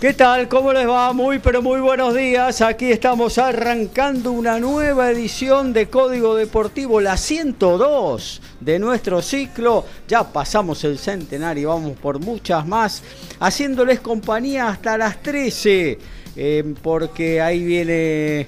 ¿Qué tal? ¿Cómo les va? Muy pero muy buenos días. Aquí estamos arrancando una nueva edición de Código Deportivo, la 102 de nuestro ciclo. Ya pasamos el centenario, vamos por muchas más, haciéndoles compañía hasta las 13, eh, porque ahí viene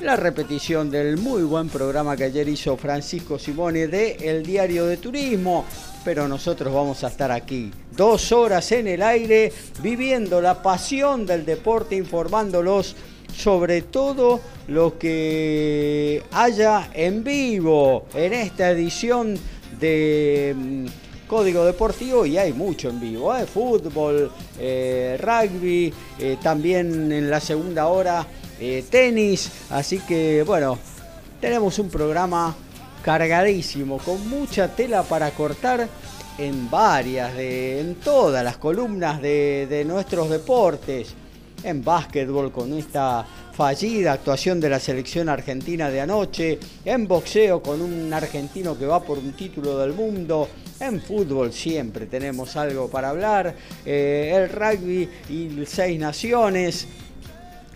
la repetición del muy buen programa que ayer hizo Francisco Simone de El Diario de Turismo pero nosotros vamos a estar aquí dos horas en el aire viviendo la pasión del deporte, informándolos sobre todo lo que haya en vivo en esta edición de mm, Código Deportivo y hay mucho en vivo, ¿eh? fútbol, eh, rugby, eh, también en la segunda hora tenis, así que bueno, tenemos un programa cargadísimo, con mucha tela para cortar en varias, de, en todas las columnas de, de nuestros deportes. En básquetbol con esta fallida actuación de la selección argentina de anoche, en boxeo con un argentino que va por un título del mundo, en fútbol siempre tenemos algo para hablar, eh, el rugby y seis naciones,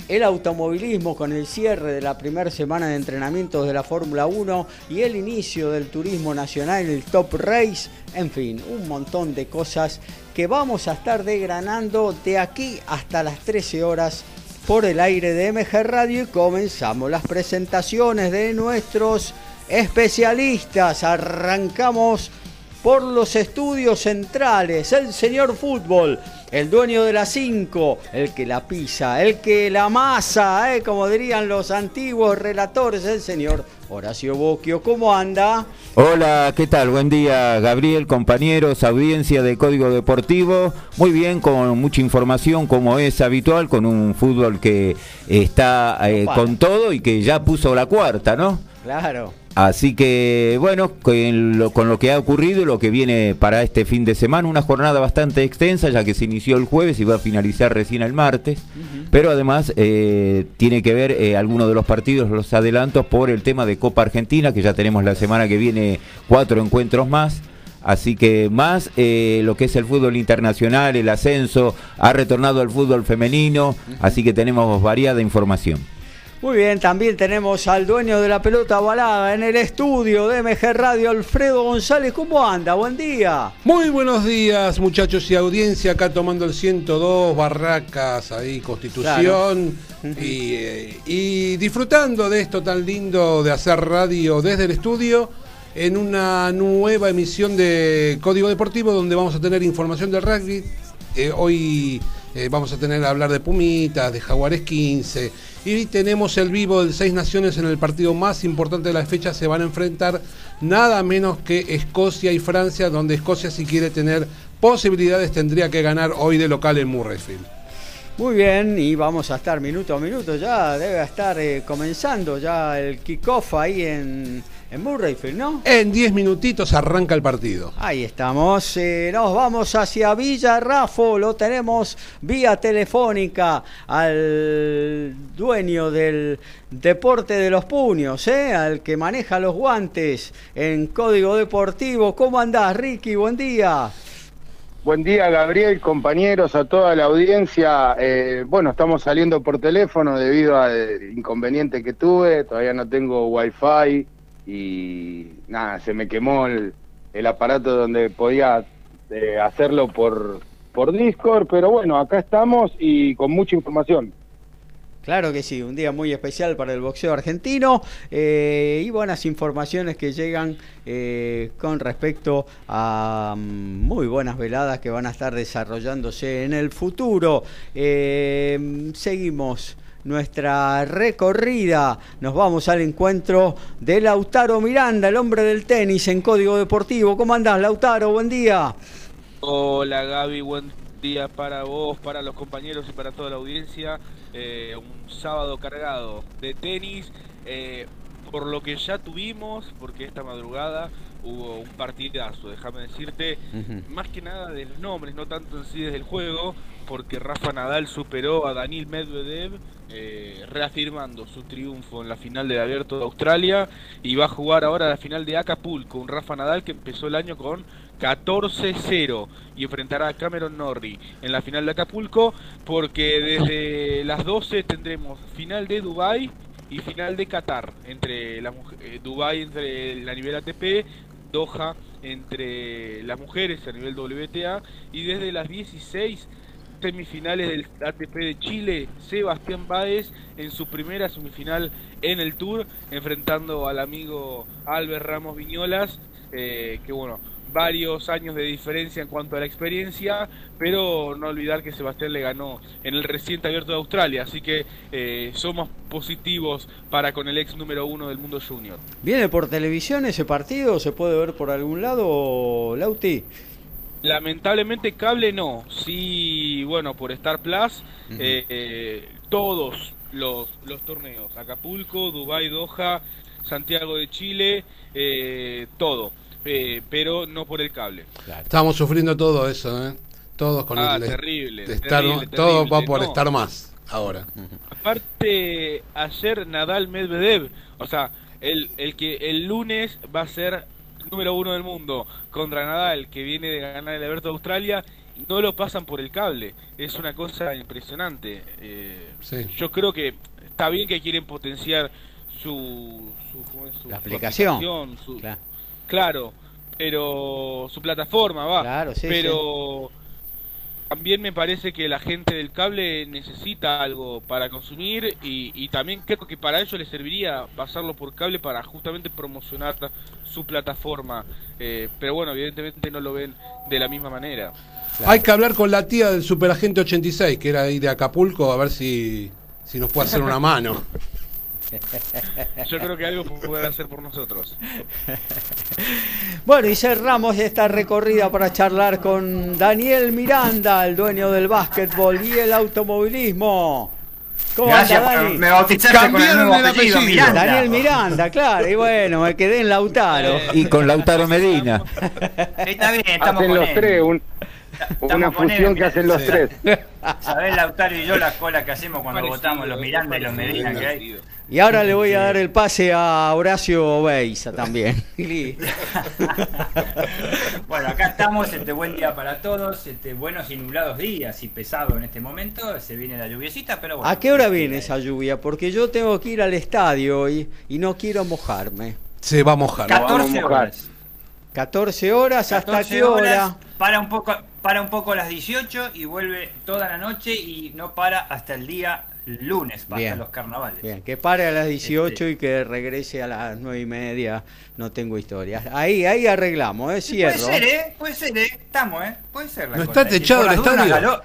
el automovilismo con el cierre de la primera semana de entrenamientos de la Fórmula 1 y el inicio del turismo nacional, el Top Race, en fin, un montón de cosas que vamos a estar degranando de aquí hasta las 13 horas por el aire de MG Radio y comenzamos las presentaciones de nuestros especialistas. Arrancamos por los estudios centrales, el señor fútbol el dueño de la 5, el que la pisa, el que la masa, ¿eh? como dirían los antiguos relatores, el señor Horacio Boquio. ¿Cómo anda? Hola, ¿qué tal? Buen día, Gabriel, compañeros, audiencia de Código Deportivo. Muy bien, con mucha información, como es habitual, con un fútbol que está eh, con todo y que ya puso la cuarta, ¿no? Claro. Así que, bueno, con lo, con lo, que ha ocurrido y lo que viene para este fin de semana, una jornada bastante extensa, ya que se inició el jueves y va a finalizar recién el martes, pero además eh, tiene que ver eh, algunos de los partidos, los adelantos, por el tema de Copa Argentina, que ya tenemos la semana que viene cuatro encuentros más. Así que más eh, lo que es el fútbol internacional, el ascenso, ha retornado al fútbol femenino, así que tenemos variada información. Muy bien, también tenemos al dueño de la pelota balada en el estudio de MG Radio, Alfredo González. ¿Cómo anda? Buen día. Muy buenos días, muchachos y audiencia. Acá tomando el 102, Barracas, ahí, Constitución. Y, eh, y disfrutando de esto tan lindo de hacer radio desde el estudio en una nueva emisión de Código Deportivo donde vamos a tener información del rugby. Eh, hoy eh, vamos a tener a hablar de Pumitas, de Jaguares 15 y tenemos el vivo de Seis Naciones en el partido más importante de la fecha. Se van a enfrentar nada menos que Escocia y Francia, donde Escocia si quiere tener posibilidades tendría que ganar hoy de local en Murrayfield. Muy bien, y vamos a estar minuto a minuto ya, debe estar eh, comenzando ya el kickoff ahí en, en Murrayfield, ¿no? En 10 minutitos arranca el partido. Ahí estamos. Eh, nos vamos hacia Villa Rafo. Lo tenemos vía telefónica al dueño del deporte de los puños, ¿eh? al que maneja los guantes en Código Deportivo. ¿Cómo andás, Ricky? Buen día. Buen día, Gabriel, compañeros, a toda la audiencia. Eh, bueno, estamos saliendo por teléfono debido al inconveniente que tuve. Todavía no tengo wifi y nada, se me quemó el, aparato donde podía eh, hacerlo por, por Discord, pero bueno, acá estamos y con mucha información. Claro que sí, un día muy especial para el boxeo argentino eh, y buenas informaciones que llegan eh, con respecto a mm, muy buenas veladas que van a estar desarrollándose en el futuro. Eh, seguimos nuestra recorrida. Nos vamos al encuentro de Lautaro Miranda, el hombre del tenis en Código Deportivo. ¿Cómo andás, Lautaro? Buen día. Hola Gaby, buen día para vos, para los compañeros y para toda la audiencia. Eh, un sábado cargado de tenis, eh, por lo que ya tuvimos, porque esta madrugada hubo un partidazo, déjame decirte, más que nada de los nombres, no tanto en sí desde el juego, porque Rafa Nadal superó a Daniel Medvedev, eh, reafirmando su triunfo en la final del Abierto de Australia, y va a jugar ahora la final de Acapulco, un Rafa Nadal que empezó el año con 14-0 y enfrentará a Cameron Norrie en la final de Acapulco porque desde las 12 tendremos final de Dubai y final de Qatar entre la eh, Dubai entre la nivel ATP Doha entre las mujeres a nivel WTA y desde las 16 semifinales del ATP de Chile, Sebastián Báez en su primera semifinal en el Tour, enfrentando al amigo Albert Ramos Viñolas, eh, que bueno, varios años de diferencia en cuanto a la experiencia, pero no olvidar que Sebastián le ganó en el reciente abierto de Australia, así que eh, somos positivos para con el ex número uno del mundo junior. ¿Viene por televisión ese partido? ¿Se puede ver por algún lado, Lauti? Lamentablemente cable no, sí, bueno, por Star Plus, eh, eh, todos los, los torneos, Acapulco, Dubai, Doha, Santiago de Chile, todo. Eh, pero no por el cable. Estamos sufriendo todo eso, ¿eh? Todos con ah, el terrible, estar, todo va por estar más ahora. Aparte, ayer Nadal Medvedev, o sea, el, el que el lunes va a ser número uno del mundo contra Nadal, que viene de ganar el Abierto de Australia, no lo pasan por el cable. Es una cosa impresionante. Eh, Yo creo que está bien que quieren potenciar su, su, la aplicación, su, Claro, pero su plataforma va. Claro, sí, pero también me parece que la gente del cable necesita algo para consumir y, también creo que para ello le serviría pasarlo por cable para justamente promocionar su plataforma. Eh, pero bueno, evidentemente no lo ven de la misma manera. Hay que hablar con la tía del Superagente 86, que era ahí de Acapulco, a ver si, si nos puede hacer una mano. Yo creo que algo puede hacer por nosotros. Bueno, y cerramos esta recorrida para charlar con Daniel Miranda, el dueño del básquetbol y el automovilismo. ¿Cómo Gracias Dani? me bautizaste con el nuevo apellido, Miranda. Daniel Miranda, claro, y bueno, me quedé en Lautaro. Y con Lautaro Medina. Está bien, estamos hacen los tres, una fusión que hacen los tres. Sabés, Lautaro y yo la cola que hacemos cuando votamos los Miranda y los Medina que hay. Y ahora le voy a dar el pase a Horacio Beisa también. bueno, acá estamos, este buen día para todos, este buenos y nublados días y pesado en este momento, se viene la lluviecita, pero bueno. ¿A qué hora viene esa lluvia? Porque yo tengo que ir al estadio y, y no quiero mojarme. Se va a mojar. 14 horas. 14 horas, ¿hasta qué hora? Para un poco para un poco a las 18 y vuelve toda la noche y no para hasta el día lunes para los carnavales. Bien, que pare a las 18 este. y que regrese a las 9 y media. No tengo historias. Ahí, ahí arreglamos, ¿eh? Cierro. Puede ser, ¿eh? Puede ser, ¿eh? Estamos, ¿eh? Puede ser. La ¿No está techado el estadio?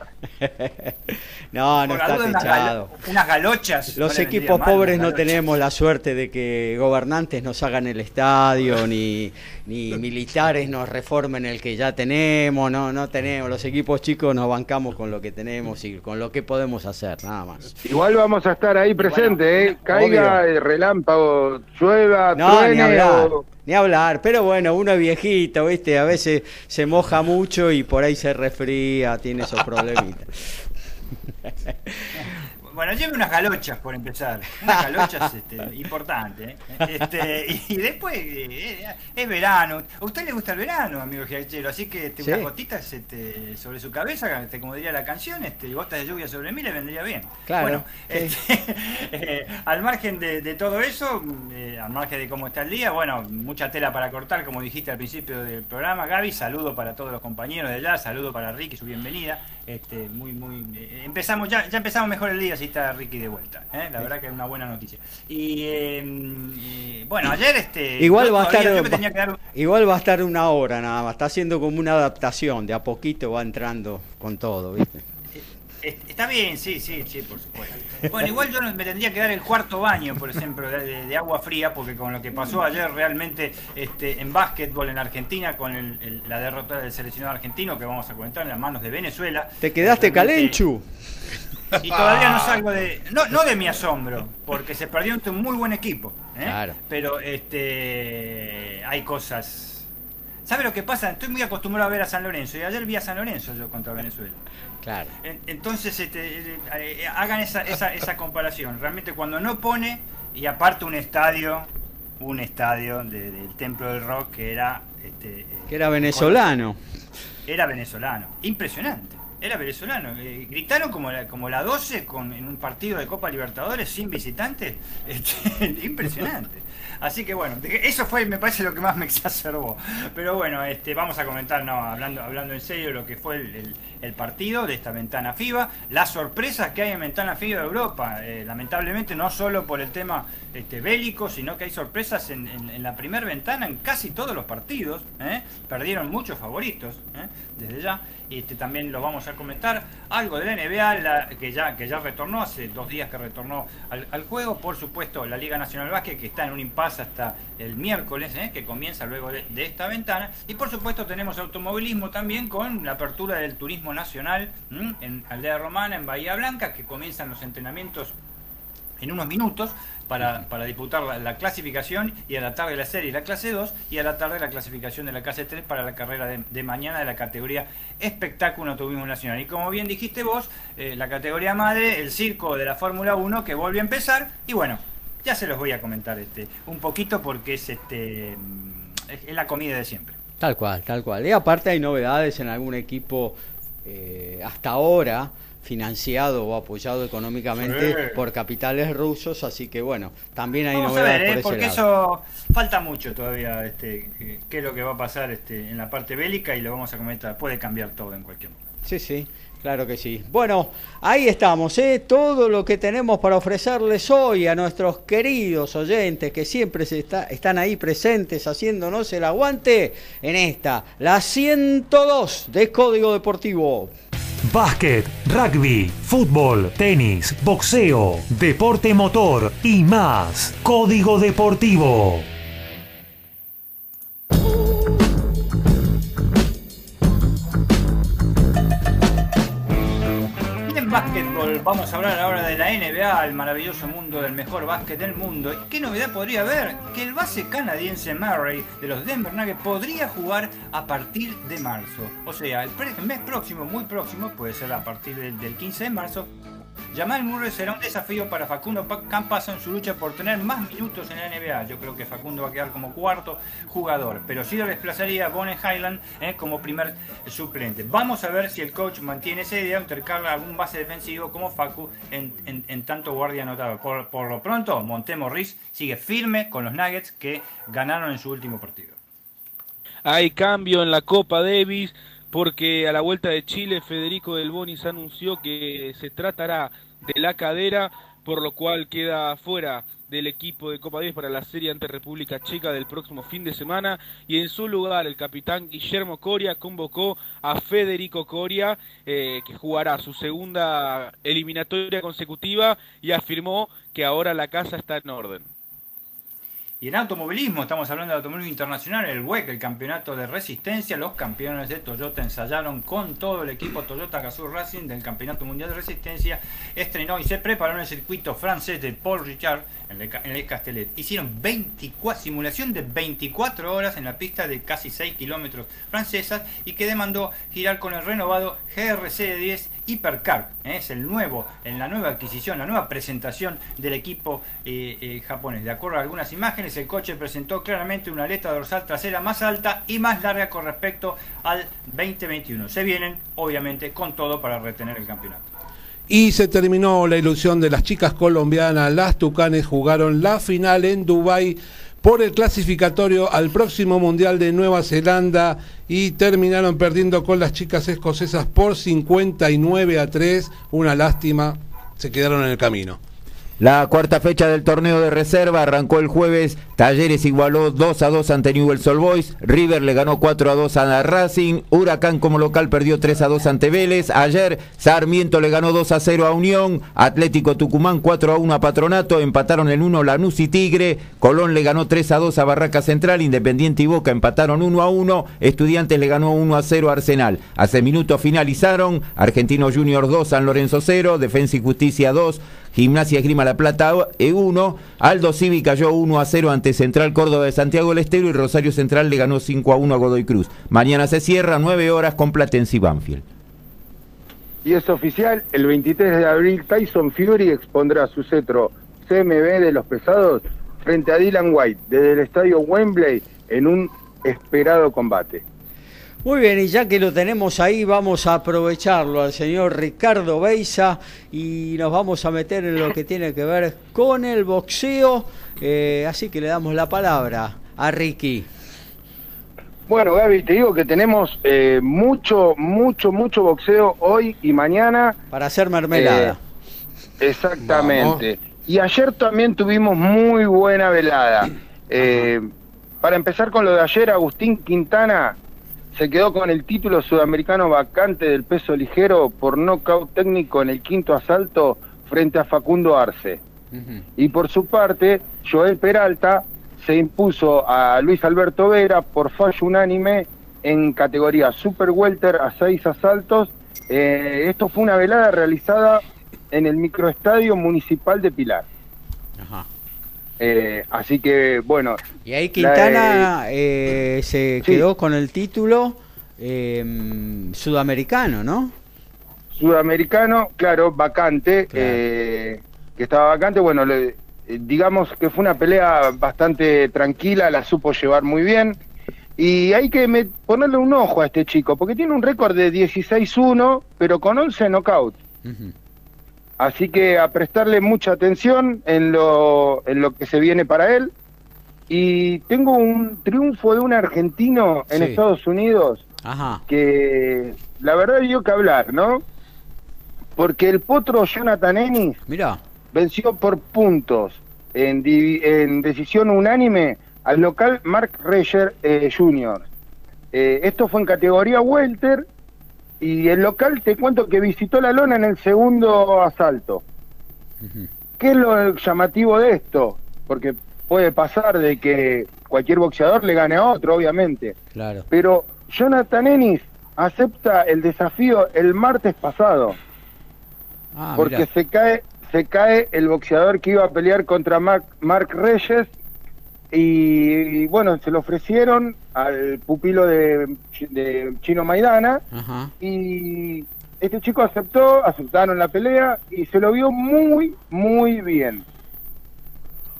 no, no está techado. Unas, galochas. Los equipos pobres no tenemos la suerte de que gobernantes nos hagan el estadio, ni, ni militares nos reformen el que ya tenemos. No, no tenemos. Los equipos chicos nos bancamos con lo que tenemos y con lo que podemos hacer, nada más. Igual vamos a estar ahí presente, ¿eh? Caiga el relámpago, llueva, no, truene, ni hablar, ni hablar. Pero bueno, uno es viejito, ¿viste? A veces se moja mucho y por ahí se resfría, tiene esos problemitas. Bueno, lleve unas galochas por empezar. Unas galochas este, importantes. ¿eh? Este, y después eh, es verano. A usted le gusta el verano, amigo Giachero. Así que este, unas gotitas este, sobre su cabeza, este, como diría la canción, este, gotas de lluvia sobre mí le vendría bien. Claro. Bueno, este, eh, al margen de, todo eso, al margen de cómo está el día, bueno, mucha tela para cortar, como dijiste al principio del programa, Gaby. Saludo para todos los compañeros de allá, saludo para Ricky, su bienvenida. Este, muy, muy, eh, empezamos, ya, ya empezamos mejor el día si está Ricky de vuelta, ¿eh? la verdad que es una buena noticia. Y eh, bueno, ayer este, igual va a estar, igual va a estar una hora nada más, está haciendo como una adaptación, de a poquito va entrando con todo, ¿viste? Está bien, sí, sí, sí, por supuesto. Bueno, igual yo me tendría que dar el cuarto baño, por ejemplo, de, agua fría, porque con lo que pasó ayer realmente este, en básquetbol en Argentina, con la derrota del seleccionado argentino, que vamos a comentar en las manos de Venezuela. Te quedaste calenchu. Y todavía no salgo de. No, no de mi asombro, porque se perdió ante un muy buen equipo. ¿eh? Claro. Pero este hay cosas ¿Sabe lo que pasa? Estoy muy acostumbrado a ver a San Lorenzo y ayer vi a San Lorenzo yo contra Venezuela. Claro. Entonces, este, eh, eh, hagan esa, esa, esa comparación. Realmente cuando no pone, y aparte un estadio, un estadio del Templo del Rock que era... Este, eh, que era venezolano. Era venezolano. Impresionante. Era venezolano. gritaron como la, como la 12 con, en un partido de Copa Libertadores sin visitantes. Este, impresionante. Así que bueno, eso fue, me parece, lo que más me exacerbó. Pero bueno, este, vamos a comentar, no, hablando, hablando en serio, lo que fue el, partido de esta ventana FIBA, las sorpresas que hay en ventana FIBA de Europa. Eh, lamentablemente, no solo por el tema este, bélico, sino que hay sorpresas en, la primera ventana en casi todos los partidos. ¿eh? Perdieron muchos favoritos ¿eh? desde ya. Y este, también lo vamos a comentar. Algo de la NBA, que, ya, que ya retornó, hace dos días que retornó al, juego. Por supuesto, la Liga Nacional Básquet, que está en un impasse hasta el miércoles, ¿eh? que comienza luego de, esta ventana. Y por supuesto, tenemos automovilismo también con la apertura del turismo nacional en Aldea Romana, en Bahía Blanca, que comienzan los entrenamientos en unos minutos para, para disputar la, clasificación y a la tarde la serie la clase 2 y a la tarde la clasificación de la clase 3 para la carrera de, mañana de la categoría espectáculo turismo nacional. Y como bien dijiste vos, eh, la categoría madre, el circo de la Fórmula 1 que vuelve a empezar y bueno, ya se los voy a comentar este un poquito porque es este es la comida de siempre. Tal cual, tal cual. Y aparte hay novedades en algún equipo eh, hasta ahora financiado o apoyado económicamente por capitales rusos, así que bueno, también hay novedades ¿eh? porque eso falta mucho todavía, este, qué es lo que va a pasar este, en la parte bélica y lo vamos a comentar, puede cambiar todo en cualquier momento. Sí, sí. Claro que sí. Bueno, ahí estamos, ¿eh? todo lo que tenemos para ofrecerles hoy a nuestros queridos oyentes que siempre están ahí presentes haciéndonos el aguante en esta, la 102 de Código Deportivo. Básquet, rugby, fútbol, tenis, boxeo, deporte motor y más. Código Deportivo. Básquetbol, vamos a hablar ahora de la NBA, el maravilloso mundo del mejor básquet del mundo. ¿Qué novedad podría haber? Que el base canadiense Murray de los Denver Nuggets podría jugar a partir de marzo. O sea, el, mes próximo, muy próximo, puede ser a partir del 15 de marzo, Jamal Murray será un desafío para Facundo Campazo en su lucha por tener más minutos en la NBA. Yo creo que Facundo va a quedar como cuarto jugador, pero sí lo desplazaría a Highland eh, como primer suplente. Vamos a ver si el coach mantiene esa idea o algún base defensivo como Facu en, tanto guardia anotado. Por, por lo pronto, Montemorris sigue firme con los Nuggets que ganaron en su último partido. Hay cambio en la Copa Davis porque a la vuelta de Chile Federico Del Bonis anunció que se tratará de la cadera, por lo cual queda fuera del equipo de Copa 10 para la serie ante República Checa del próximo fin de semana y en su lugar el capitán Guillermo Coria convocó a Federico Coria eh, que jugará su segunda eliminatoria consecutiva y afirmó que ahora la casa está en orden. Y en automovilismo, estamos hablando de automovilismo internacional, el WEC, el campeonato de resistencia, los campeones de Toyota ensayaron con todo el equipo Toyota Gazoo Racing del Campeonato Mundial de Resistencia, estrenó y se preparó en el circuito francés de Paul Richard en el, Castellet. Hicieron 24, simulación de 24 horas en la pista de casi 6 kilómetros francesas y que demandó girar con el renovado GRC 10 Hypercar. ¿eh? Es el nuevo, en la nueva adquisición, la nueva presentación del equipo eh, eh, japonés. De acuerdo a algunas imágenes, el coche presentó claramente una aleta dorsal trasera más alta y más larga con respecto al 2021. Se vienen, obviamente, con todo para retener el campeonato. Y se terminó la ilusión de las chicas colombianas. Las Tucanes jugaron la final en Dubái por el clasificatorio al próximo Mundial de Nueva Zelanda y terminaron perdiendo con las chicas escocesas por 59 a 3. Una lástima, se quedaron en el camino. La cuarta fecha del torneo de reserva arrancó el jueves. Talleres igualó 2 a 2 ante Newell's Old Boys. River le ganó 4 a 2 a Racing. Huracán como local perdió 3 a 2 ante Vélez. Ayer Sarmiento le ganó 2 a 0 a Unión. Atlético Tucumán 4 a 1 a Patronato. Empataron el 1 Lanús y Tigre. Colón le ganó 3 a 2 a Barraca Central. Independiente y Boca empataron 1 a 1. Estudiantes le ganó 1 a 0 a Arsenal. Hace minutos finalizaron. Argentino Junior 2, San Lorenzo 0. Defensa y Justicia 2. Gimnasia Grima La Plata E1, Aldo Civi cayó 1 a 0 ante Central Córdoba de Santiago del Estero y Rosario Central le ganó 5 a 1 a Godoy Cruz. Mañana se cierra 9 horas con Platense y Banfield. Y es oficial, el 23 de abril Tyson Fury expondrá su cetro CMB de los pesados frente a Dylan White desde el estadio Wembley en un esperado combate. Muy bien, y ya que lo tenemos ahí, vamos a aprovecharlo al señor Ricardo Beisa y nos vamos a meter en lo que tiene que ver con el boxeo. Eh, así que le damos la palabra a Ricky. Bueno, Gaby, te digo que tenemos eh, mucho, mucho, mucho boxeo hoy y mañana. Para hacer mermelada. Eh, exactamente. Y ayer también tuvimos muy buena velada. para empezar con lo de ayer, Agustín Quintana se quedó con el título sudamericano vacante del peso ligero por nocaut técnico en el quinto asalto frente a Facundo Arce. Y por su parte, Joel Peralta se impuso a Luis Alberto Vera por fallo unánime en categoría Super Welter a seis asaltos. Eh, esto fue una velada realizada en el microestadio municipal de Pilar. Eh, así que, bueno. Y ahí Quintana eh, se quedó con el título em, sudamericano, ¿no? Sudamericano, claro, vacante, eh, que estaba vacante. Bueno, digamos que fue una pelea bastante tranquila, la supo llevar muy bien. Y hay que ponerle un ojo a este chico, porque tiene un récord de 16-1, pero con 11 knockouts. Así que a prestarle mucha atención en lo, en lo que se viene para él. Y tengo un triunfo de un argentino en Estados Unidos que la verdad dio que hablar, ¿no? Porque el potro Jonathan Ennis venció por puntos en, en decisión unánime al local Mark Reger eh, Jr. Eh, esto fue en categoría welter y el local te cuento que visitó la lona en el segundo asalto. ¿Qué es lo llamativo de esto? Porque puede pasar de que cualquier boxeador le gane a otro, obviamente. Claro. Pero Jonathan Ennis acepta el desafío el martes pasado. Ah, porque se cae se cae el boxeador que iba a pelear contra Mark, Mark Reyes y, bueno, se lo ofrecieron al pupilo de, Chino Maidana. Y este chico aceptó, aceptaron la pelea y se lo vio muy, muy bien.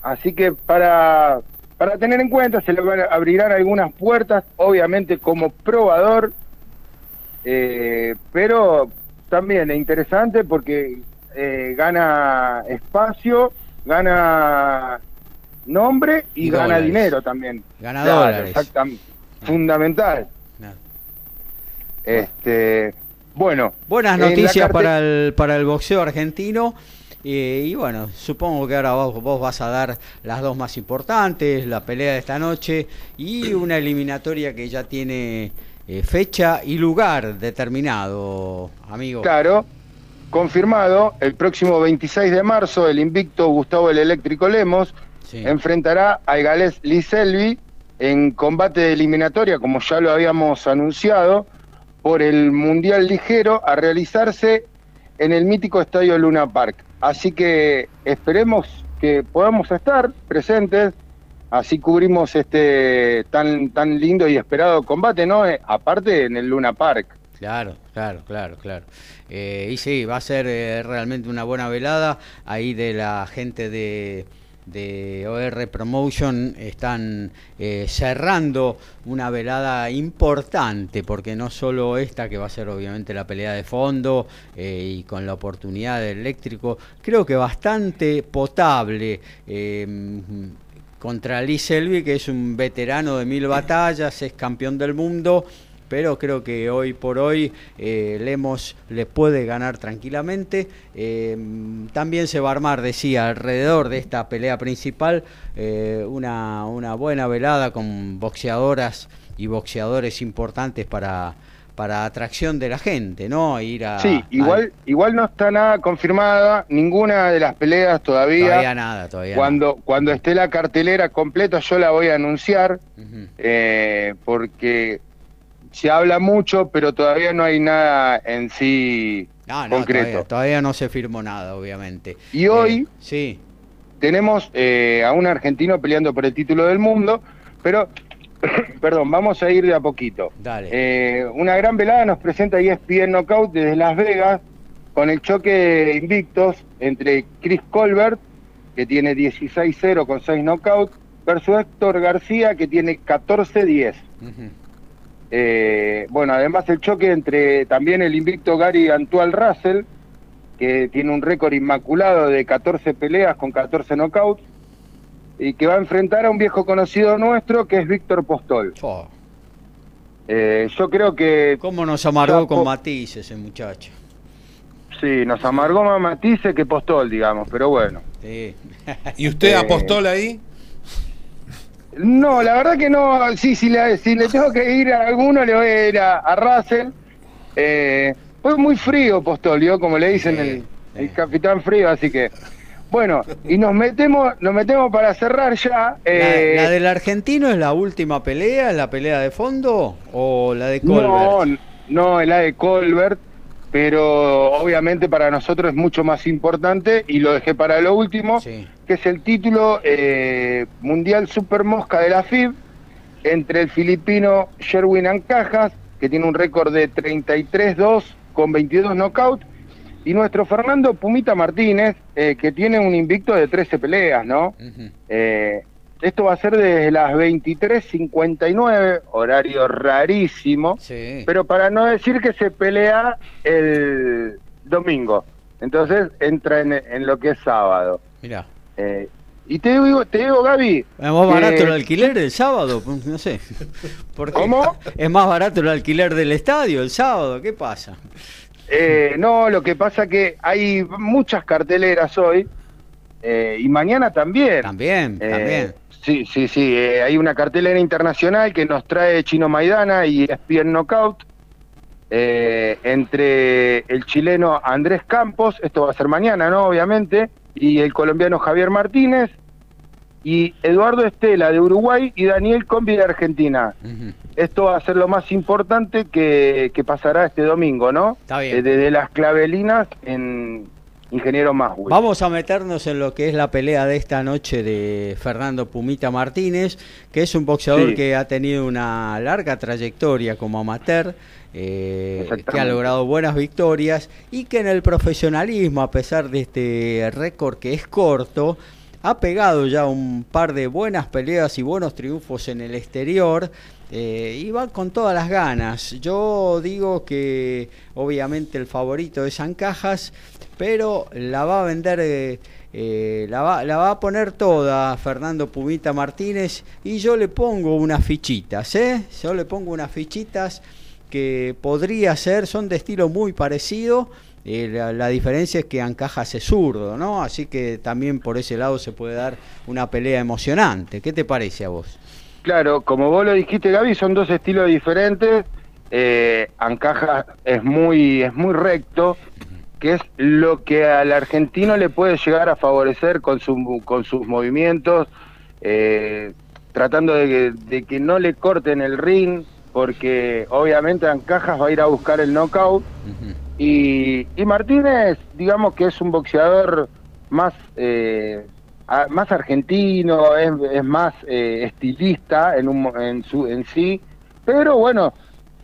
Así que para, para tener en cuenta, se le abrirán algunas puertas, obviamente como probador, eh, pero también es interesante porque eh, gana espacio, gana nombre y, gana dinero también. Gana Exactamente. Fundamental. Este, bueno. Buenas noticias para el, para el boxeo argentino. Eh, y bueno, supongo que ahora vos, vos, vas a dar las dos más importantes, la pelea de esta noche y una eliminatoria que ya tiene eh, fecha y lugar determinado, amigo. Claro, confirmado, el próximo 26 de marzo el invicto Gustavo el Eléctrico Lemos enfrentará a Gales Liselvi en combate de eliminatoria, como ya lo habíamos anunciado, por el Mundial Ligero a realizarse en el mítico Estadio Luna Park. Así que esperemos que podamos estar presentes, así cubrimos este tan, tan lindo y esperado combate, ¿no? Eh, aparte en el Luna Park. Claro, claro, claro, claro. Eh, y sí, va a ser eh, realmente una buena velada ahí de la gente de de OR Promotion están eh, cerrando una velada importante, porque no solo esta, que va a ser obviamente la pelea de fondo eh, y con la oportunidad del eléctrico, creo que bastante potable. Eh, contra Lee Selby, que es un veterano de mil batallas, es campeón del mundo, pero creo que hoy por hoy eh, Lemos le puede ganar tranquilamente. Eh, también se va a armar, decía, alrededor de esta pelea principal eh, una, una buena velada con boxeadoras y boxeadores importantes para para atracción de la gente, ¿no? Ir a, sí, igual, igual no está nada confirmada, ninguna de las peleas todavía. Todavía nada, todavía Cuando, cuando esté la cartelera completa yo la voy a anunciar, eh, porque se habla mucho, pero todavía no hay nada en sí concreto. Todavía, no se firmó nada, obviamente. Y hoy eh, sí. tenemos eh, a un argentino peleando por el título del mundo, pero perdón, vamos a ir de a poquito. Dale. Eh, una gran velada nos presenta ESPN Knockout desde Las Vegas con el choque de invictos entre Chris Colbert, que tiene 16-0 con 6 knockouts, versus Héctor García, que tiene 14-10. Eh, bueno, además el choque entre también el invicto Gary Antual Russell, que tiene un récord inmaculado de 14 peleas con 14 knockouts, y que va a enfrentar a un viejo conocido nuestro que es Víctor Postol. Eh, yo creo que... ¿Cómo nos amargó con Matisse ese muchacho? Sí, nos amargó más Matisse que Postol, digamos, pero bueno. ¿Y usted eh, apostó ahí? No, la verdad que no. Sí, si le, si le tengo que ir a alguno, le voy a ir a, Russell. Eh, fue muy frío Postol, como le dicen el, el capitán frío, así que bueno, y nos metemos, nos metemos para cerrar ya. Eh... ¿La, del argentino es la última pelea, la pelea de fondo o la de Colbert? No, no, es la de Colbert, pero obviamente para nosotros es mucho más importante y lo dejé para lo último, que es el título eh, Mundial Super Mosca de la FIB entre el filipino Sherwin Ancajas, que tiene un récord de 33-2 con 22 knockouts, y nuestro Fernando Pumita Martínez, eh, que tiene un invicto de 13 peleas, ¿no? Eh, esto va a ser desde las 23.59, horario rarísimo, pero para no decir que se pelea el domingo. Entonces entra en, lo que es sábado. Mira. Eh, y te digo, te digo, Gaby. Es más barato el alquiler el sábado, no sé. ¿Cómo? Es más barato el alquiler del estadio el sábado, ¿qué pasa? Eh, no, lo que pasa que hay muchas carteleras hoy eh, y mañana también. También, eh, también. Sí, sí, sí. hay una cartelera internacional que nos trae Chino Maidana y ESPN Knockout. entre el chileno Andrés Campos, esto va a ser mañana, ¿no? Obviamente, y el colombiano Javier Martínez, y Eduardo Estela de Uruguay y Daniel Combi de Argentina. Esto va a ser lo más importante que, pasará este domingo, ¿no? Está bien. Eh, desde las clavelinas en Ingeniero Maswell. Vamos a meternos en lo que es la pelea de esta noche de Fernando Pumita Martínez, que es un boxeador que ha tenido una larga trayectoria como amateur. Eh, que ha logrado buenas victorias y que en el profesionalismo, a pesar de este récord que es corto, ha pegado ya un par de buenas peleas y buenos triunfos en el exterior eh, y va con todas las ganas. Yo digo que obviamente el favorito es Ancajas, pero la va a vender, eh, eh, la, va, a poner toda Fernando Pumita Martínez y yo le pongo unas fichitas, ¿eh? Yo le pongo unas fichitas que podría ser, son de estilo muy parecido eh, la, diferencia es que Ancajas es zurdo, ¿no? Así que también por ese lado se puede dar una pelea emocionante. ¿Qué te parece a vos? Claro, como vos lo dijiste, Gaby, son dos estilos diferentes. Eh, Ancajas es muy, es muy recto, que es lo que al argentino le puede llegar a favorecer con, su, con sus movimientos, eh, tratando de que, no le corten el ring, porque obviamente Ancajas va a ir a buscar el knockout. Y, Martínez, digamos que es un boxeador más, eh, más argentino, es, más eh, estilista en, un, en, su, en sí, pero bueno,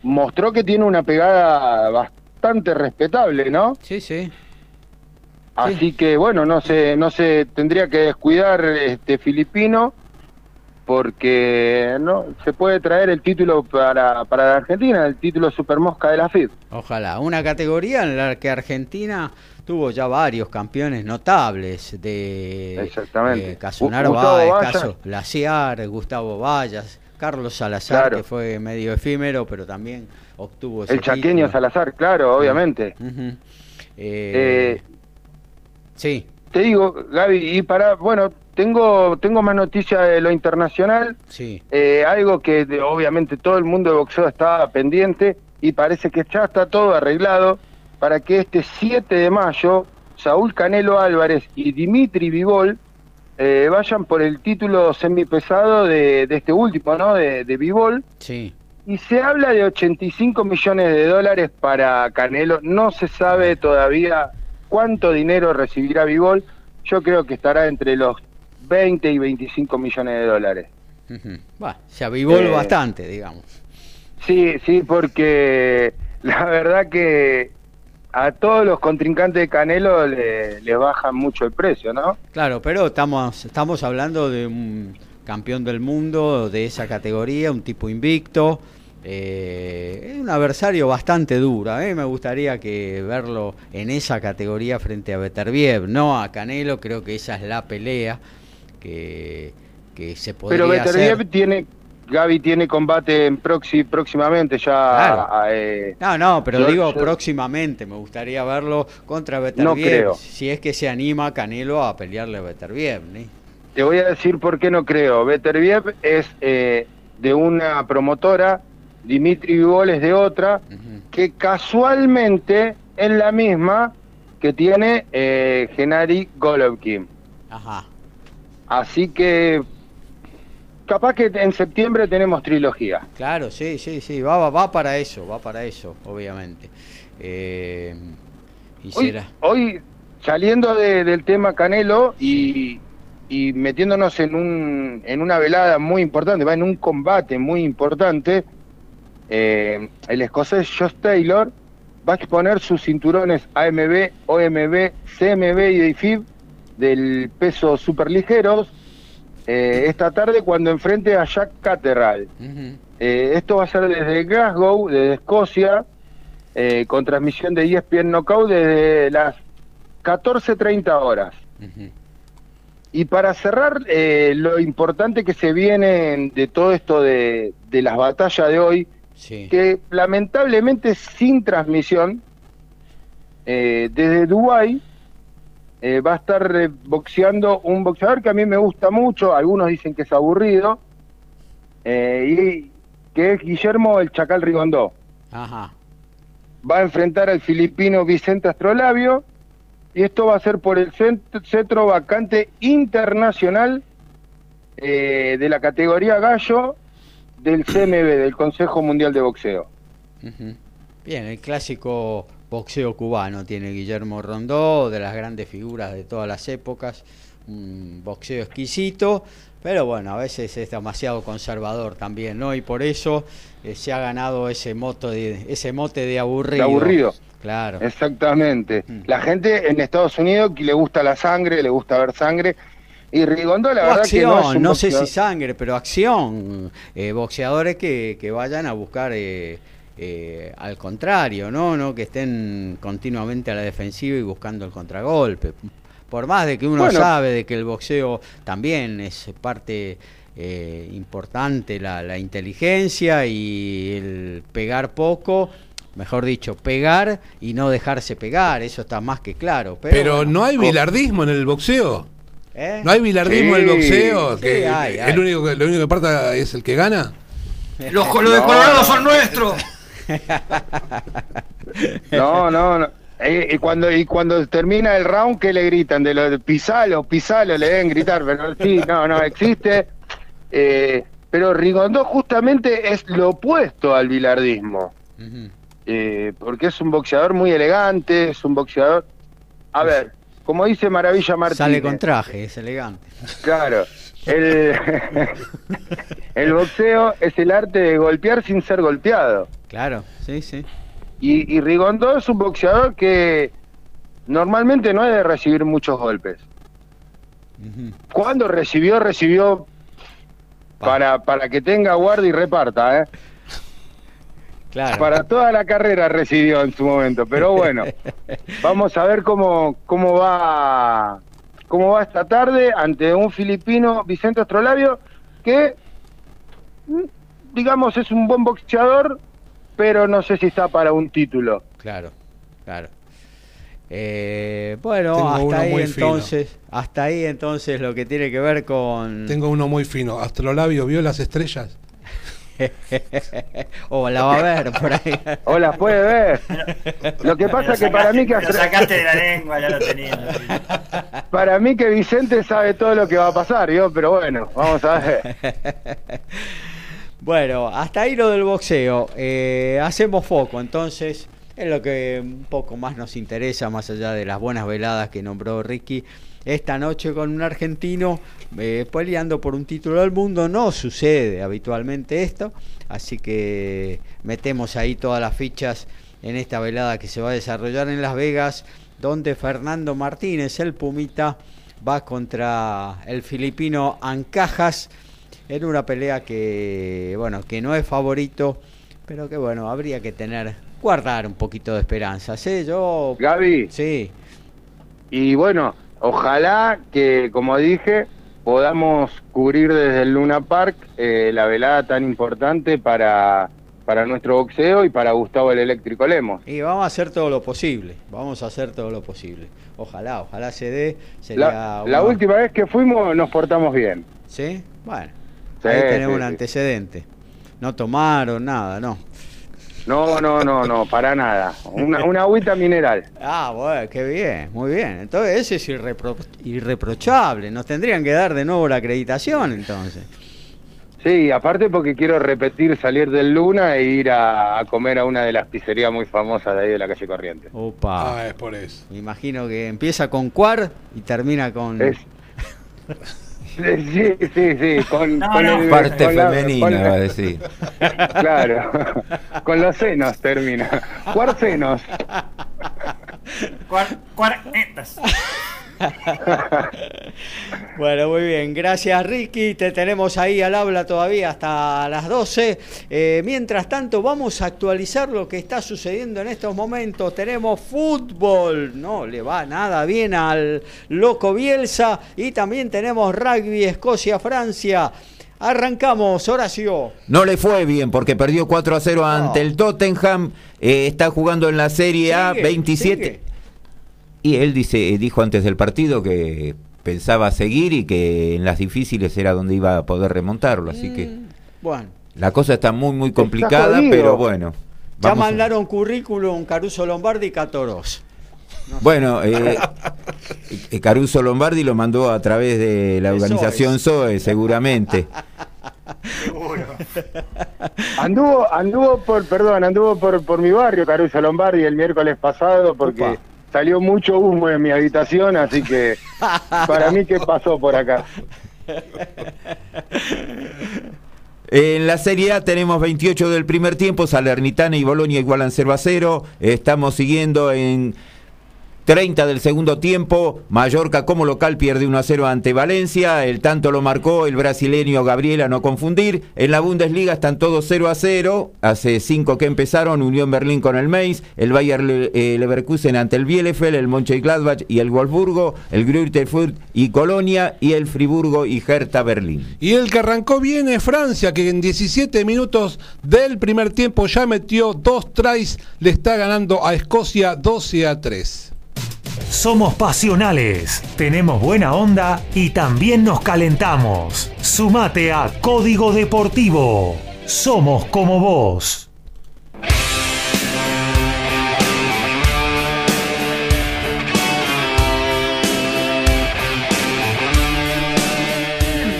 mostró que tiene una pegada bastante respetable, ¿no? Sí, sí. Así que bueno, no sé, no se tendría que descuidar este filipino porque no se puede traer el título para, para la Argentina, el título Super Mosca de la FIB. Ojalá, una categoría en la que Argentina tuvo ya varios campeones notables de Exactamente. Eh, Casunaro Báez, caso Glaciar, Gustavo Vallas, Carlos Salazar, que fue medio efímero, pero también obtuvo El chaqueño Salazar, claro, obviamente. eh, eh, sí. Te digo, Gaby, y para, bueno, tengo, tengo más noticias de lo internacional. Sí. Eh, algo que obviamente todo el mundo de boxeo estaba pendiente y parece que ya está todo arreglado para que este 7 de mayo Saúl Canelo Álvarez y Dimitri Vivol eh, vayan por el título semipesado de, de este último, ¿no? De, de Vivol. Sí. Y se habla de 85 millones de dólares para Canelo. No se sabe todavía cuánto dinero recibirá Vivol. Yo creo que estará entre los 20 y 25 millones de dólares. Bueno, se avivó eh, bastante, digamos. Sí, sí, porque la verdad que a todos los contrincantes de Canelo le, le, bajan mucho el precio, ¿no? Claro, pero estamos, estamos hablando de un campeón del mundo de esa categoría, un tipo invicto. Eh, es un adversario bastante duro. ¿eh? Me gustaría que verlo en esa categoría frente a Beterbiev, no a Canelo. Creo que esa es la pelea que, que se podría Pero Beterbiev hacer. tiene Gaby tiene combate en próximamente ya. Claro. Eh, no, no, pero yo- digo yo- próximamente. Me gustaría verlo contra No Beterbiev. creo. Si es que se anima Canelo a pelearle a Beterbiev. ¿sí? Te voy a decir por qué no creo. Beterbiev es eh, de una promotora, Dimitri Vivol es de otra, que casualmente es la misma que tiene eh, Gennady Golovkin. Ajá. Así que capaz que en septiembre tenemos trilogía. Claro, sí, sí, sí. Va, va, va para eso, va para eso, obviamente. Eh, y Hoy, será. hoy, saliendo de- del tema Canelo y, y metiéndonos en, un, en una velada muy importante, va en un combate muy importante, eh, el escocés Josh Taylor va a exponer sus cinturones AMB, OMB, CMB y IFIB del peso superligeros eh, esta tarde cuando enfrente a Jack Catterall. Eh, esto va a ser desde Glasgow, desde Escocia, eh, con transmisión de ESPN Knockout desde las 14.30 horas. Ujú. Y para cerrar, eh, lo importante que se viene de todo esto de, de las batallas de hoy, Sí. que lamentablemente sin transmisión, eh, desde Dubái eh, va a estar eh, boxeando un boxeador que a mí me gusta mucho, algunos dicen que es aburrido, y que es Guillermo el Chacal Rigondó. Ajá. Va a enfrentar al filipino Vicente Astrolabio, y esto va a ser por el cent- cetro vacante internacional eh, de la categoría gallo del CMB, del Consejo Mundial de Boxeo. Bien, el clásico boxeo cubano tiene Guillermo Rondó, de las grandes figuras de todas las épocas, un boxeo exquisito, pero bueno, a veces es demasiado conservador también, ¿no? Y por eso eh, se ha ganado ese moto de ese mote de aburrido. De aburrido. Claro. Exactamente. Mm. La gente en Estados Unidos que le gusta la sangre, le gusta ver sangre. Y Rigondo, la O verdad acción, que no es un no sé si sangre, pero acción. Eh, boxeadores que, que vayan a buscar eh, eh, al contrario, ¿no? ¿no? Que estén continuamente a la defensiva y buscando el contragolpe. Por más de que uno Bueno. sabe de que el boxeo también es parte eh, importante, la, la inteligencia y el pegar poco. Mejor dicho, pegar y no dejarse pegar, eso está más que claro. Pero, Pero bueno, no hay bilardismo en el boxeo. ¿eh? No hay bilardismo en el boxeo. sí, que hay, el hay. único que, lo único que parta es el que gana. Los, los de Colorado son nuestros. No, no, no. Eh, y cuando y cuando termina el round, ¿qué le gritan? De lo de pisalo, pisalo, le deben gritar, pero sí, no, no, existe. Eh, pero Rigondó justamente es lo opuesto al bilardismo. Ujú. Eh, porque es un boxeador muy elegante, es un boxeador... A ver, como dice Maravilla Martínez... Sale con traje, es elegante. Claro. El, el boxeo es el arte de golpear sin ser golpeado. Claro, sí, sí. Y, y Rigondó es un boxeador que normalmente no es de recibir muchos golpes. Cuando recibió, recibió para, para que tenga guardia y reparta, ¿eh? Claro. Para toda la carrera residió en su momento, pero bueno, vamos a ver cómo, cómo va cómo va esta tarde ante un filipino, Vicente Astrolabio, que mm, digamos es un buen boxeador, pero no sé si está para un título. Claro, claro. Eh, bueno, Tengo hasta ahí entonces, hasta ahí entonces lo que tiene que ver con Tengo uno muy fino. Astrolabio, ¿vio las estrellas? O la va a ver por ahí. O las puede ver. Lo que pasa es que para mí que Lo sacaste de la lengua, ya lo tenía. para mí que Vicente sabe todo lo que va a pasar, yo, pero bueno, vamos a ver. Bueno, hasta ahí lo del boxeo. Eh, hacemos foco, entonces, es lo que un poco más nos interesa, más allá de las buenas veladas que nombró Ricky. Esta noche con un argentino eh, peleando por un título del mundo. No sucede habitualmente esto, así que metemos ahí todas las fichas en esta velada que se va a desarrollar en Las Vegas, donde Fernando Martínez, el Pumita, va contra el filipino Ancajas en una pelea que bueno que no es favorito pero que bueno habría que tener guardar un poquito de esperanza ¿sí? yo Gaby, sí y bueno, ojalá que, como dije, podamos cubrir desde el Luna Park eh, la velada tan importante para, para nuestro boxeo y para Gustavo el Eléctrico Lemos. y vamos a hacer todo lo posible vamos a hacer todo lo posible. Ojalá ojalá se dé sería La, una- la última vez que fuimos nos portamos bien. sí bueno Sí, ahí tenemos sí, un antecedente. No tomaron nada no No, no, no, no, para nada. Una, una agüita mineral. Ah, bueno, qué bien, muy bien. Entonces ese es irrepro- irreprochable. Nos tendrían que dar de nuevo la acreditación entonces. Sí, aparte porque quiero repetir salir del Luna e ir a, a comer a una de las pizzerías muy famosas de ahí de la calle Corrientes. Opa. Ah, es por eso. Me imagino que empieza con cuar y termina con... Es- Sí, sí, sí, con, No, con no. el- Parte con la- femenina, con va a decir. Claro, con los senos termina. Cuarcenos. Cuar- cuartetas. Bueno, muy bien. Gracias, Ricky. Te tenemos ahí al habla todavía hasta las 12. Eh, mientras tanto, vamos a actualizar lo que está sucediendo en estos momentos. Tenemos fútbol. No le va nada bien al loco Bielsa. Y también tenemos rugby, Escocia, Francia. Arrancamos, Horacio. No le fue bien porque perdió 4 a 0 ante el Tottenham. eh, está jugando en la Serie A Sigue, 27. sigue. Y él dice, dijo antes del partido que pensaba seguir y que en las difíciles era donde iba a poder remontarlo. Así que Mm, Bueno. la cosa está muy, muy complicada, pero bueno. Ya vamos a- mandaron currículum Caruso Lombardi y Catoros. Bueno, eh, eh, Caruso Lombardi lo mandó a través de la organización SOE, seguramente. Seguro. Anduvo, anduvo por, perdón, anduvo por, por mi barrio, Caruso Lombardi, el miércoles pasado, porque Opa. Salió mucho humo en mi habitación, así que para mí, ¿qué pasó por acá? En la Serie A tenemos 28 del primer tiempo, Salernitana y Bolonia igualan 0 a 0. Estamos siguiendo en 30 del segundo tiempo. Mallorca como local pierde 1 a 0 ante Valencia. El tanto lo marcó el brasileño Gabriela, no confundir. En la Bundesliga están todos 0 a 0. Hace 5 que empezaron. Unión Berlín con el Mainz. El Bayer eh, Leverkusen ante el Bielefeld. El Mönchengladbach y el Wolfsburgo. El Greuther Fürth y Colonia. Y el Friburgo y Hertha Berlín. Y el que arrancó bien es Francia, que en 17 minutos del primer tiempo ya metió dos tries, le está ganando a Escocia 12 a 3. Somos pasionales, tenemos buena onda y también nos calentamos. Sumate a Código Deportivo. Somos como vos.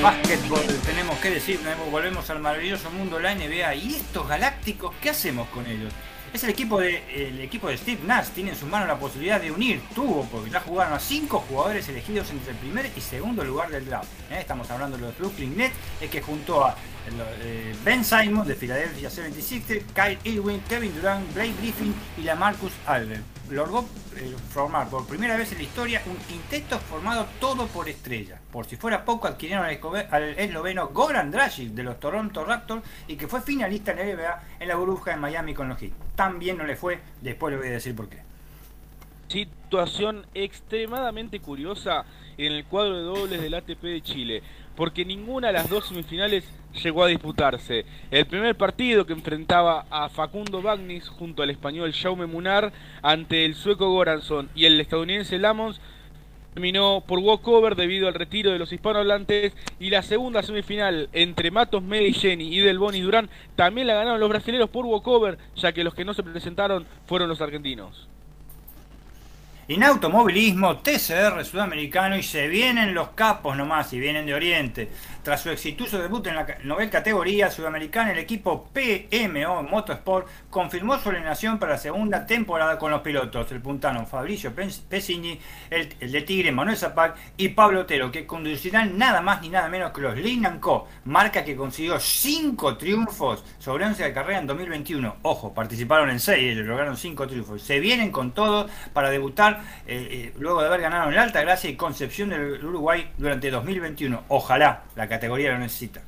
Básquetbol, tenemos que decir, volvemos al maravilloso mundo de la NBA. ¿Y estos galácticos qué hacemos con ellos? Es el equipo de el equipo de Steve Nash, tiene en su mano la posibilidad de unir, tuvo, porque ya jugaron a cinco jugadores elegidos entre el primer y segundo lugar del draft. ¿eh? Estamos hablando de los Brooklyn Nets, es que junto a eh, Ben Simon de Philadelphia 76ers, Kyle Irwin, Kevin Durant, Blake Griffin y la Marcus Albert. logró eh, formar por primera vez en la historia un quinteto formado todo por estrellas. Por si fuera poco, adquirieron al esloveno Goran Dragic de los Toronto Raptors y que fue finalista en la NBA en la burbuja de Miami con los Heat. Tan bien no le fue, después le voy a decir por qué. Situación extremadamente curiosa en el cuadro de dobles del ATP de Chile, porque ninguna de las dos semifinales llegó a disputarse. El primer partido que enfrentaba a Facundo Bagnis junto al español Jaume Munar ante el sueco Goranson y el estadounidense Lamons terminó por walkover debido al retiro de los hispanohablantes y la segunda semifinal entre Matos Medellini y Del Boni Durán también la ganaron los brasileños por walkover ya que los que no se presentaron fueron los argentinos. En automovilismo, TCR sudamericano y se vienen los capos nomás y vienen de Oriente. Tras su exitoso debut en la novel categoría sudamericana, el equipo PMO Motorsport confirmó su alineación para la segunda temporada con los pilotos, el puntano Fabricio Pesini, el, de Tigre Manuel Zapac y Pablo Otero, que conducirán nada más ni nada menos que los Leyland Co, marca que consiguió 5 triunfos sobre 11 de carrera en 2021. Ojo, participaron en 6 y lograron 5 triunfos. Se vienen con todo para debutar eh, eh, luego de haber ganado en Alta Gracia y Concepción del Uruguay durante 2021. Ojalá la categoría lo necesita.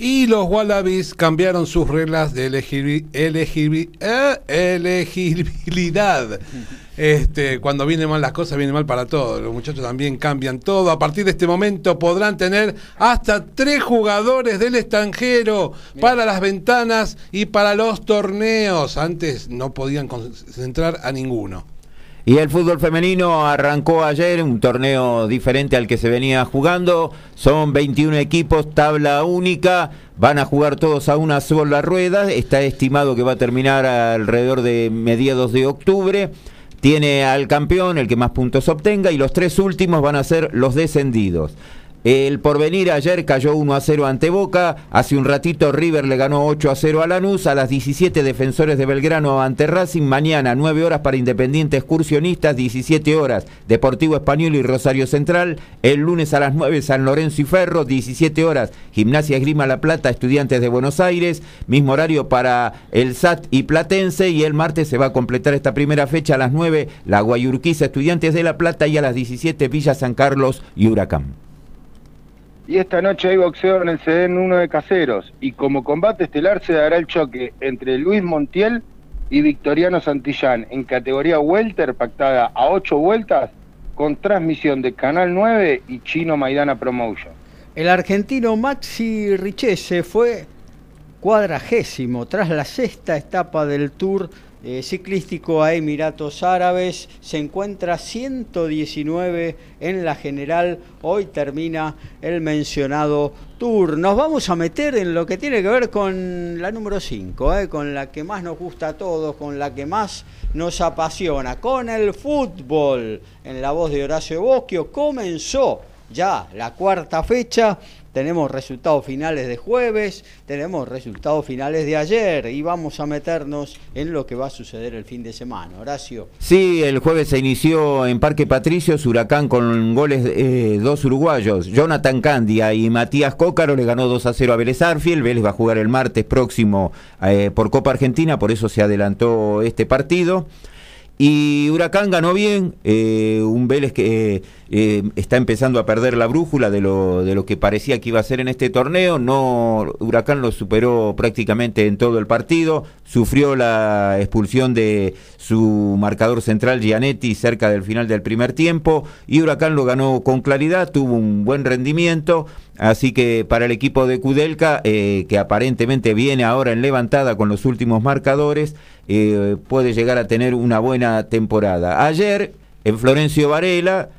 Y los Wallabies cambiaron sus reglas de eh, elegibilidad. Este, cuando vienen mal las cosas, viene mal para todos. Los muchachos también cambian todo. A partir de este momento podrán tener hasta tres jugadores del extranjero para las ventanas y para los torneos. Antes no podían concentrar a ninguno. Y el fútbol femenino arrancó ayer, un torneo diferente al que se venía jugando. Son 21 equipos, tabla única. Van a jugar todos a una sola rueda. Está estimado que va a terminar alrededor de mediados de octubre. Tiene al campeón, el que más puntos obtenga, y los tres últimos van a ser los descendidos. El porvenir ayer cayó 1 a 0 ante Boca. Hace un ratito River le ganó 8 a 0 a Lanús. A las 17 defensores de Belgrano ante Racing. Mañana 9 horas para Independiente Excursionistas. 17 horas Deportivo Español y Rosario Central. El lunes a las 9 San Lorenzo y Ferro. 17 horas Gimnasia Esgrima La Plata. Estudiantes de Buenos Aires. Mismo horario para el SAT y Platense. Y el martes se va a completar esta primera fecha a las 9 La Guayurquiza Estudiantes de La Plata. Y a las 17 Villa San Carlos y Huracán. Y esta noche hay boxeo en el CDN 1 de Caseros. Y como combate estelar se dará el choque entre Luis Montiel y Victoriano Santillán en categoría Welter, pactada a 8 vueltas, con transmisión de Canal 9 y Chino Maidana Promotion. El argentino Maxi Richese fue cuadragésimo tras la sexta etapa del Tour eh, ciclístico a Emiratos Árabes. Se encuentra 119 en la general. Hoy termina el mencionado tour. Nos vamos a meter en lo que tiene que ver con la número 5, eh, con la que más nos gusta a todos, con la que más nos apasiona, con el fútbol. En la voz de Horacio Bosquio comenzó ya la cuarta fecha tenemos resultados finales de jueves, tenemos resultados finales de ayer y vamos a meternos en lo que va a suceder el fin de semana. Horacio. Sí, el jueves se inició en Parque Patricios, Huracán con goles eh, dos uruguayos, Jonathan Candia y Matías Cócaro le ganó 2 a 0 a Vélez Arfiel, Vélez va a jugar el martes próximo eh, por Copa Argentina, por eso se adelantó este partido. Y Huracán ganó bien, eh, un Vélez que eh, está empezando a perder la brújula de lo, de lo que parecía que iba a ser en este torneo. No, Huracán lo superó prácticamente en todo el partido, sufrió la expulsión de su marcador central Gianetti cerca del final del primer tiempo y Huracán lo ganó con claridad, tuvo un buen rendimiento. Así que para el equipo de Kudelka, eh, que aparentemente viene ahora en levantada con los últimos marcadores, eh, puede llegar a tener una buena temporada. Ayer, en Florencio Varela,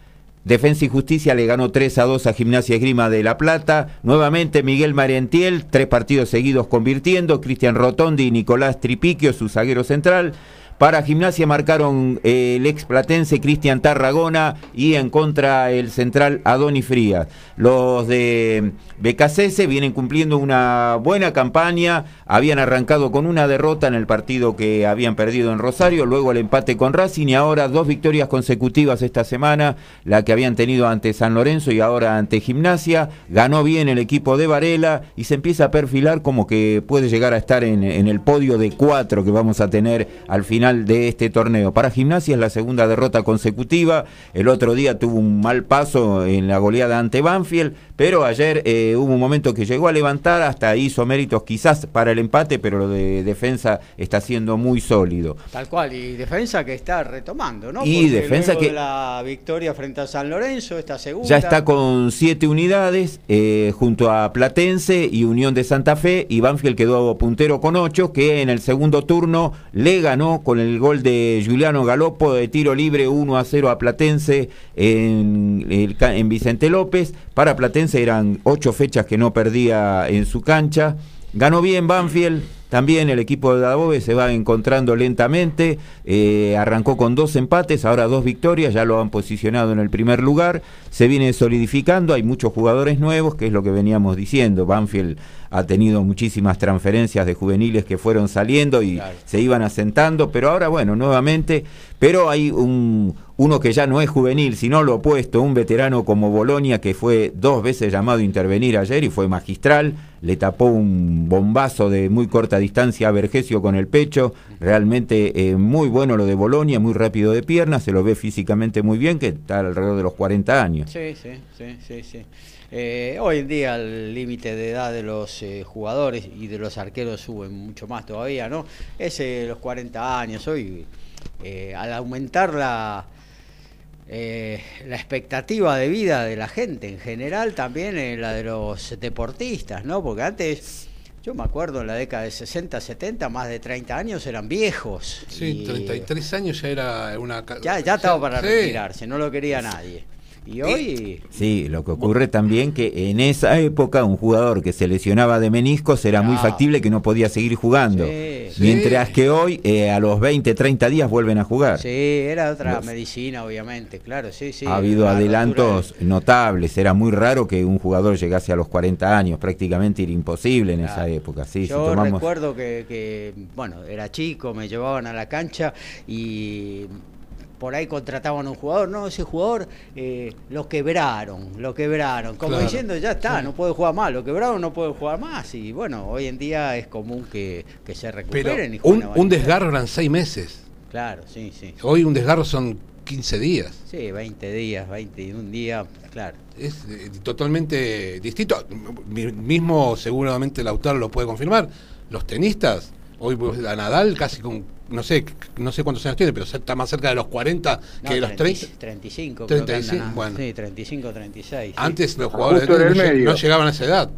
Defensa y Justicia le ganó 3 a 2 a Gimnasia Esgrima de La Plata. Nuevamente Miguel Marientiel, tres partidos seguidos convirtiendo. Cristian Rotondi y Nicolás Tripiquio, su zaguero central. Para Gimnasia marcaron eh, el ex platense Cristian Tarragona y en contra el central Adoni Frías. Los de BKCS vienen cumpliendo una buena campaña, habían arrancado con una derrota en el partido que habían perdido en Rosario, luego el empate con Racing y ahora dos victorias consecutivas esta semana, la que habían tenido ante San Lorenzo y ahora ante Gimnasia. Ganó bien el equipo de Varela y se empieza a perfilar como que puede llegar a estar en el podio de cuatro que vamos a tener al final final de este torneo. Para Gimnasia es la segunda derrota consecutiva, el otro día tuvo un mal paso en la goleada ante Banfield, pero ayer eh, hubo un momento que llegó a levantar, hasta hizo méritos quizás para el empate, pero lo de defensa está siendo muy sólido. Tal cual, y defensa que está retomando, ¿no? Y defensa que... la victoria frente a San Lorenzo, esta segunda... Ya está con siete unidades, eh, junto a Platense y Unión de Santa Fe, y Banfield quedó puntero con ocho, que en el segundo turno le ganó con el gol de Juliano Galopo de tiro libre 1 a 0 a Platense en, en Vicente López. Para Platense eran ocho fechas que no perdía en su cancha. Ganó bien Banfield, también el equipo de Dabove se va encontrando lentamente, eh, arrancó con dos empates, ahora dos victorias, ya lo han posicionado en el primer lugar, se viene solidificando, hay muchos jugadores nuevos, que es lo que veníamos diciendo, Banfield ha tenido muchísimas transferencias de juveniles que fueron saliendo y se iban asentando, pero ahora bueno, nuevamente, pero hay un, uno que ya no es juvenil, sino lo opuesto, un veterano como Bolonia que fue dos veces llamado a intervenir ayer y fue magistral, le tapó un bombazo de muy corta distancia a Vergesio con el pecho, realmente eh, muy bueno lo de Bolonia, muy rápido de piernas, se lo ve físicamente muy bien, que está alrededor de los 40 años. Sí, sí, sí, sí. sí. Eh, hoy en día el límite de edad de los eh, jugadores y de los arqueros sube mucho más todavía, ¿no? Ese los 40 años, hoy al aumentar la... la expectativa de vida de la gente en general, también la de los deportistas, ¿no? Porque antes yo me acuerdo en la década de 60, 70, más de 30 años eran viejos. Sí, 33 años ya era una... Ya, ya estaba para retirarse, no lo quería nadie. Y hoy... Sí, lo que ocurre también que en esa época un jugador que se lesionaba de meniscos era muy factible que no podía seguir jugando. Mientras que hoy eh, a los 20, 30 días vuelven a jugar. Sí, era otra medicina obviamente, claro, sí, sí. Ha habido adelantos notables, era muy raro que un jugador llegase a los 40 años, prácticamente era imposible en esa época. Sí, Yo recuerdo que, que, bueno, era chico, me llevaban a la cancha y por ahí contrataban a un jugador, no, ese jugador eh, lo quebraron, lo quebraron, como diciendo, ya está, no puede jugar más, lo quebraron, no puede jugar más, y bueno, hoy en día es común que, se recuperen. y un, un desgarro eran seis meses. Claro, sí, sí. Hoy un desgarro son 15 días. Sí, 20 días, 21 días, claro. Es eh, totalmente distinto. Mismo seguramente Lautaro lo puede confirmar. Los tenistas, hoy a Nadal casi con no sé, no sé cuántos años tiene, pero está más cerca de los 40 que de los 30. 35, 35, bueno. Sí, 35, 36. Antes los jugadores no, llegaban a esa edad.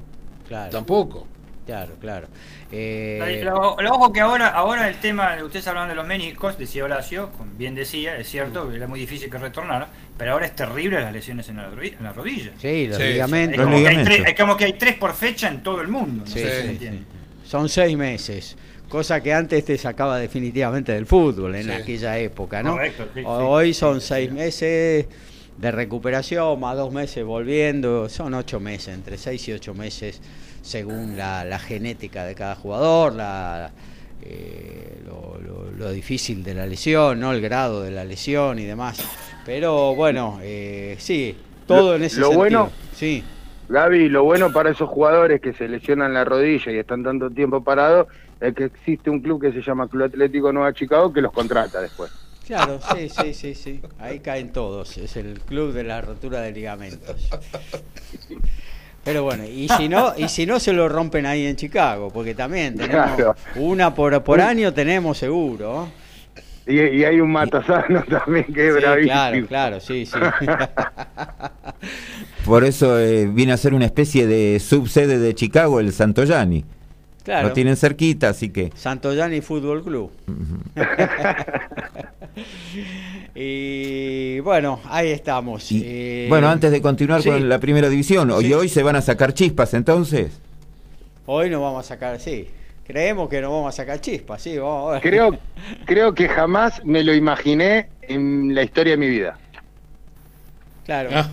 Claro. Tampoco. Claro, claro. Eh... Lo, ojo que ahora, ahora el tema, ustedes hablan de los meniscos, decía Horacio, bien decía, es cierto, era muy difícil que retornara, pero ahora es terrible las lesiones en la, rodilla. En la rodilla. Sí, los ligamentos. Es como, hay como, que hay tres por fecha en todo el mundo. No sí, sé si Son seis meses cosa que antes te sacaba definitivamente del fútbol en aquella época, ¿no? Hoy son seis meses de recuperación, más dos meses volviendo, son ocho meses, entre seis y ocho meses, según la, genética de cada jugador, la, eh, lo, difícil de la lesión, ¿no? El grado de la lesión y demás. Pero bueno, eh, sí, todo en ese lo sentido. Bueno, sí. Gaby, lo bueno para esos jugadores que se lesionan la rodilla y están tanto tiempo parados es que existe un club que se llama Club Atlético Nueva Chicago que los contrata después. Claro, sí, sí, sí, sí. Ahí caen todos. Es el club de la rotura de ligamentos. Pero bueno, y si no, y si no se lo rompen ahí en Chicago, porque también tenemos una por, por año tenemos seguro. Y, hay un matasano también que es bravísimo. Claro, claro, sí, sí. Por eso eh, viene a ser una especie de subsede de Chicago, el Santoyani. Claro. Lo tienen cerquita, así que. Santoyani Fútbol Club. y bueno, ahí estamos. Eh, bueno, antes de continuar con la primera división, hoy, hoy se van a sacar chispas entonces. Hoy nos vamos a sacar, sí. Creemos que nos vamos a sacar chispas, sí. Vamos Creo, creo que jamás me lo imaginé en la historia de mi vida. Claro. Ah.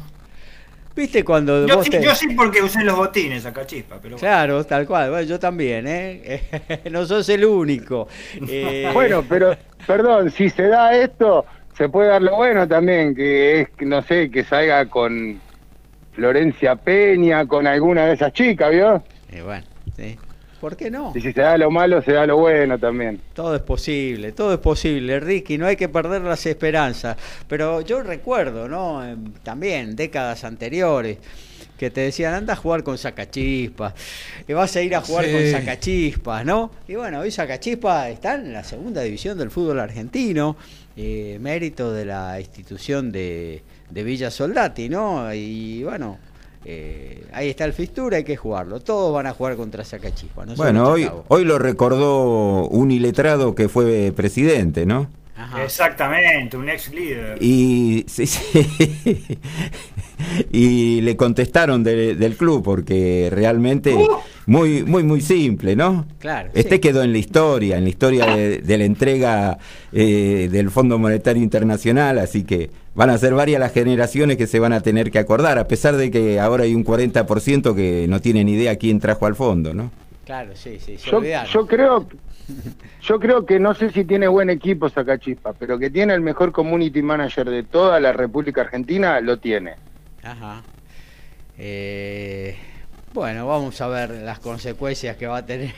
¿Viste cuando yo, sí, yo sí porque usé los botines acá chispa, pero Claro, tal cual, yo también, ¿eh? no sos el único. Eh, bueno, pero, perdón, si se da esto, se puede dar lo bueno también, que es, no sé, que salga con Florencia Peña, con alguna de esas chicas, ¿vio? bueno, sí. ¿Por qué no? Y si se da lo malo, se da lo bueno también. Todo es posible, todo es posible, Ricky, no hay que perder las esperanzas. Pero yo recuerdo, ¿no? También, décadas anteriores, que te decían, anda a jugar con Sacachispas, que vas a ir a jugar Sí. con Sacachispas, ¿no? Y bueno, hoy Sacachispas está en la segunda división del fútbol argentino, eh, mérito de la institución de, de Villa Soldati, ¿no? Y bueno. Eh, ahí está el Fistura, hay que jugarlo. Todos van a jugar contra Sacachispas. no Bueno, hoy, lo recordó un iletrado que fue presidente, ¿no? Ajá. Exactamente, un ex líder. Y, sí, sí. Y le contestaron de- del club porque realmente muy muy muy simple, ¿no? Claro, Este sí. quedó en la historia, en la historia de, de la entrega eh, del Fondo Monetario Internacional, así que van a ser varias las generaciones que se van a tener que acordar, a pesar de que ahora hay un 40% que no tienen idea quién trajo al fondo, ¿no? Claro, sí, sí, yo creo yo creo que no sé si tiene buen equipo Sacachispa, pero que tiene el mejor community manager de toda la República Argentina, lo tiene. Ajá. Eh, bueno, vamos a ver las consecuencias que va a tener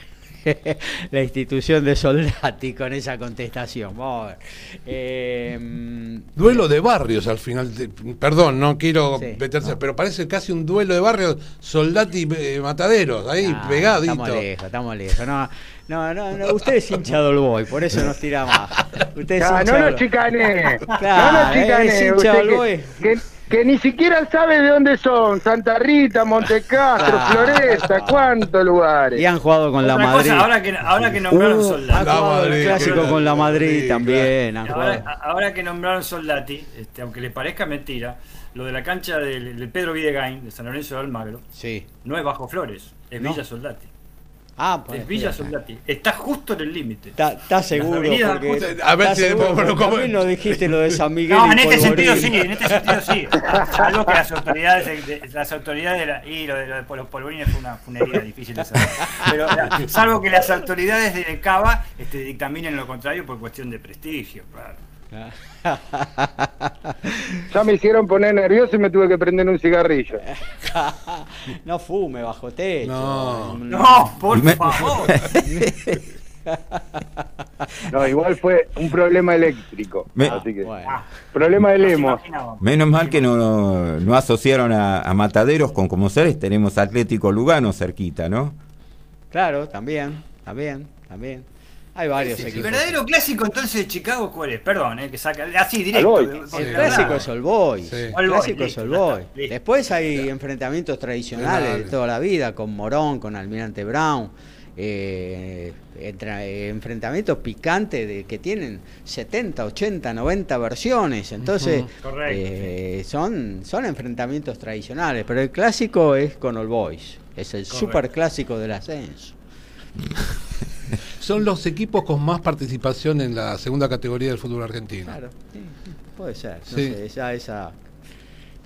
la institución de Soldati con esa contestación. Vamos a ver. Eh, Duelo de barrios al final. de- perdón, no quiero Sí. meterse, pero parece casi un duelo de barrios. Soldati eh, Mataderos, ahí ah, pegadito. Estamos lejos, estamos lejos. No, no, no, no, usted es hincha del Boy, por eso nos tira más. Usted es Ah, hincha no Boy. chicane, Claro, no lo chicane. es hincha usted del que- Boy. que, que ni siquiera sabe de dónde son, Santa Rita, Montecastro, Claro. Floresta, cuántos lugares. Y han jugado con la Madrid. cosa, ahora que, ahora que nombraron Uh, Soldati. han La jugado el Madrid, clásico con la Madrid también. han Ahora, jugado. ahora que nombraron Soldati, este, aunque les parezca mentira, lo de la cancha del, del Pedro Videgain, de San Lorenzo de Almagro, Sí. no es Bajo Flores, es No. Villa Soldati. Ah, pues, Villa. Soldati. Está justo en el límite. Está, seguro, porque, A ver si- seguro, bueno, porque ¿cómo- también no dijiste lo de San Miguel. No, en este sentido sí, en este sentido sí. Algo que las autoridades, de- de- las autoridades de la- y lo de, lo de los polvorines fue una, herida difícil de saber. Pero salvo que las autoridades de Cava este, dictaminen lo contrario por cuestión de prestigio, claro. Ya me hicieron poner nervioso y me tuve que prender un cigarrillo. no fume bajo techo. No. No, por Me- favor. No, igual fue un problema eléctrico. Me- Así que, Bueno. Problema de Lemos. Menos mal que no, no asociaron a, a Mataderos con como seres, tenemos Atlético Lugano cerquita, ¿no? Claro, también, también, también. Hay varios El equipos. verdadero clásico entonces de Chicago, ¿cuál es? Perdón, eh, que saca así Al directo. El clásico es All Boys. Sí. El clásico es All Boys. Después hay enfrentamientos tradicionales de toda la vida, con Morón, con Almirante Brown. eh, eh, enfrentamientos picantes de, que tienen 70, 80, 90 versiones. Entonces, Correcto, eh, son, son enfrentamientos tradicionales. Pero el clásico es con All Boys. Es el Correcto. super clásico del ascenso. Son los equipos con más participación en la segunda categoría del fútbol argentino. Claro, sí, puede ser. No Sí. sé, esa, esa.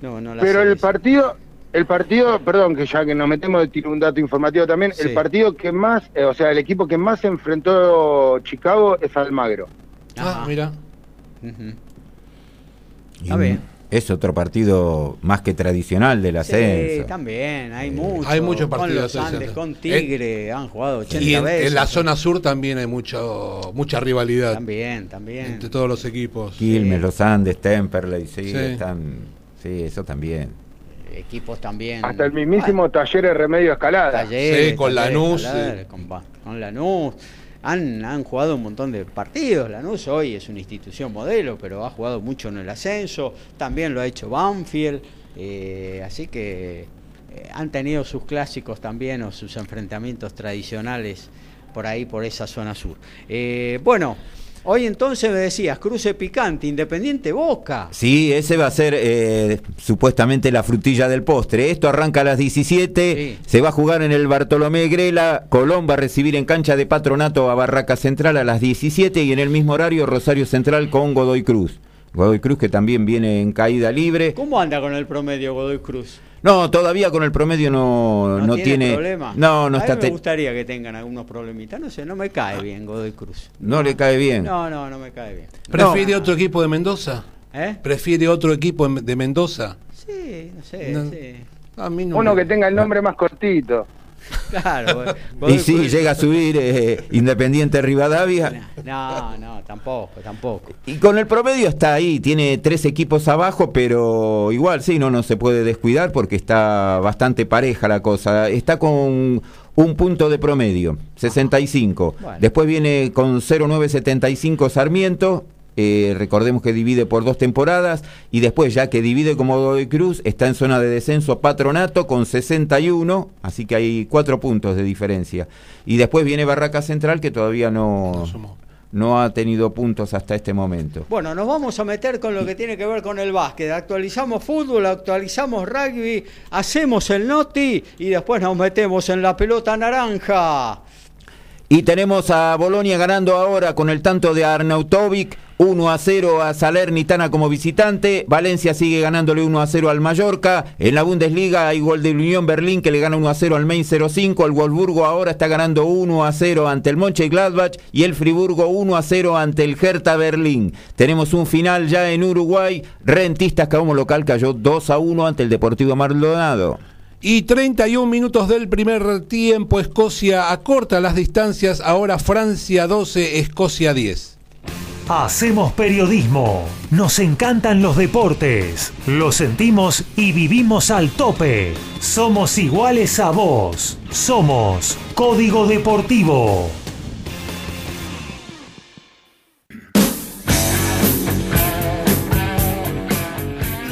No, no la Pero sé el esa. partido, el partido, perdón, que ya que nos metemos, tiro un dato informativo también, Sí. el partido que más, eh, o sea, el equipo que más se enfrentó Chicago es Almagro. Ah, mira. Está bien. Es otro partido más que tradicional del ascenso. Sí, también, hay muchos. hay muchos Con partidos los Andes, con Tigre, han jugado 80 Y en, veces. en la zona sur también hay mucho, mucha rivalidad También, también. entre todos los equipos. Quilmes, Sí. los Andes, Temperley, sí, Sí. están. Sí, eso también. Equipos también. Hasta el mismísimo Talleres Remedio Escalada. Talleres, Sí, con Talleres, Lanús. Con, con Lanús. Han, han jugado un montón de partidos. Lanús hoy es una institución modelo, pero ha jugado mucho en el ascenso. También lo ha hecho Banfield. eh, así que eh, han tenido sus clásicos también o sus enfrentamientos tradicionales por ahí, por esa zona sur. Eh, bueno, hoy entonces me decías, cruce picante, Independiente Boca. Sí, ese va a ser eh, supuestamente la frutilla del postre. Esto arranca a las 17, Sí. se va a jugar en el Bartolomé Grela, Colón va a recibir en cancha de Patronato a Barraca Central a las 17 y en el mismo horario Rosario Central con Godoy Cruz. Godoy Cruz que también viene en caída libre. ¿Cómo anda con el promedio Godoy Cruz? No, todavía con el promedio no, no, tiene... problema. No, no a está... mí me te- gustaría que tengan algunos problemitas. No sé, no me cae bien Godoy Cruz. No le cae bien. No, no, no me cae bien. ¿Prefiere No. otro equipo de Mendoza? ¿Eh? ¿Prefiere otro equipo de Mendoza? Sí, no sé, No. sí. A mí no Uno me- que tenga el nombre más cortito. Claro. y sí, llega a subir eh, Independiente Rivadavia. No, no, tampoco, tampoco. Y con el promedio está ahí, tiene tres equipos abajo, pero igual sí, no, no se puede descuidar porque está bastante pareja la cosa. Está con un punto de promedio, 65. Después viene con 0,975 Sarmiento, eh, recordemos que divide por dos temporadas y después ya que divide como Godoy Cruz está en zona de descenso Patronato con 61, así que hay cuatro puntos de diferencia. Y después viene Barraca Central que todavía no, no ha tenido puntos hasta este momento. Bueno, nos vamos a meter con lo que tiene que ver con el básquet. Actualizamos fútbol, actualizamos rugby, hacemos el noti y después nos metemos en la pelota naranja. Y tenemos a Bolonia ganando ahora con el tanto de Arnautovic 1 a 0 a Salernitana como visitante. Valencia sigue ganándole 1 a 0 al Mallorca. En la Bundesliga hay gol de Unión Berlín que le gana 1 a 0 al Main 05. El Wolfsburgo ahora está ganando 1 a 0 ante el Monche Gladbach y el Friburgo 1 a 0 ante el Hertha Berlín. Tenemos un final ya en Uruguay. Rentistas como local cayó 2 a 1 ante el Deportivo Maldonado. Y 31 minutos del primer tiempo, Escocia acorta las distancias, ahora Francia 12, Escocia 10. Hacemos periodismo, nos encantan los deportes, lo sentimos y vivimos al tope. Somos iguales a vos, somos Código Deportivo.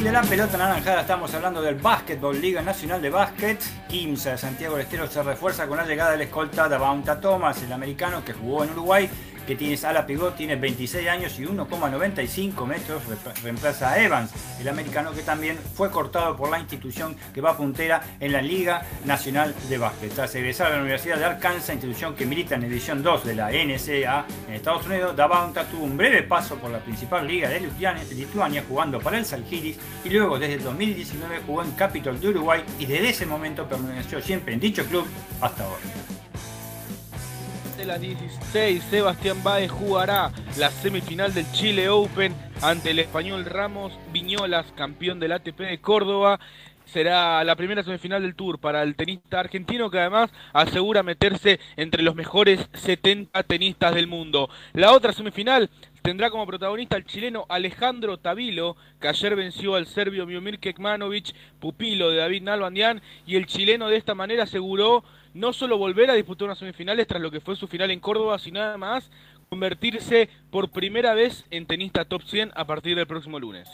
De la pelota naranjada estamos hablando del Básquetbol Liga Nacional de Básquet. Quimsa de Santiago del Estero se refuerza con la llegada del escolta Davonta Thomas, el americano que jugó en Uruguay que tiene ala pivot, tiene 26 años y 1,95 metros, reemplaza a Evans, el americano que también fue cortado por la institución que va puntera en la Liga Nacional de Básquet. Tras egresar a la Universidad de Arkansas, institución que milita en edición 2 de la NCAA en Estados Unidos, Davanta tuvo un breve paso por la principal liga de Lituania, jugando para el Salgiris y luego desde el 2019 jugó en Capitol de Uruguay y desde ese momento permaneció siempre en dicho club hasta ahora de las 16, Sebastián Baez jugará la semifinal del Chile Open ante el español Ramos Viñolas, campeón del ATP de Córdoba. Será la primera semifinal del Tour para el tenista argentino que además asegura meterse entre los mejores 70 tenistas del mundo. La otra semifinal tendrá como protagonista al chileno Alejandro Tavilo, que ayer venció al serbio Miomir Kekmanovic, pupilo de David Nalbandian, y el chileno de esta manera aseguró no solo volver a disputar unas semifinales tras lo que fue su final en Córdoba, sino además convertirse por primera vez en tenista top 100 a partir del próximo lunes.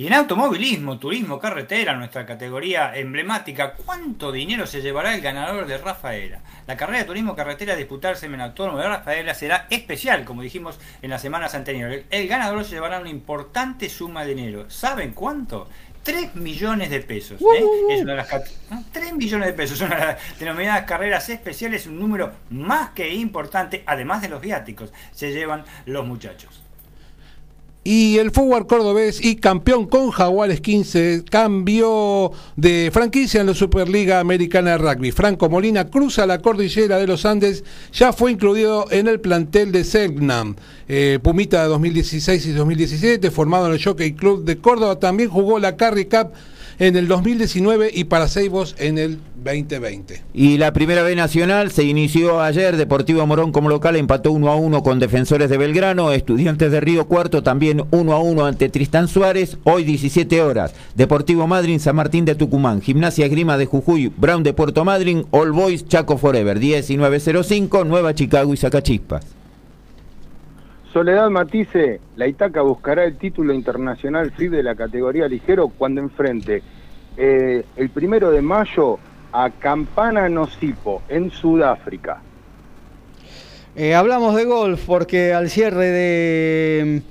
Y en automovilismo, turismo, carretera, nuestra categoría emblemática, ¿cuánto dinero se llevará el ganador de Rafaela? La carrera de turismo carretera disputarse en el autónomo de Rafaela será especial, como dijimos en las semanas anteriores. El ganador se llevará una importante suma de dinero. ¿Saben cuánto? 3 millones de pesos. ¿eh? Es una de las 3 millones de pesos. De las denominadas carreras especiales, un número más que importante, además de los viáticos, se llevan los muchachos. Y el fútbol cordobés y campeón con Jaguares 15 cambió de franquicia en la Superliga Americana de Rugby. Franco Molina cruza la cordillera de los Andes, ya fue incluido en el plantel de Selknam. Eh, Pumita de 2016 y 2017, formado en el Jockey Club de Córdoba, también jugó la Carry Cup en el 2019 y para Seibos en el 2020. Y la primera B nacional se inició ayer, Deportivo Morón como local empató 1 a 1 con Defensores de Belgrano, Estudiantes de Río Cuarto también 1 a 1 ante Tristán Suárez, hoy 17 horas, Deportivo Madryn, San Martín de Tucumán, Gimnasia Grima de Jujuy, Brown de Puerto Madryn, All Boys, Chaco Forever, 1905, Nueva Chicago y Zacachispas. Soledad Matice, la Itaca buscará el título internacional FIB de la categoría ligero cuando enfrente eh, el primero de mayo a Campana Nocipo en Sudáfrica. Eh, hablamos de golf porque al cierre de,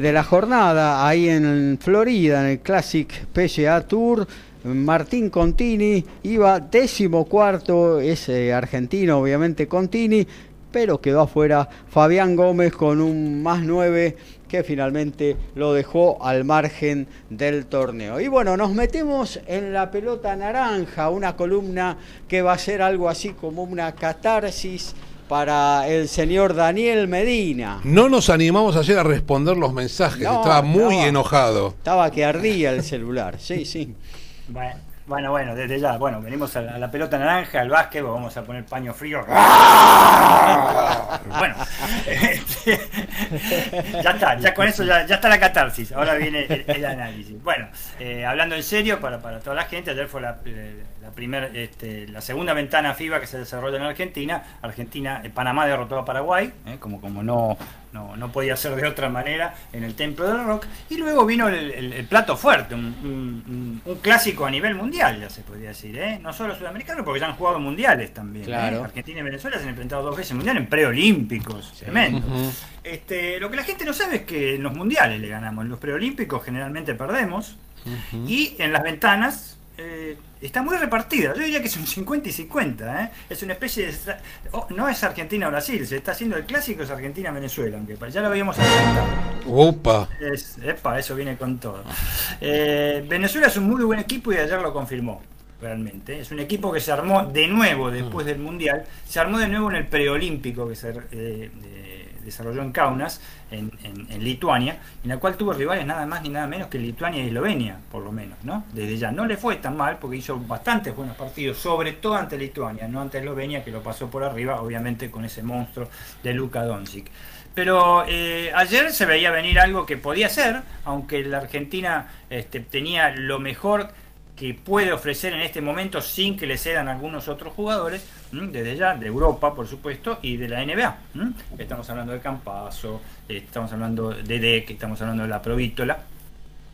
de, la jornada ahí en Florida, en el Classic PGA Tour, Martín Contini iba décimo cuarto, es eh, argentino obviamente Contini, pero quedó afuera Fabián Gómez con un más 9 que finalmente lo dejó al margen del torneo. Y bueno, nos metemos en la pelota naranja, una columna que va a ser algo así como una catarsis para el señor Daniel Medina. No nos animamos ayer a responder los mensajes, estaba muy enojado. Estaba que ardía el celular, sí, sí. Bueno, Bueno, bueno, desde ya, bueno, venimos a la, pelota naranja, al básquet, vamos a poner paño frío. bueno, este, ya está, ya con eso ya, está la catarsis, ahora viene el, análisis. Bueno, eh, hablando en serio, para, para toda la gente, ayer fue la, eh, la, primer, este, la segunda ventana FIBA que se desarrolla en Argentina. Argentina, eh, Panamá derrotó a Paraguay, como, como no, no, no, podía ser de otra manera en el Templo del Rock. Y luego vino el, plato fuerte, un, un, clásico a nivel mundial, ya se podría decir, ¿eh? no solo sudamericano, porque ya han jugado mundiales también. ¿eh? Argentina y Venezuela se han enfrentado dos veces mundial en preolímpicos, tremendo. este, lo que la gente no sabe es que en los mundiales le ganamos, en los preolímpicos generalmente perdemos, y en las ventanas eh, está muy repartida. Yo diría que es un 50 y 50. ¿eh? Es una especie de. Oh, no es Argentina-Brasil, se está haciendo el clásico, es Argentina-Venezuela, aunque ya lo habíamos. Opa. Es, epa, eso viene con todo. Eh, Venezuela es un muy buen equipo y ayer lo confirmó. Realmente. Es un equipo que se armó de nuevo después del Mundial. Se armó de nuevo en el preolímpico que se desarrolló en Kaunas, en, Lituania, en la cual tuvo rivales nada más ni nada menos que Lituania y Eslovenia, por lo menos, ¿no? Desde ya. No le fue tan mal porque hizo bastantes buenos partidos, sobre todo ante Lituania, no ante Eslovenia, que lo pasó por arriba, obviamente con ese monstruo de Luka Doncic. Pero eh, ayer se veía venir algo que podía ser, aunque la Argentina este, tenía lo mejor que puede ofrecer en este momento sin que le cedan algunos otros jugadores, desde ya, de Europa, por supuesto, y de la NBA. Estamos hablando de Campaso, estamos hablando de DEC, estamos hablando de la Provítola,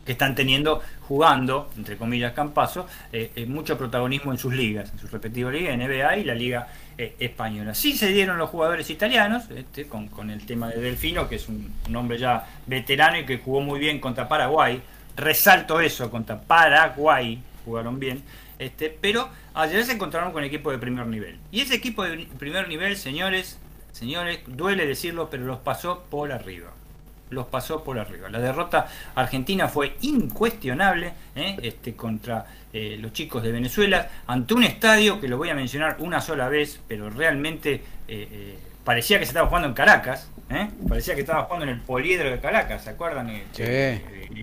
que están teniendo, jugando, entre comillas, Campaso, eh, eh, mucho protagonismo en sus ligas, en sus respectivas ligas, NBA y la Liga eh, Española. Sí se dieron los jugadores italianos, este, con, el tema de Delfino, que es un, un hombre ya veterano y que jugó muy bien contra Paraguay. Resalto eso, contra Paraguay, jugaron bien. Este, pero ayer se encontraron con equipo de primer nivel. Y ese equipo de primer nivel, señores, señores, duele decirlo, pero los pasó por arriba. Los pasó por arriba. La derrota argentina fue incuestionable ¿eh? este, contra eh, los chicos de Venezuela, ante un estadio que lo voy a mencionar una sola vez, pero realmente eh, parecía que se estaba jugando en Caracas. Parecía que estaba jugando en el poliedro de Caracas, ¿se acuerdan? Sí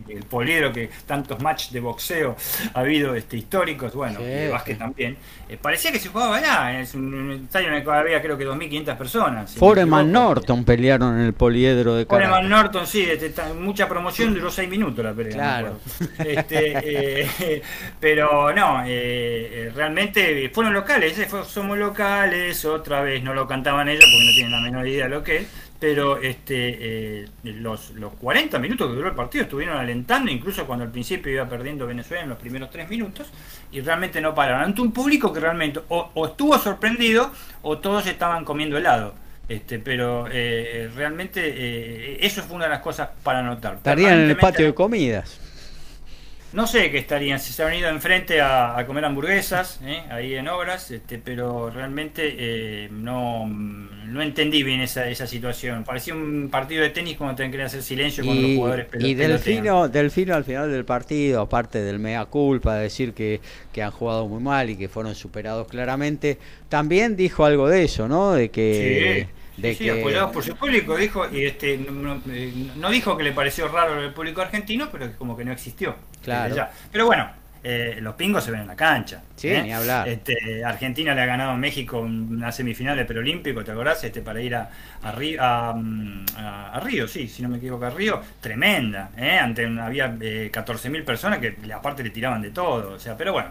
el poliedro que tantos matches de boxeo ha habido este, históricos, bueno, de básquet también, eh, parecía que se jugaba allá, es un estadio en el cual había creo que 2.500 personas. Foreman Norton pelearon en el poliedro de Caracas. Foreman Norton, sí, este, mucha promoción, duró 6 minutos la pelea. Claro. Este, eh, pero no, eh, realmente fueron locales, somos locales, otra vez no lo cantaban ellos porque no tienen la menor idea de lo que es pero este, eh, los, los 40 minutos que duró el partido estuvieron alentando, incluso cuando al principio iba perdiendo Venezuela en los primeros 3 minutos, y realmente no pararon. Ante un público que realmente o, estuvo sorprendido o todos estaban comiendo helado. Este, pero eh, realmente eh, eso fue una de las cosas para notar. Estarían en el patio de comidas. No sé qué estarían, si se han ido enfrente a, comer hamburguesas, ¿eh? ahí en obras, este, pero realmente eh, no, no entendí bien esa, esa situación. Parecía un partido de tenis cuando tienen que hacer silencio con los jugadores Y Delfino, Delfino al final del partido, aparte del mea culpa, de decir que, que han jugado muy mal y que fueron superados claramente, también dijo algo de eso, ¿no? De que sí, apoyados por su público, dijo, y este eh, no, dijo que le pareció raro el público argentino, pero como que no existió. Claro. Pero bueno, eh, los pingos se ven en la cancha. Sí, ¿eh? ni hablar. Este, Argentina le ha ganado a México una semifinal de preolímpico, ¿te acordás? Este, para ir a, a, a, Río, sí, si no me equivoco, a Río, tremenda, ¿eh? Ante había 14.000 personas que aparte le tiraban de todo, o sea, pero bueno.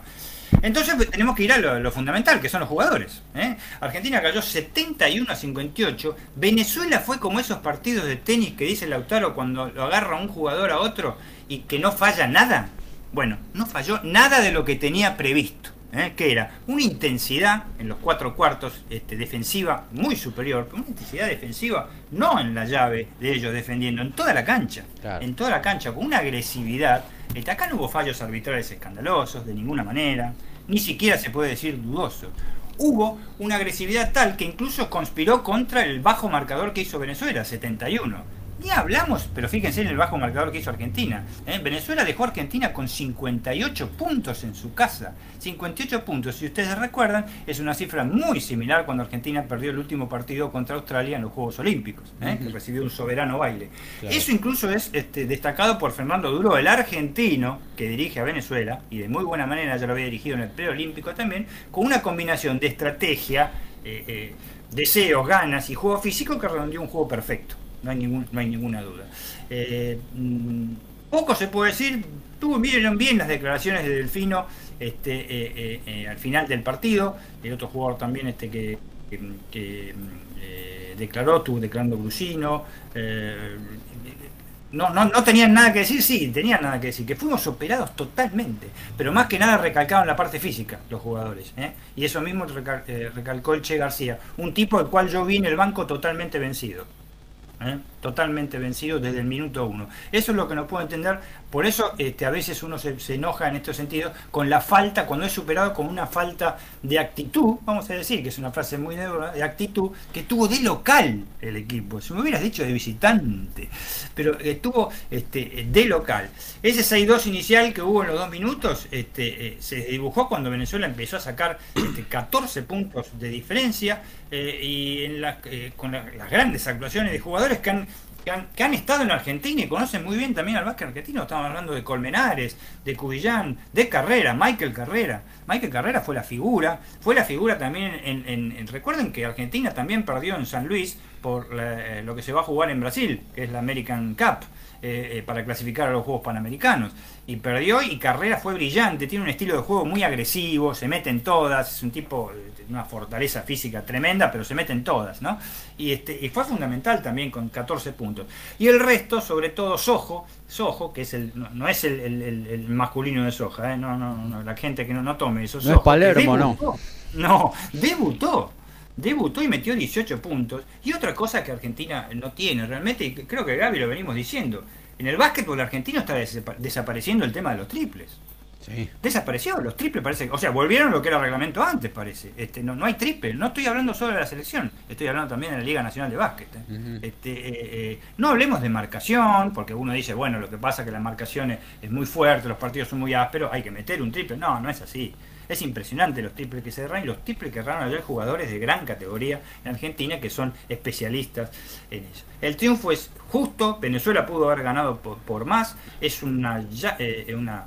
Entonces pues, tenemos que ir a lo, fundamental, que son los jugadores. ¿eh? Argentina cayó 71 a 58. Venezuela fue como esos partidos de tenis que dice Lautaro cuando lo agarra un jugador a otro y que no falla nada. Bueno, no falló nada de lo que tenía previsto. ¿eh? que era una intensidad en los cuatro cuartos este, defensiva muy superior, una intensidad defensiva no en la llave de ellos defendiendo, en toda la cancha, en toda la cancha, con una agresividad acá no hubo fallos arbitrales escandalosos, de ninguna manera, ni siquiera se puede decir dudoso. Hubo una agresividad tal que incluso conspiró contra el bajo marcador que hizo Venezuela, 71. Ni hablamos, pero fíjense en el bajo marcador que hizo Argentina. ¿eh? Venezuela dejó a Argentina con 58 puntos en su casa. 58 puntos, si ustedes recuerdan, es una cifra muy similar cuando Argentina perdió el último partido contra Australia en los Juegos Olímpicos, ¿eh? que recibió un soberano baile. Eso incluso es este, destacado por Fernando Duro, el argentino que dirige a Venezuela, y de muy buena manera ya lo había dirigido en el preolímpico también, con una combinación de estrategia, eh, deseos, ganas y juego físico que redondeó un juego perfecto no hay, ningún, no hay ninguna duda. Eh, mm, poco se puede decir, tuvo, vieron bien las declaraciones de Delfino este, eh, eh, al final del partido, el otro jugador también este que, declaró, estuvo declarando Brusino, no, no, no tenían nada que decir, sí, tenían nada que decir, que fuimos operados totalmente, pero más que nada recalcaban la parte física los jugadores, y eso mismo recalcó el Che García, un tipo al cual yo vi en el banco totalmente vencido. ¿Eh? totalmente vencido desde el minuto uno. Eso es lo que no puedo entender, por eso este, a veces uno se, enoja en estos sentidos con la falta, cuando es superado con una falta de actitud, vamos a decir que es una frase muy de, actitud, que tuvo de local el equipo, si me hubieras dicho de visitante, pero estuvo este, de local. Ese 6-2 inicial que hubo en los dos minutos este, eh, se dibujó cuando Venezuela empezó a sacar 14 este, puntos de diferencia eh, y en eh, con las grandes actuaciones de jugadores que han que han, estado en Argentina y conocen muy bien también al básquet argentino. Estamos hablando de Colmenares, de Cubillán, de Carrera, Michael Carrera. Michael Carrera fue la figura, fue la figura también en... recuerden que Argentina también perdió en San Luis por eh, lo que se va a jugar en Brasil, que es la American Cup. Eh, eh, para clasificar a los Juegos Panamericanos. Y perdió y Carrera fue brillante, tiene un estilo de juego muy agresivo, se mete en todas, es un tipo de una fortaleza física tremenda, pero se mete en todas, ¿no? Y, este, y fue fundamental también con 14 puntos. Y el resto, sobre todo Sojo, Sojo, que es el, no, es el, masculino de Soja, ¿eh? no, no, no, la gente que no, no tome eso. No es Palermo, no. No, debutó debutó y metió 18 puntos. Y otra cosa que Argentina no tiene realmente, y creo que Gaby lo venimos diciendo, en el básquetbol argentino está desapareciendo el tema de los triples. Sí. Desapareció, los triples parece, o sea, volvieron lo que era reglamento antes, parece. Este, no, no hay triple, no estoy hablando solo de la selección, estoy hablando también de la Liga Nacional de Básquet. ¿eh? este, eh, eh, no hablemos de marcación, porque uno dice, bueno, lo que pasa es que la marcación es, es muy fuerte, los partidos son muy ásperos, hay que meter un triple. No, no es así. Es impresionante los triples que se erran y los triples que erraron ayer jugadores de gran categoría en Argentina que son especialistas en eso. El triunfo es justo, Venezuela pudo haber ganado por, más, es una, eh, una,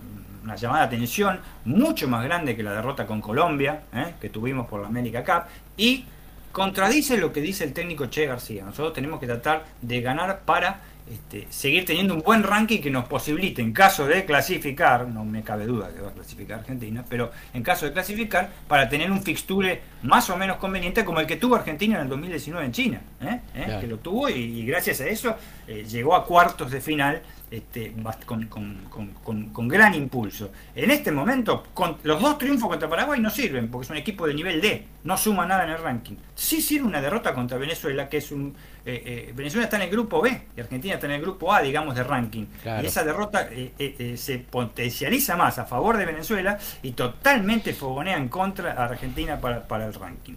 llamada de atención mucho más grande que la derrota con Colombia, eh, que tuvimos por la América Cup, y contradice lo que dice el técnico Che García. Nosotros tenemos que tratar de ganar para este, seguir teniendo un buen ranking que nos posibilite, en caso de clasificar, no me cabe duda que va a clasificar Argentina, pero en caso de clasificar, para tener un fixture más o menos conveniente como el que tuvo Argentina en el 2019 en China, ¿eh? ¿Eh? que lo tuvo y, gracias a eso eh, llegó a cuartos de final este, con, con, gran impulso. En este momento, con los dos triunfos contra Paraguay no sirven, porque es un equipo de nivel D, no suma nada en el ranking. Sí sirve una derrota contra Venezuela, que es un eh, eh, Venezuela está en el grupo B y Argentina está en el grupo A, digamos, de ranking. Y esa derrota eh, se potencializa más a favor de Venezuela y totalmente fogonea en contra a Argentina para, el ranking.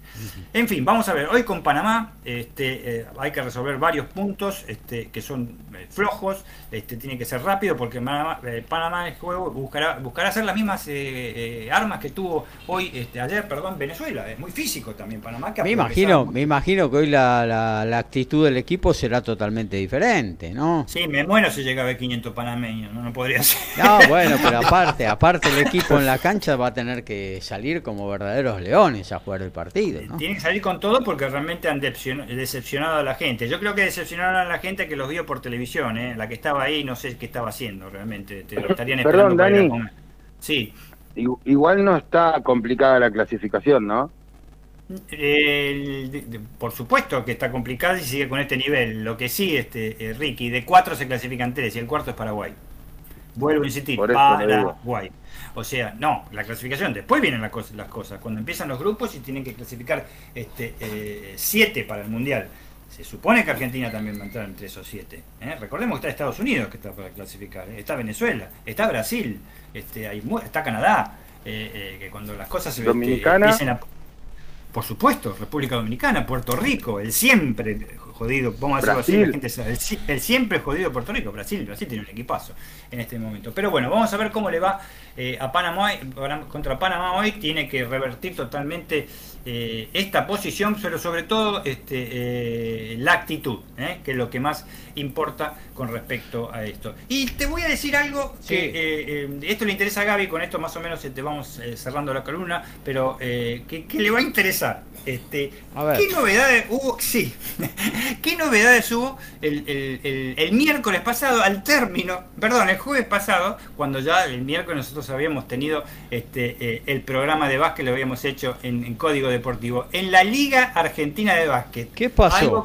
En fin, vamos a ver, hoy con Panamá este, hay que resolver varios puntos este, que son flojos, este, tiene que ser rápido porque Panamá, Panamá el juego buscará, buscará hacer las mismas armas que tuvo hoy, este, ayer, perdón, Venezuela. Es muy físico también Panamá. me imagino, me imagino que hoy la actitud del equipo será totalmente diferente, ¿no? Sí, me muero si llega a ver 500 panameños, no, no podría ser. No, bueno, pero aparte, aparte el equipo en la cancha va a tener que salir como verdaderos leones a jugar el partido. ¿no? Tienen que salir con todo porque realmente han decepcionado a la gente. Yo creo que decepcionaron a la gente que los vio por televisión, ¿eh? la que estaba ahí no sé qué estaba haciendo realmente. Te estarían Perdón, Dani. Sí. Igual no está complicada la clasificación, ¿no? Por supuesto que está complicado y sigue con este nivel. Lo que sí, este eh, Ricky, de cuatro se clasifican tres y el cuarto es Paraguay. Vuelvo a insistir, Paraguay. O sea, no, la clasificación, después vienen las cosas, las cosas. Cuando empiezan los grupos y tienen que clasificar este, eh, siete para el Mundial. Se supone que Argentina también va a entrar entre esos siete. ¿eh? Recordemos que está Estados Unidos que está para clasificar, está Venezuela, está Brasil, este, hay, está Canadá. que cuando las cosas se Dominicana. empiecen a por supuesto, República Dominicana, Puerto Rico, el siempre jodido, vamos a decirlo así, la gente sabe, el, siempre jodido Puerto Rico, Brasil, Brasil tiene un equipazo en este momento. Pero bueno, vamos a ver cómo le va eh, a Panamá contra Panamá hoy, tiene que revertir totalmente eh, esta posición, pero sobre todo este, eh, la actitud, que es lo que más importa con respecto a esto. Y te voy a decir algo que esto le interesa a Gaby, con esto más o menos te este, vamos cerrando la columna, pero que, le va a interesar. Este, ¿Qué novedades hubo? Sí, ¿qué novedades hubo el, miércoles pasado, al término, perdón, el jueves pasado, cuando ya el miércoles nosotros habíamos tenido este, el programa de básquet, lo habíamos hecho en Código deportivo. En la Liga Argentina de Básquet. ¿Qué pasó?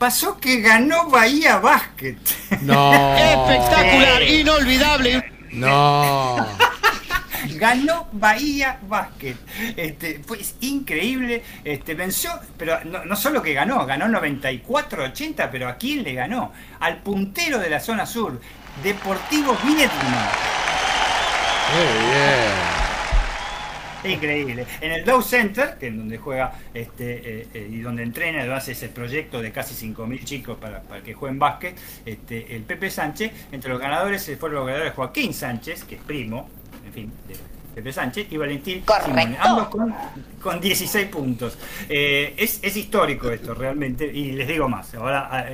pasó que ganó Bahía Básquet. No. Espectacular, inolvidable. No. ganó Bahía Básquet. Este, fue increíble. Este, venció, pero no, solo que ganó, ganó 94-80, pero ¿a quién le ganó? Al puntero de la zona sur, Deportivo Vietnam. Muy bien. Increíble. En el Dow Center, que es donde juega este, eh, eh, y donde entrena, lo hace ese proyecto de casi 5.000 chicos para, que jueguen básquet, este, el Pepe Sánchez, entre los ganadores fueron los ganadores Joaquín Sánchez, que es primo, en fin, de Pepe Sánchez, y Valentín Simone, ambos con, 16 puntos. Eh, es, es, histórico esto, realmente, y les digo más, ahora...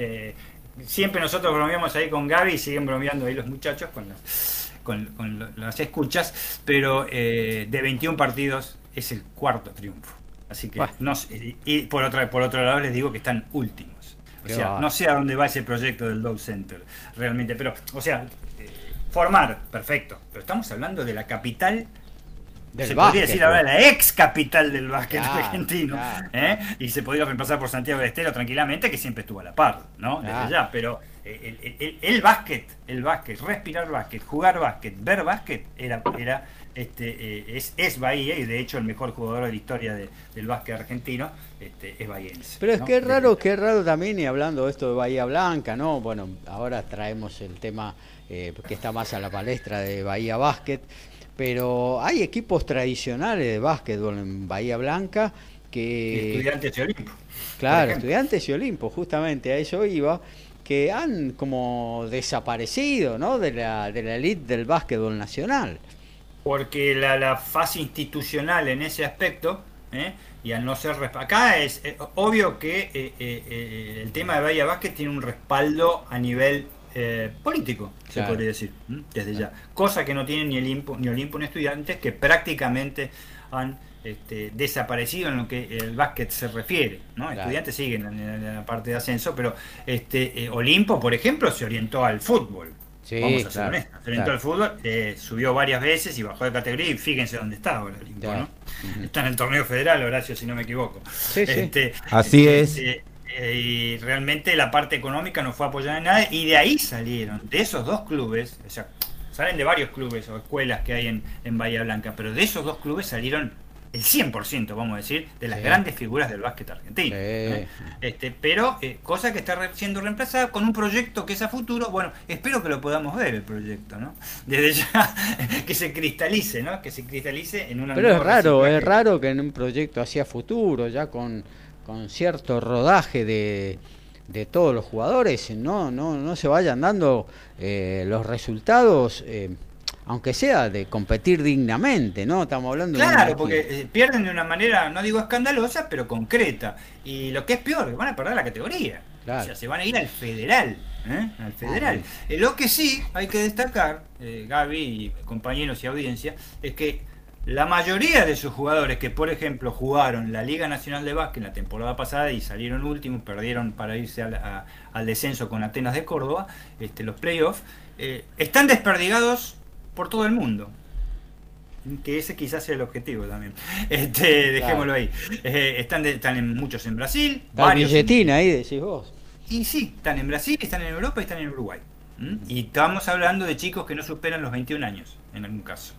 siempre nosotros bromeamos ahí con Gaby y siguen bromeando ahí los muchachos con las con, las escuchas, pero eh, de 21 partidos es el cuarto triunfo. Así que, no y por, otra, por otro lado les digo que están últimos. O sea, no sé a dónde va ese proyecto del Dow Center, realmente, pero, o sea, eh, formar, perfecto, pero estamos hablando de la capital se podría decir ahora la ex capital del básquet argentino. ¿eh? Y se podría reemplazar por Santiago de Estero tranquilamente, que siempre estuvo a la par, ¿no? Desde ya, pero el, básquet, el básquet, respirar básquet, jugar básquet, ver básquet, era, era este, eh, es, es, Bahía y de hecho el mejor jugador de la historia del básquet argentino este, es bahiense. Pero es que es raro, que es raro también, y hablando de esto de Bahía Blanca, ¿no? Bueno, ahora traemos el tema eh, que está más a la palestra de Bahía Básquet, pero hay equipos tradicionales de básquetbol en Bahía Blanca que... Estudiantes y Olimpo. Claro, estudiantes y Olimpo, justamente a eso iba que han como desaparecido ¿no? de, la, de la elite del básquetbol nacional. Porque la, fase institucional en ese aspecto, ¿eh? y al no ser... Acá es eh, obvio que eh, el tema de Bahía Básquet tiene un respaldo a nivel político, se podría decir, desde ya. Cosa que no tiene ni Olimpo ni Olimpo ni estudiantes, que prácticamente han este, desaparecido en lo que el básquet se refiere. ¿no? Estudiantes siguen en, la parte de ascenso, pero este eh, Olimpo, por ejemplo, se orientó al fútbol. Vamos a ser honestos. Se orientó al fútbol, eh, subió varias veces y bajó de categoría y fíjense dónde está ahora Olimpo. ¿no? Está en el torneo federal, Horacio, si no me equivoco. Este, Así es. Eh, y realmente la parte económica no fue apoyada en nada y de ahí salieron, de esos dos clubes, o sea, salen de varios clubes o escuelas que hay en, en Bahía Blanca, pero de esos dos clubes salieron el 100%, vamos a decir, de las grandes figuras del básquet argentino. Este, pero, eh, cosa que está siendo reemplazada con un proyecto que es a futuro. Bueno, espero que lo podamos ver el proyecto, ¿no? Desde ya que se cristalice, ¿no? Que se cristalice en una. Pero es raro, es raro que en un proyecto hacia futuro, ya con, con cierto rodaje de, de todos los jugadores, no, no, no se vayan dando eh, los resultados. Eh, aunque sea de competir dignamente, ¿no? Estamos hablando claro, de porque eh, pierden de una manera, no digo escandalosa, pero concreta. Y lo que es peor, van a perder la categoría. O sea, se van a ir al federal. ¿eh? Al federal. Eh, lo que sí hay que destacar, Gaby y compañeros y audiencia, es que la mayoría de sus jugadores que, por ejemplo, jugaron la Liga Nacional de Básquet en la temporada pasada y salieron últimos, perdieron para irse al, descenso con Atenas de Córdoba, este, los playoffs, están desperdigados por todo el mundo. Que ese quizás sea el objetivo también. Este, dejémoslo ahí. Eh, están, están en, muchos en Brasil. varios ahí, decís vos. Y sí, están en Brasil, están en Europa y están en Uruguay. Y estamos hablando de chicos que no superan los 21 años, en algún caso.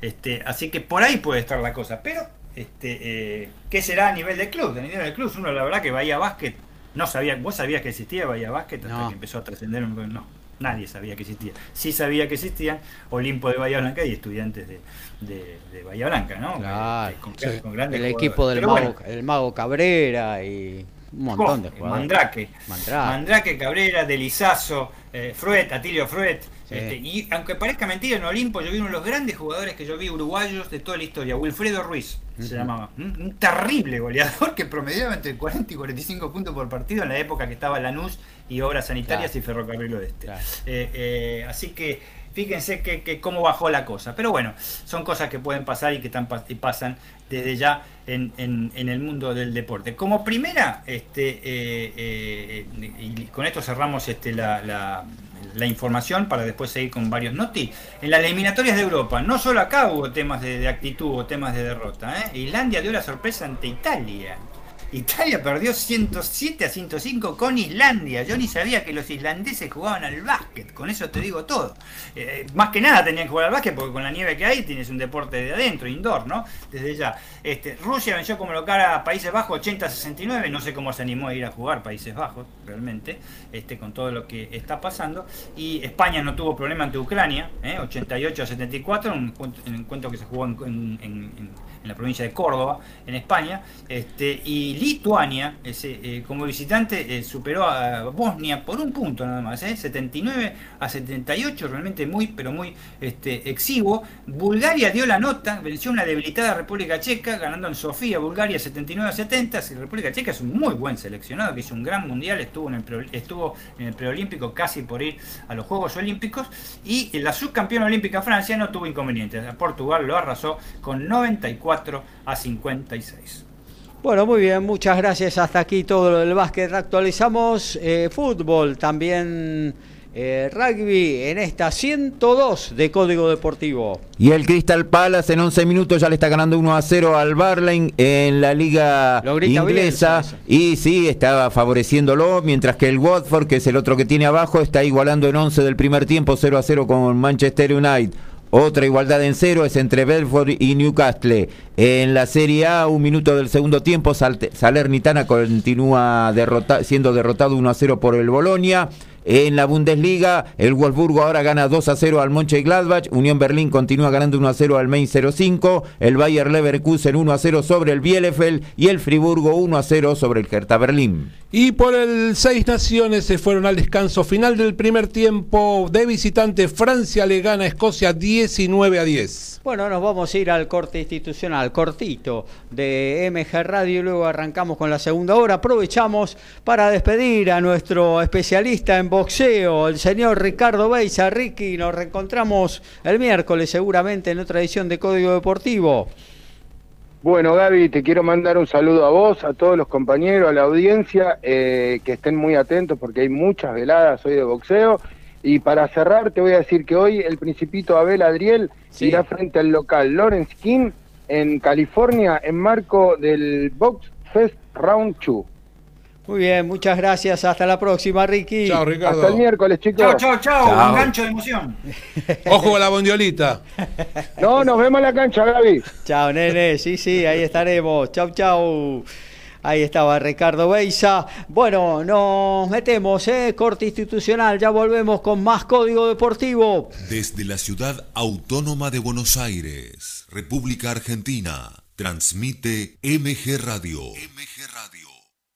Este, así que por ahí puede estar la cosa. Pero, este, eh, ¿qué será a nivel de club? A nivel del club, uno la verdad que Bahía Básquet no sabía, vos sabías que existía Bahía Básquet hasta que empezó a trascender un no nadie sabía que existía. Sí sabía que existían Olimpo de Bahía Blanca y estudiantes de, de, Bahía Blanca, ¿no? Claro, el equipo del mago, el mago Cabrera y Un montón de jugadores. Mandrake. Mandrake. Cabrera, Delizazo, eh, Fruet, Atilio Fruet. Este, y aunque parezca mentira, en Olimpo yo vi uno de los grandes jugadores que yo vi uruguayos de toda la historia, Wilfredo Ruiz, se llamaba. Un, terrible goleador que promediaba entre 40 y 45 puntos por partido en la época que estaba Lanús y Obras Sanitarias y Ferrocarril Oeste. Eh, eh, así que fíjense que, cómo bajó la cosa. Pero bueno, son cosas que pueden pasar y que están, y pasan desde ya en, el mundo del deporte. Como primera, este, eh, y con esto cerramos este, la la información para después seguir con varios noti. En las eliminatorias de Europa, no solo acá hubo temas de, actitud o temas de derrota. ¿eh? Islandia dio la sorpresa ante Italia. Italia perdió 107 a 105 con Islandia. Yo ni sabía que los islandeses jugaban al básquet. Con eso te digo todo. Eh, más que nada tenían que jugar al básquet porque con la nieve que hay tienes un deporte de adentro, indoor, ¿no? Desde ya. Este, Rusia venció como local a Países Bajos 80 a 69. No sé cómo se animó a ir a jugar Países Bajos, realmente, este, con todo lo que está pasando. Y España no tuvo problema ante Ucrania, 88 ¿eh? a 74, un, encuentro que se jugó en en la provincia de Córdoba, en España, este, y Lituania, eh, como visitante, eh, superó a Bosnia por un punto nada más, 79 eh, a 78, realmente muy, pero muy este, exiguo. Bulgaria dio la nota, venció una debilitada República Checa, ganando en Sofía, Bulgaria 79 a 70. República Checa es un muy buen seleccionado, que hizo un gran mundial, estuvo en el, estuvo en el preolímpico casi por ir a los Juegos Olímpicos, y la subcampeona olímpica Francia no tuvo inconvenientes. Portugal lo arrasó con 94 a 56. Bueno, muy bien, muchas gracias. Hasta aquí todo lo del básquet. Actualizamos eh, fútbol, también eh, rugby en esta 102 de Código Deportivo. Y el Crystal Palace en 11 minutos ya le está ganando 1 a 0 al Barley en la liga inglesa. y sí, estaba favoreciéndolo, mientras que el Watford, que es el otro que tiene abajo, está igualando en 11 del primer tiempo 0 a 0 con Manchester United. Otra igualdad en cero es entre Belfort y Newcastle. En la Serie A, un minuto del segundo tiempo, Salernitana continúa siendo derrotado 1 a 0 por el Bolonia. En la Bundesliga, el Wolfsburgo ahora gana 2 a 0 al Mönchengladbach, Unión Berlín continúa ganando 1 a 0 al Main 05, el Bayer Leverkusen 1 a 0 sobre el Bielefeld y el Friburgo 1 a 0 sobre el Hertha Berlín. Y por el Seis Naciones se fueron al descanso final del primer tiempo de visitante. Francia le gana a Escocia 19 a 10. Bueno, nos vamos a ir al corte institucional, cortito de MG Radio luego arrancamos con la segunda hora. Aprovechamos para despedir a nuestro especialista en boxeo, el señor Ricardo Beisa. Ricky, nos reencontramos el miércoles seguramente en otra edición de Código Deportivo. Bueno, Gaby, te quiero mandar un saludo a vos, a todos los compañeros, a la audiencia, eh, que estén muy atentos porque hay muchas veladas hoy de boxeo. Y para cerrar, te voy a decir que hoy el Principito Abel Adriel irá frente al local Lawrence King en California en marco del Box Fest Round 2. Muy bien, muchas gracias. Hasta la próxima, Ricky. Chao, Ricardo. Hasta el miércoles, chicos. Chao, chao, chao. Un gancho de emoción. Ojo a la bondiolita. No, nos vemos en la cancha, Gaby. Chao, nene. Sí, sí, ahí estaremos. Chao, chao. Ahí estaba Ricardo Beisa. Bueno, nos metemos, ¿eh? Corte institucional. Ya volvemos con más Código Deportivo. Desde la ciudad autónoma de Buenos Aires, República Argentina, transmite MG Radio. MG Radio.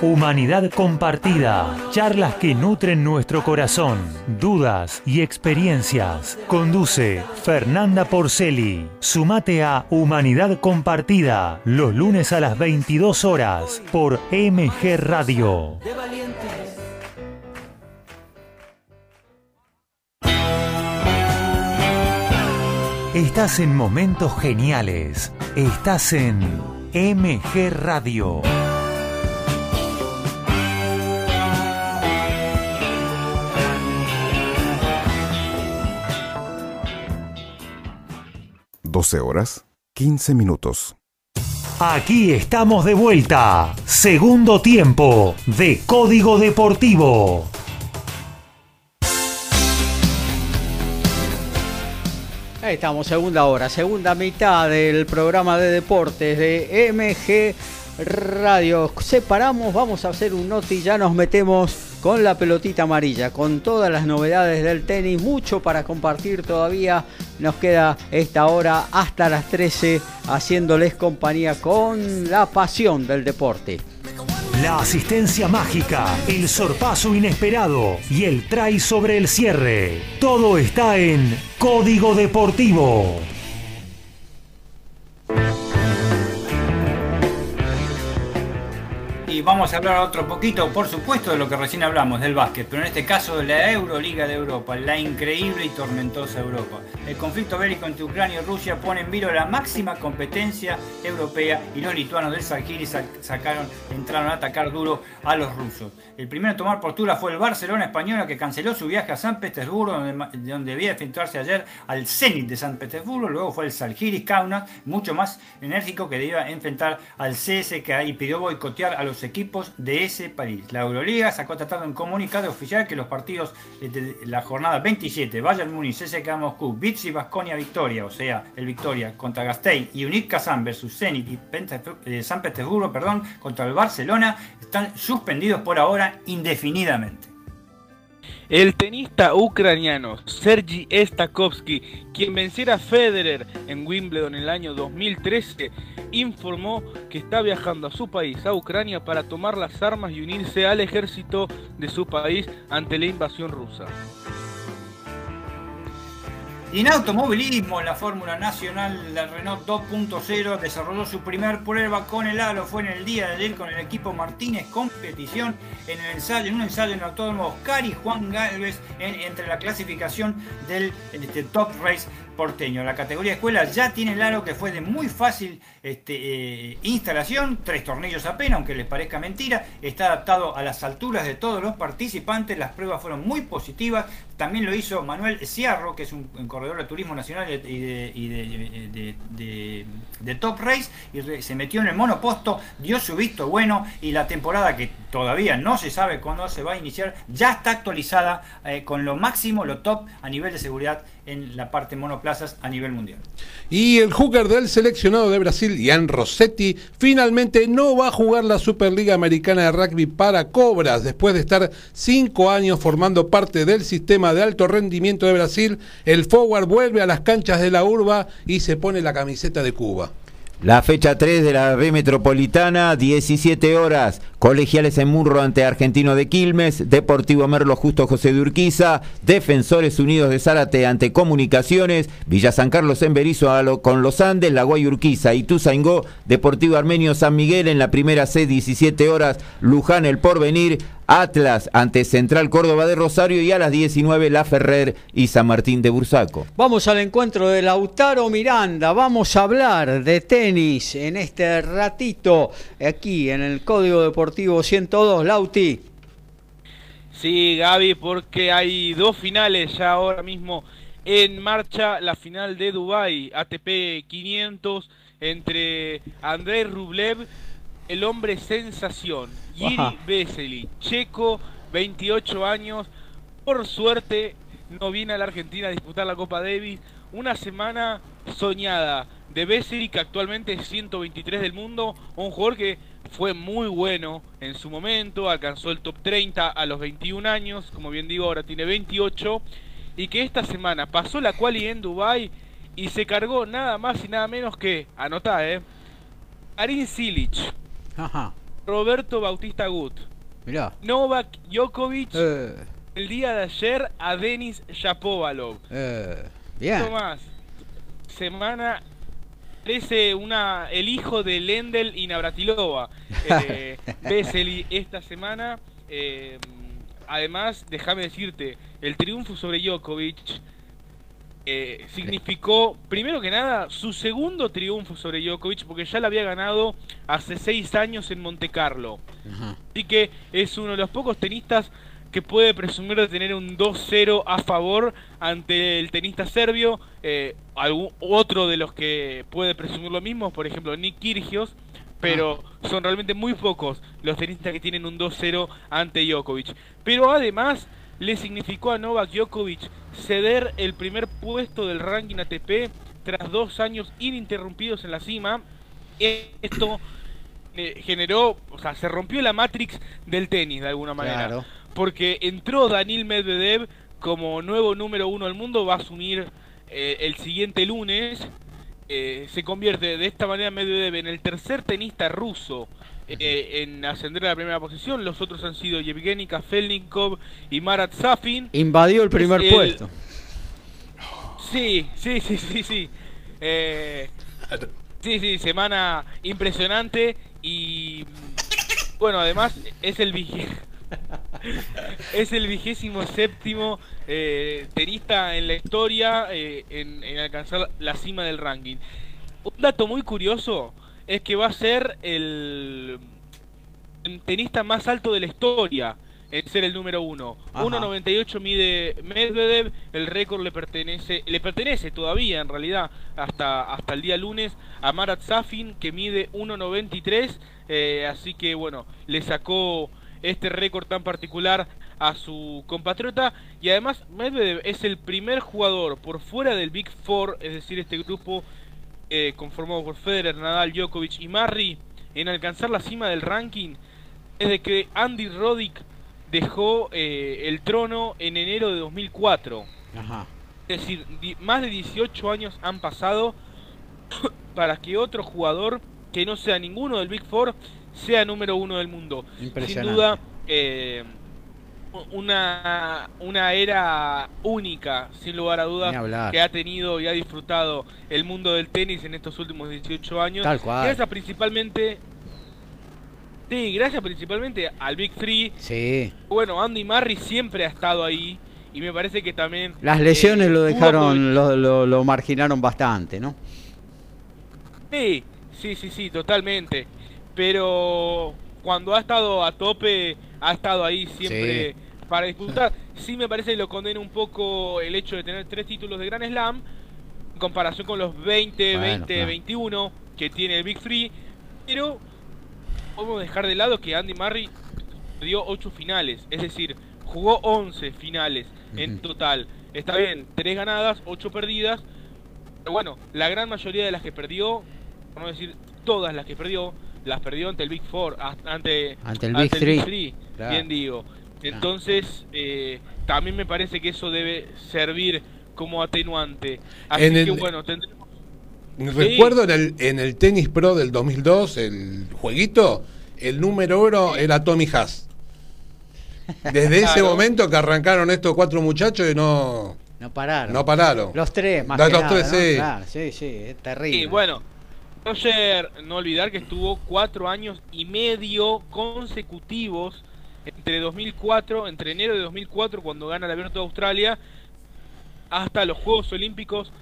Humanidad compartida, charlas que nutren nuestro corazón, dudas y experiencias. Conduce Fernanda Porceli. Sumate a Humanidad compartida los lunes a las 22 horas por MG Radio. Estás en momentos geniales. Estás en MG Radio. 12 horas 15 minutos. Aquí estamos de vuelta. Segundo tiempo de Código Deportivo. Ahí estamos, segunda hora, segunda mitad del programa de deportes de MG Radio. Separamos, vamos a hacer un noti, ya nos metemos con la pelotita amarilla, con todas las novedades del tenis, mucho para compartir todavía. Nos queda esta hora hasta las 13 haciéndoles compañía con la pasión del deporte. La asistencia mágica, el sorpaso inesperado y el try sobre el cierre. Todo está en Código Deportivo. Vamos a hablar otro poquito, por supuesto, de lo que recién hablamos, del básquet, pero en este caso de la Euroliga de Europa, la increíble y tormentosa Europa. El conflicto bélico entre Ucrania y Rusia pone en vilo la máxima competencia europea y los lituanos del Salgiris sacaron, entraron a atacar duro a los rusos. El primero en tomar postura fue el Barcelona español que canceló su viaje a San Petersburgo, donde, debía enfrentarse ayer al Zenit de San Petersburgo. Luego fue el Salgiris Kaunas, mucho más enérgico, que debía enfrentar al CSKA y pidió boicotear a los equipos de ese país. La Euroliga sacó tratado en comunicado oficial que los partidos de la jornada 27, Bayern Múnich, CSKA Moscú, Vitsi Basconia Victoria, o sea, el Victoria contra Gasteiz y Unic Kazan versus Zenit y eh, San Petersburgo, perdón, contra el Barcelona, están suspendidos por ahora indefinidamente. El tenista ucraniano Sergi Stakovsky, quien venciera a Federer en Wimbledon en el año 2013, informó que está viajando a su país, a Ucrania, para tomar las armas y unirse al ejército de su país ante la invasión rusa. Y en automovilismo, la Fórmula Nacional, Renault 2.0 desarrolló su primer prueba con el halo. Fue en el día de ayer con el equipo Martínez Competición en, el ensayo, en un ensayo en el autódromo y Juan Galvez entre la clasificación del este, Top Race porteño. La categoría escuela ya tiene el aro que fue de muy fácil este, eh, instalación, tres tornillos apenas, aunque les parezca mentira. Está adaptado a las alturas de todos los participantes. Las pruebas fueron muy positivas. También lo hizo Manuel Ciarro, que es un, corredor de turismo nacional y de, Top Race, y se metió en el monoposto, dio su visto bueno y la temporada que todavía no se sabe cuándo se va a iniciar, ya está actualizada eh, con lo máximo, lo top a nivel de seguridad en la parte monoplazas a nivel mundial. Y el hooker del seleccionado de Brasil, Ian Rossetti, finalmente no va a jugar la Superliga Americana de Rugby para Cobras. Después de estar cinco años formando parte del sistema de alto rendimiento de Brasil, el forward vuelve a las canchas de la urba y se pone la camiseta de Cuba. La fecha 3 de la B Metropolitana, 17 horas. Colegiales en Murro ante Argentino de Quilmes, Deportivo Merlo Justo José de Urquiza, Defensores Unidos de Zárate ante Comunicaciones, Villa San Carlos en Berizo con Los Andes, La Guay Urquiza y Tuzaingó, Deportivo Armenio San Miguel en la primera C, 17 horas, Luján El Porvenir, Atlas ante Central Córdoba de Rosario y a las 19 La Ferrer y San Martín de Bursaco. Vamos al encuentro de Lautaro Miranda, vamos a hablar de tenis en este ratito aquí en el Código Deportivo 102, Lauti. Sí, Gaby, porque hay dos finales ya ahora mismo en marcha, la final de Dubai ATP 500 entre Andrés Rublev, el hombre sensación, Yiri Vesely, checo, 28 años, por suerte no viene a la Argentina a disputar la Copa Davis. Una semana soñada de Bessery, que actualmente es 123 del mundo, un jugador que fue muy bueno en su momento, alcanzó el top 30 a los 21 años, como bien digo, ahora tiene 28, y que esta semana pasó la quali en Dubai y se cargó nada más y nada menos que, anotá, eh, Arin Silic, Roberto Bautista Gut, Novak Djokovic, eh. el día de ayer a Denis Shapovalov. Eh. Bien. más, semana parece una el hijo de Lendel y Navratilova. Eh, esta semana. Eh, además, déjame decirte, el triunfo sobre Djokovic eh, significó, primero que nada, su segundo triunfo sobre Djokovic, porque ya lo había ganado hace seis años en Monte Carlo. Así que es uno de los pocos tenistas que puede presumir de tener un 2-0 a favor ante el tenista serbio. Eh, algún, otro de los que puede presumir lo mismo, por ejemplo, Nick Kyrgios, pero ah. son realmente muy pocos los tenistas que tienen un 2-0 ante Djokovic. Pero además le significó a Novak Djokovic ceder el primer puesto del ranking ATP tras dos años ininterrumpidos en la cima. Esto generó, o sea, se rompió la matrix del tenis de alguna manera porque entró Daniel Medvedev como nuevo número uno del mundo, va a asumir eh, el siguiente lunes. Eh, se convierte de esta manera Medvedev en el tercer tenista ruso eh, en ascender a la primera posición. Los otros han sido Yevgeny Kafelnikov y Marat Safin. Invadió el primer puesto. Sí, sí, sí, sí, sí. sí, sí, semana impresionante y bueno, además es el vigente es el vigésimo séptimo eh, tenista en la historia eh, en, alcanzar la cima del ranking. Un dato muy curioso es que va a ser el, tenista más alto de la historia en ser el número uno. 1.98 mide Medvedev, el récord le pertenece, le pertenece todavía en realidad hasta, hasta el día lunes a Marat Safin que mide 1.93, eh, así que bueno, le sacó este récord tan particular a su compatriota y además Medvedev es el primer jugador por fuera del Big Four, es decir, este grupo eh, conformado por Federer, Nadal, Djokovic y Marri en alcanzar la cima del ranking desde que Andy Roddick dejó eh, el trono en enero de 2004. Es decir, más de 18 años han pasado para que otro jugador que no sea ninguno del Big Four sea número uno del mundo. Sin duda, eh, una, una era única, sin lugar a dudas, que ha tenido y ha disfrutado el mundo del tenis en estos últimos 18 años. Tal cual. Gracias principalmente. Sí, gracias principalmente al Big Three. Sí. Bueno, Andy Murray siempre ha estado ahí y me parece que también. Las lesiones lo eh, dejaron, lo, lo, lo marginaron bastante, ¿no? Sí, sí, sí, sí, totalmente pero cuando ha estado a tope, ha estado ahí siempre para disputar. Sí me parece que lo condena un poco el hecho de tener tres títulos de Grand Slam en comparación con los 20, 20, 21 que tiene el Big Free, pero podemos dejar de lado que Andy Murray dio 8 finales, es decir, jugó 11 finales en total. Está bien, 3 ganadas, 8 perdidas, pero bueno, la gran mayoría de las que perdió, por no decir todas las que perdió, las perdió ante el Big Four, ante, ante el Big Three. bien digo. Entonces, eh, también me parece que eso debe servir como atenuante. Así que bueno, tendremos... Recuerdo en, el, en el Tennis Pro del 2002, el jueguito, el número uno era Tommy Haas. Desde ese momento que arrancaron estos cuatro muchachos y no... No pararon. No pararon. Los tres, más Los, tres, sí. sí, sí, es terrible. Y bueno, Roger, no olvidar que estuvo cuatro años y medio consecutivos entre 2004, entre enero de 2004 cuando gana el Abierto de Australia, hasta los Juegos Olímpicos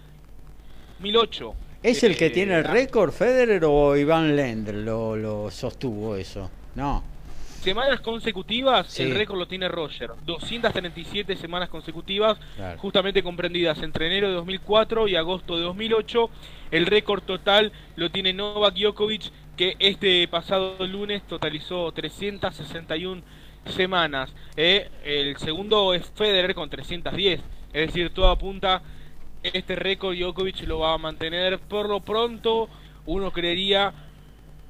2008. ¿Es el que eh, tiene el récord, Federer o Iván Lendl lo, lo sostuvo eso? No. Semanas consecutivas, el récord lo tiene Roger. 237 semanas consecutivas, justamente comprendidas entre enero de 2004 y agosto de 2008. El récord total lo tiene Novak Djokovic, que este pasado lunes totalizó 361 semanas. Eh, el segundo es Federer con 310. Es decir, todo apunta este récord Djokovic lo va a mantener por lo pronto, uno creería,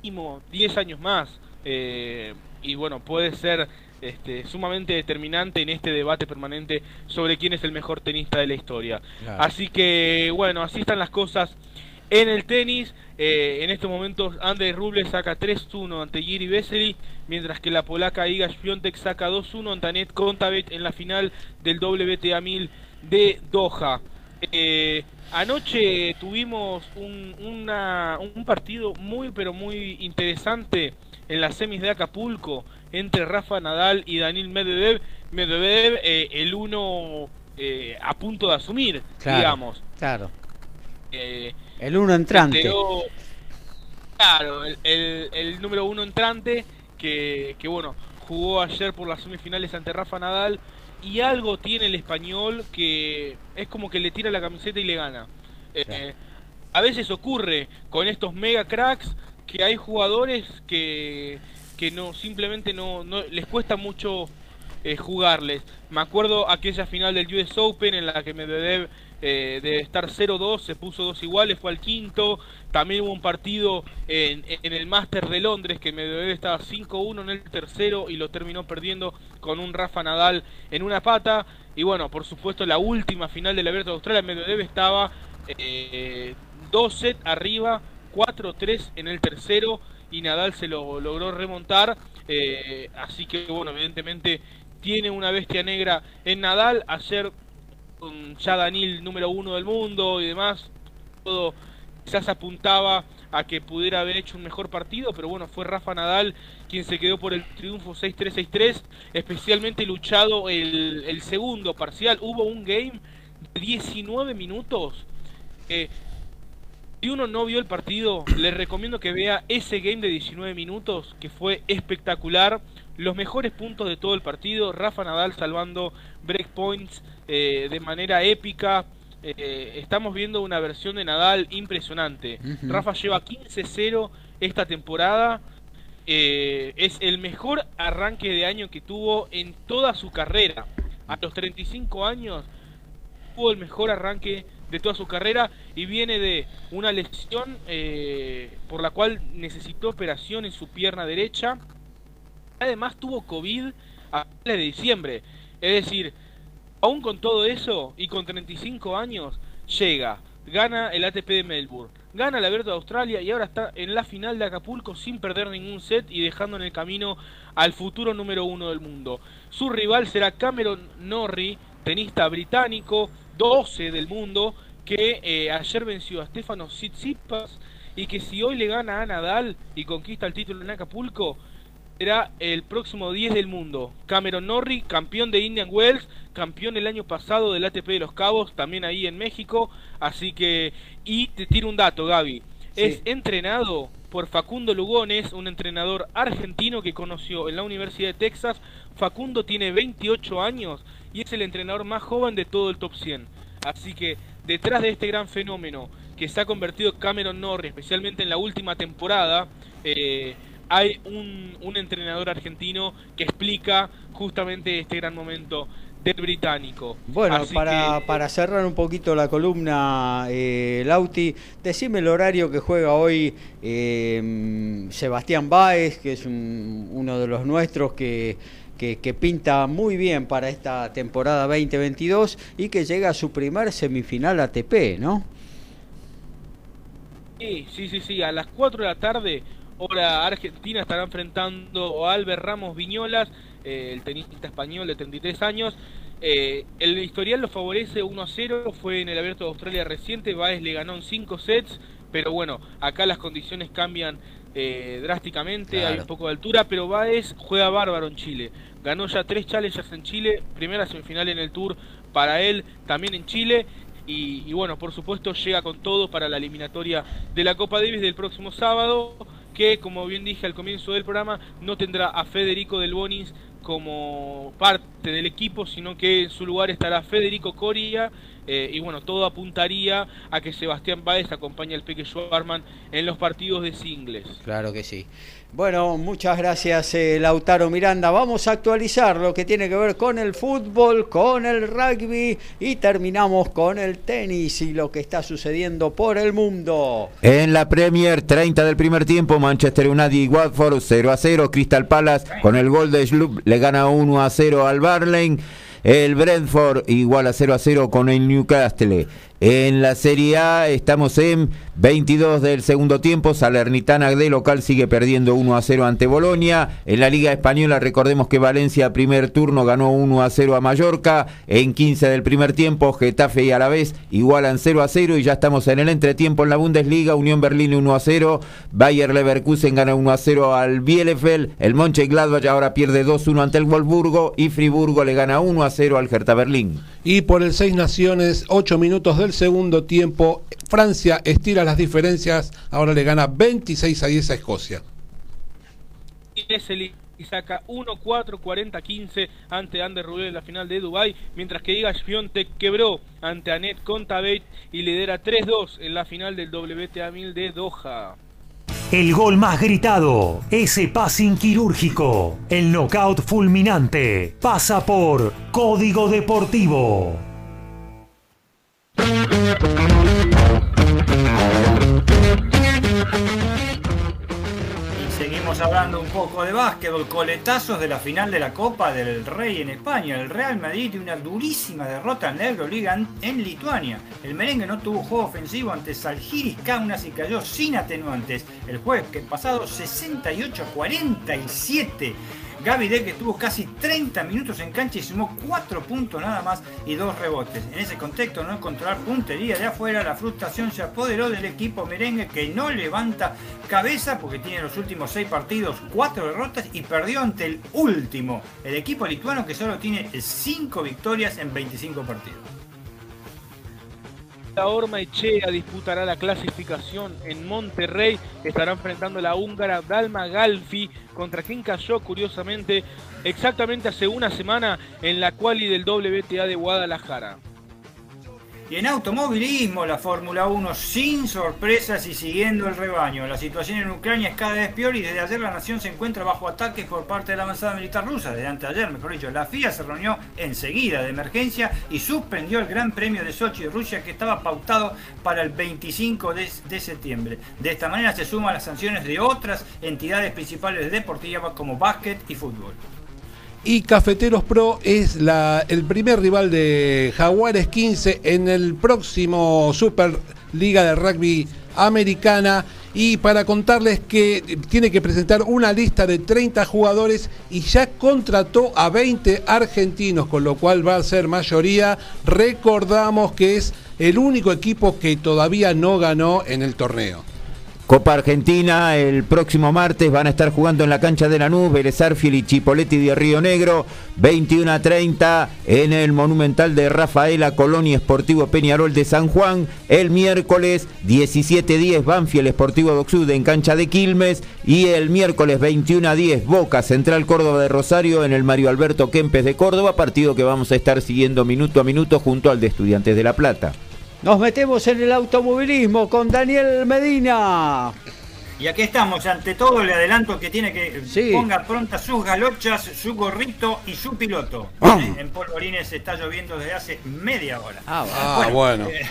mínimo 10 años más. Eh, y bueno, puede ser este, sumamente determinante en este debate permanente sobre quién es el mejor tenista de la historia. Así que bueno, así están las cosas en el tenis. Eh, en estos momentos Andrés Rubles saca 3-1 ante Giri Vesely, mientras que la polaca Iga Świątek saca 2-1 ante Anet Kontaveit en la final del WTA 1000 de Doha. Eh, anoche tuvimos un, un partido muy pero muy interesante en las semis de Acapulco entre Rafa Nadal y Daniel Medvedev. Medvedev, eh, el uno eh, a punto de asumir, digamos. Claro. Eh, el uno entrante. claro, el, el, número uno entrante que, que, bueno, jugó ayer por las semifinales ante Rafa Nadal y algo tiene el español que es como que le tira la camiseta y le gana. a veces ocurre con estos mega cracks que hay jugadores que, que no simplemente no, les cuesta mucho eh, jugarles. Me acuerdo aquella final del US Open en la que Medvedev eh, de estar 0-2 se puso dos iguales, fue al quinto. También hubo un partido en, en el Master de Londres que Medvedev estaba 5-1 en el tercero y lo terminó perdiendo con un Rafa Nadal en una pata. Y bueno, por supuesto la última final del Abierto de Australia, Medvedev estaba eh, dos sets arriba 4-3 en el tercero y Nadal se lo logró remontar. Eh, así que, bueno, evidentemente tiene una bestia negra en Nadal. Ayer con ya Daniel número uno del mundo y demás, todo quizás apuntaba a que pudiera haber hecho un mejor partido, pero bueno, fue Rafa Nadal quien se quedó por el triunfo 6-3-6-3, especialmente luchado el, el segundo parcial. Hubo un game de 19 minutos. Eh, si uno no vio el partido, les recomiendo que vea ese game de 19 minutos que fue espectacular. Los mejores puntos de todo el partido, Rafa Nadal salvando breakpoints eh, de manera épica. Eh, estamos viendo una versión de Nadal impresionante. Rafa lleva 15-0 esta temporada. Eh, es el mejor arranque de año que tuvo en toda su carrera. A los 35 años tuvo el mejor arranque de toda su carrera y viene de una lesión eh, por la cual necesitó operación en su pierna derecha. Además tuvo COVID a finales de diciembre. Es decir, aún con todo eso y con 35 años, llega, gana el ATP de Melbourne, gana el Abierto de Australia y ahora está en la final de Acapulco sin perder ningún set y dejando en el camino al futuro número uno del mundo. Su rival será Cameron Norrie, tenista británico, 12 del mundo, que eh, ayer venció a Stefano Tsitsipas y que si hoy le gana a Nadal y conquista el título en Acapulco, será el próximo 10 del mundo. Cameron Norrie, campeón de Indian Wells, campeón el año pasado del ATP de los Cabos, también ahí en México. Así que, y te tiro un dato, Gaby. Es entrenado por Facundo Lugones, un entrenador argentino que conoció en la Universidad de Texas. Facundo tiene 28 años y es el entrenador más joven de todo el top 100. Así que detrás de este gran fenómeno que se ha convertido Cameron Norrie, especialmente en la última temporada, eh, hay un, entrenador argentino que explica justamente este gran momento del británico. Bueno, para, para, cerrar un poquito la columna, eh, Lauti, decime el horario que juega hoy eh, Sebastián Báez, que es uno de los nuestros que que, pinta muy bien para esta temporada 2022 y que llega a su primer semifinal ATP, ¿no? Sí, sí, sí, sí. A las 4 de la tarde, hora argentina, estará enfrentando a Albert Ramos Viñolas, eh, el tenista español de 33 años. Eh, el historial lo favorece 1 a 0, fue en el Abierto de Australia reciente, Baez le ganó en 5 sets, pero bueno, acá las condiciones cambian eh, drásticamente, hay un poco de altura, pero Baez juega bárbaro en Chile ganó ya tres challengers en Chile, primera semifinal en el Tour para él, también en Chile. Y, bueno, por supuesto llega con todo para la eliminatoria de la Copa Davis del próximo sábado, que como bien dije al comienzo del programa, no tendrá a Federico Del Bonis como parte del equipo, sino que en su lugar estará Federico Coria. Eh, y bueno, todo apuntaría a que Sebastián Baez acompañe al Peque Schwarman en los partidos de singles. Claro que sí. Bueno, muchas gracias eh, Lautaro Miranda. Vamos a actualizar lo que tiene que ver con el fútbol, con el rugby y terminamos con el tenis y lo que está sucediendo por el mundo. En la Premier, 30 del primer tiempo, Manchester United y Watford 0 a 0. Crystal Palace con el gol de Schlupp le gana 1 a 0 al Barley. El Brentford igual a 0 a 0 con el Newcastle. En la Serie A estamos en 22 del segundo tiempo. Salernitana de local sigue perdiendo 1 a 0 ante Bolonia. En la Liga Española recordemos que Valencia primer turno ganó 1 a 0 a Mallorca. En 15 del primer tiempo Getafe y Alavés igualan 0 a 0 y ya estamos en el entretiempo en la Bundesliga. Unión Berlín 1 a 0. Bayer Leverkusen gana 1 a 0 al Bielefeld. El Mönchengladbach ahora pierde 2 1 ante el Wolfsburgo y Friburgo le gana 1 a 0 al Hertha Berlín. Y por el Seis Naciones, 8 minutos del segundo tiempo, Francia estira las diferencias, ahora le gana 26 a 10 a Escocia. Y saca 1-4-40-15 ante Ander Rubel en la final de Dubai, mientras que Iga Świątek quebró ante Anet Contabate y lidera 3-2 en la final del WTA 1000 de Doha. El gol más gritado, ese passing quirúrgico, el knockout fulminante, pasa por Código Deportivo. Seguimos hablando un poco de básquetbol, coletazos de la final de la Copa del Rey en España. El Real Madrid tiene una durísima derrota en la Euroliga en Lituania. El merengue no tuvo juego ofensivo ante Salgiris Kaunas y cayó sin atenuantes el jueves que pasado 68 a 47 Gaby que tuvo casi 30 minutos en cancha y sumó 4 puntos nada más y 2 rebotes. En ese contexto, no controlar puntería de afuera, la frustración se apoderó del equipo merengue que no levanta cabeza porque tiene los últimos 6 partidos 4 derrotas y perdió ante el último, el equipo lituano que solo tiene 5 victorias en 25 partidos. La Orma Echea disputará la clasificación en Monterrey. Estará enfrentando la húngara Dalma Galfi, contra quien cayó curiosamente exactamente hace una semana en la quali del WTA de Guadalajara. Y en automovilismo, la Fórmula 1 sin sorpresas y siguiendo el rebaño. La situación en Ucrania es cada vez peor y desde ayer la nación se encuentra bajo ataques por parte de la avanzada militar rusa. Desde anteayer, mejor dicho, la FIA se reunió enseguida de emergencia y suspendió el Gran Premio de Sochi de Rusia que estaba pautado para el 25 de, septiembre. De esta manera se suman las sanciones de otras entidades principales deportivas como básquet y fútbol. Y Cafeteros Pro es el primer rival de Jaguares 15 en el próximo Super Liga de Rugby Americana. Y para contarles que tiene que presentar una lista de 30 jugadores y ya contrató a 20 argentinos, con lo cual va a ser mayoría. Recordamos que es el único equipo que todavía no ganó en el torneo. Copa Argentina, el próximo martes van a estar jugando en la cancha de Lanús, Vélez Arfiel y Chipoletti de Río Negro, 21 a 30 en el Monumental de Rafaela, Colonia Esportivo Peñarol de San Juan, el miércoles 17 a 10 Banfield Esportivo Doxud en cancha de Quilmes y el miércoles 21 a 10 Boca Central Córdoba de Rosario en el Mario Alberto Kempes de Córdoba, partido que vamos a estar siguiendo minuto a minuto junto al de Estudiantes de La Plata. Nos metemos en el automovilismo con Daniel Medina. Y aquí estamos, ante todo le adelanto que tiene que ponga pronta sus galochas, su gorrito y su piloto. Ah. En Polvorines se está lloviendo desde hace media hora. Ah, bueno. Ah, eh,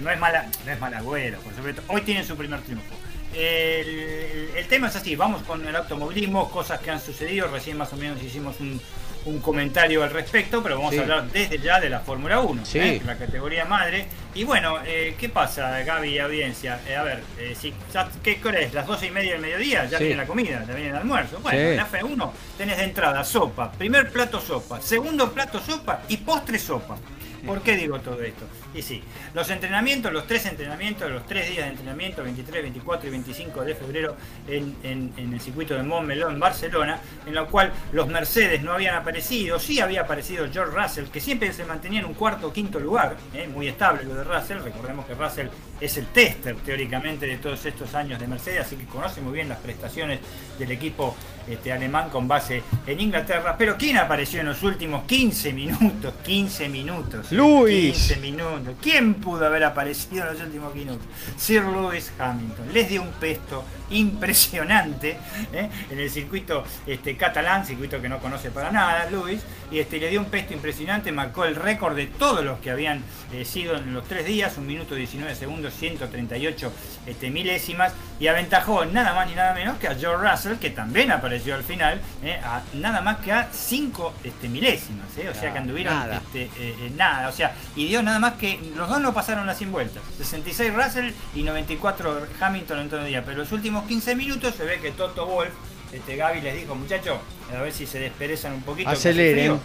no es mala, no es mala por supuesto. Hoy tienen su primer triunfo. El, el, tema es así, vamos con el automovilismo, cosas que han sucedido, recién más o menos hicimos un, un comentario al respecto, pero vamos a hablar desde ya de la Fórmula 1, ¿eh? la categoría madre. Y bueno, eh, ¿qué pasa, Gaby y audiencia? Eh, a ver, si, ¿qué crees? ¿Las 12 y media del mediodía? Ya viene la comida, ya viene el almuerzo. Bueno, en la F1 tenés de entrada sopa, primer plato sopa, segundo plato sopa y postre sopa. ¿Por qué digo todo esto? Y sí, los entrenamientos, los tres entrenamientos, los tres días de entrenamiento, 23, 24 y 25 de febrero en, el circuito de Montmeló en Barcelona, en lo cual los Mercedes no habían aparecido, sí había aparecido George Russell, que siempre se mantenía en un cuarto o quinto lugar, ¿eh? muy estable lo de Russell, recordemos que Russell es el tester teóricamente de todos estos años de Mercedes, así que conoce muy bien las prestaciones del equipo este, alemán con base en Inglaterra. Pero ¿quién apareció en los últimos 15 minutos? 15 minutos. Luis. 15 minutos. ¿Quién pudo haber aparecido en los últimos minutos? Sir Lewis Hamilton. Les dio un pesto impresionante ¿eh? en el circuito este, catalán, circuito que no conoce para nada, Luis, y este, le dio un pesto impresionante, marcó el récord de todos los que habían eh, sido en los tres días, un minuto 19 segundos, 138 este, milésimas, y aventajó nada más ni nada menos que a George Russell, que también apareció al final, ¿eh? a, nada más que a 5 este, milésimas, o sea que anduvieron nada. Este, nada, o sea, y dio nada más que los dos no pasaron las 100 vueltas, 66 Russell y 94 Hamilton en todo el día, pero los últimos 15 minutos se ve que Toto Wolf, este Gaby les dijo, muchachos, a ver si se desperezan un poquito. Aceleren.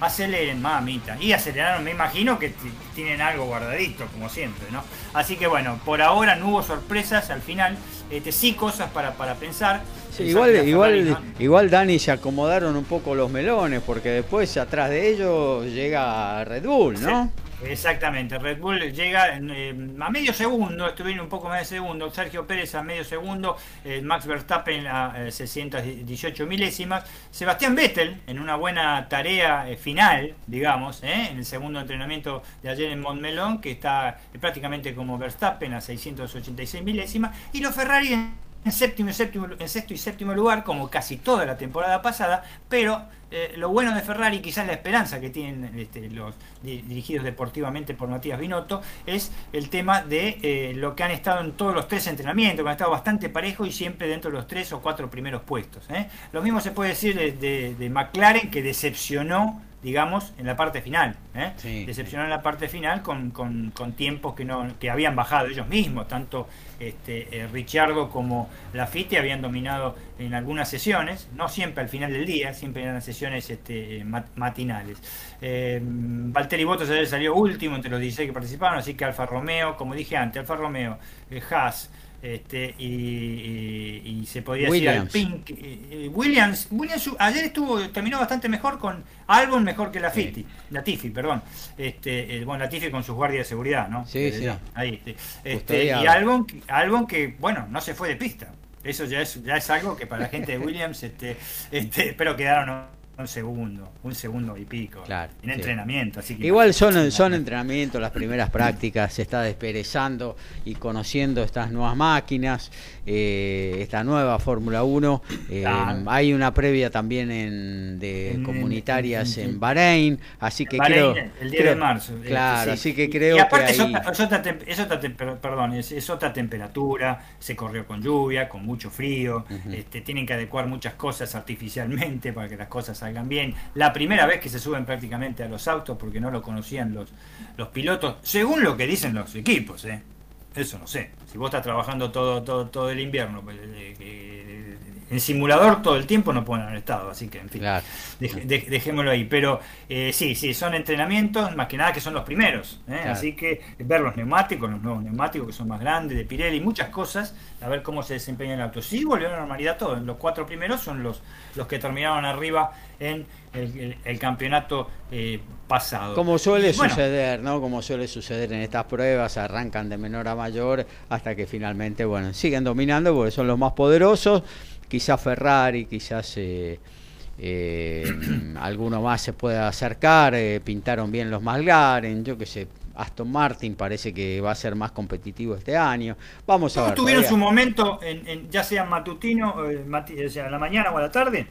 Aceleren, mamita. Y aceleraron, me imagino que tienen algo guardadito, como siempre, ¿no? Así que bueno, por ahora no hubo sorpresas al final. Este, sí cosas para, para pensar. igual, igual, igual Dani se acomodaron un poco los melones, porque después atrás de ellos llega Red Bull, ¿no? Exactamente, Red Bull llega eh, a medio segundo, estuvieron un poco más de segundo, Sergio Pérez a medio segundo, eh, Max Verstappen a 618 eh, milésimas, Sebastián Vettel en una buena tarea final, digamos, en el segundo entrenamiento de ayer en Montmelón, que está prácticamente como Verstappen a 686 milésimas, y los Ferrari en séptimo, séptimo, en sexto y séptimo lugar, como casi toda la temporada pasada, pero eh, lo bueno de Ferrari, quizás la esperanza que tienen este, los dirigidos deportivamente por Matías Binotto, es el tema de eh, lo que han estado en todos los tres entrenamientos, que han estado bastante parejo y siempre dentro de los tres o cuatro primeros puestos. ¿eh? Lo mismo se puede decir de McLaren, que decepcionó digamos, en la parte final. ¿eh? Decepcionó en la parte final con, con, tiempos que no que habían bajado ellos mismos. Tanto este, eh, Richardo como Lafitte habían dominado en algunas sesiones, no siempre al final del día, siempre eran sesiones este, matinales. Eh, Valtteri Bottas salió último entre los 16 que participaron, así que Alfa Romeo, como dije antes, Alfa Romeo, eh, Haas, este, y, se podía decir al Pink. Williams, Williams ayer estuvo terminó bastante mejor con Albon mejor que la Fiti, la Tifi, perdón. Este, eh, bueno, la Tifi con sus guardias de seguridad, ¿no? Sí, sí. Ahí, este, este y Albon, Albon que, bueno, no se fue de pista. Eso ya es, ya es algo que para la gente de Williams, este, este, pero quedaron un segundo, un segundo y pico. Claro, en entrenamiento. Así que Igual son, son entrenamientos, las primeras prácticas, se está desperezando y conociendo estas nuevas máquinas, eh, esta nueva Fórmula 1. Eh, hay una previa también en, de comunitarias en, Bahrein, así que creo. El 10 de marzo. Eh, claro, así que creo y aparte que. Es, otra, es, otra, perdón, es, otra temperatura, se corrió con lluvia, con mucho frío, este, tienen que adecuar muchas cosas artificialmente para que las cosas salgan bien. La primera vez que se suben prácticamente a los autos porque no lo conocían los, los pilotos, según lo que dicen los equipos, ¿eh? Eso no sé. Si vos estás trabajando todo, todo, todo el invierno, pues, en simulador todo el tiempo no pueden haber estado, así que en fin, dejémoslo ahí. Pero eh, sí, sí, son entrenamientos, más que nada que son los primeros, ¿eh? así que ver los neumáticos, los nuevos neumáticos que son más grandes, de Pirelli, muchas cosas, a ver cómo se desempeña el auto. Sí, volvió a la normalidad todo, los cuatro primeros son los, los que terminaron arriba en el, campeonato eh, pasado. Como suele suceder, ¿no? Como suele suceder en estas pruebas, arrancan de menor a mayor hasta que finalmente, bueno, siguen dominando porque son los más poderosos quizás Ferrari, quizás eh, eh, alguno más se pueda acercar, eh, pintaron bien los McLaren, yo qué sé, Aston Martin parece que va a ser más competitivo este año. Vamos a ver. tuvieron su momento, en, ya sea matutino, o sea, en la mañana o a la tarde?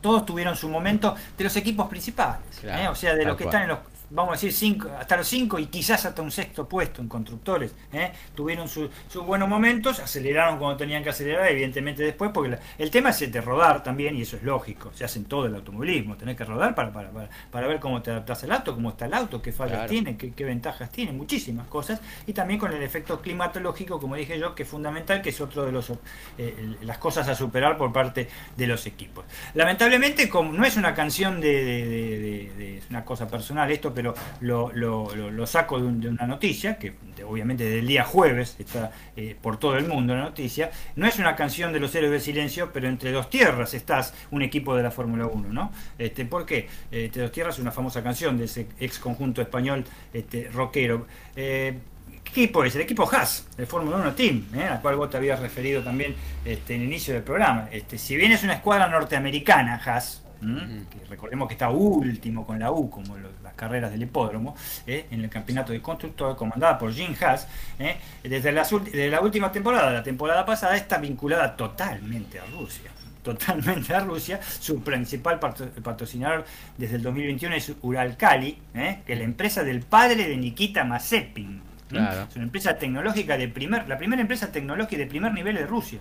Todos tuvieron su momento de los equipos principales, o sea, de los que están en los vamos a decir, cinco, hasta los cinco y quizás hasta un sexto puesto en constructores. ¿eh? Tuvieron sus buenos momentos, aceleraron cuando tenían que acelerar, evidentemente después, porque el tema es de rodar también, y eso es lógico, se hace en todo el automovilismo, tenés que rodar para, para, para, ver cómo te adaptas al auto, cómo está el auto, qué fallas tiene, qué, ventajas tiene, muchísimas cosas, y también con el efecto climatológico, como dije yo, que es fundamental, que es otro de los eh, las cosas a superar por parte de los equipos. Lamentablemente, como no es una canción de, de, de, de una cosa personal esto, pero lo, saco de, una noticia, que obviamente del día jueves está eh, por todo el mundo la noticia. No es una canción de los héroes del silencio, pero entre dos tierras estás un equipo de la Fórmula 1, ¿no? Este, ¿Por qué? Eh, entre dos tierras es una famosa canción de ese ex conjunto español este, rockero. Eh, ¿Qué equipo es? El equipo Haas, el Fórmula 1 Team, ¿eh? al cual vos te habías referido también este, en el inicio del programa. Este, si bien es una escuadra norteamericana, Haas, que recordemos que está último con la U, como las carreras del hipódromo, ¿eh? en el campeonato de constructor comandada por Jim Haas, ¿eh? desde, la, desde la última temporada, la temporada pasada, está vinculada totalmente a Rusia totalmente a Rusia. Su principal patrocinador desde el 2021 es Uralkali, ¿eh? que es la empresa del padre de Nikita Mazepin. Es una empresa tecnológica de primer, la primera empresa tecnológica de primer nivel de Rusia.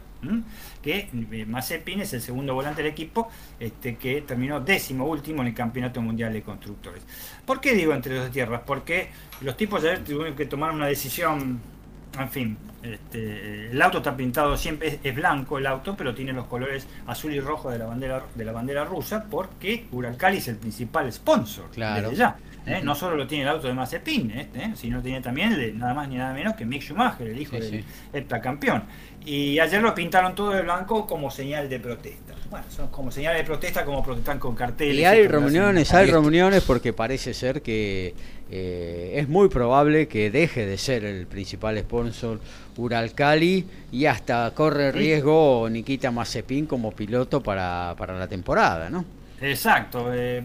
Que eh, Mazepin es el segundo volante del equipo, este, que terminó décimo último en el Campeonato Mundial de Constructores. ¿Por qué digo entre dos tierras? Porque los tipos ayer tuvieron que tomar una decisión, en fin, este, el auto está pintado siempre es, blanco el auto, pero tiene los colores azul y rojo de la bandera de la bandera rusa, porque Uralkali es el principal sponsor. Claro. ya. ¿Eh? No solo lo tiene el auto de Mazepin, ¿eh? ¿eh? sino tiene también de nada más ni nada menos que Mick Schumacher, el hijo del heptacampeón. Y ayer lo pintaron todo de blanco como señal de protesta. Bueno, son como señales de protesta, como protestan con carteles. Y hay reuniones, hay reuniones porque parece ser que es muy probable que deje de ser el principal sponsor Uralcali y hasta corre riesgo Nikita Mazepin como piloto para, para la temporada, ¿no? Exacto. Eh,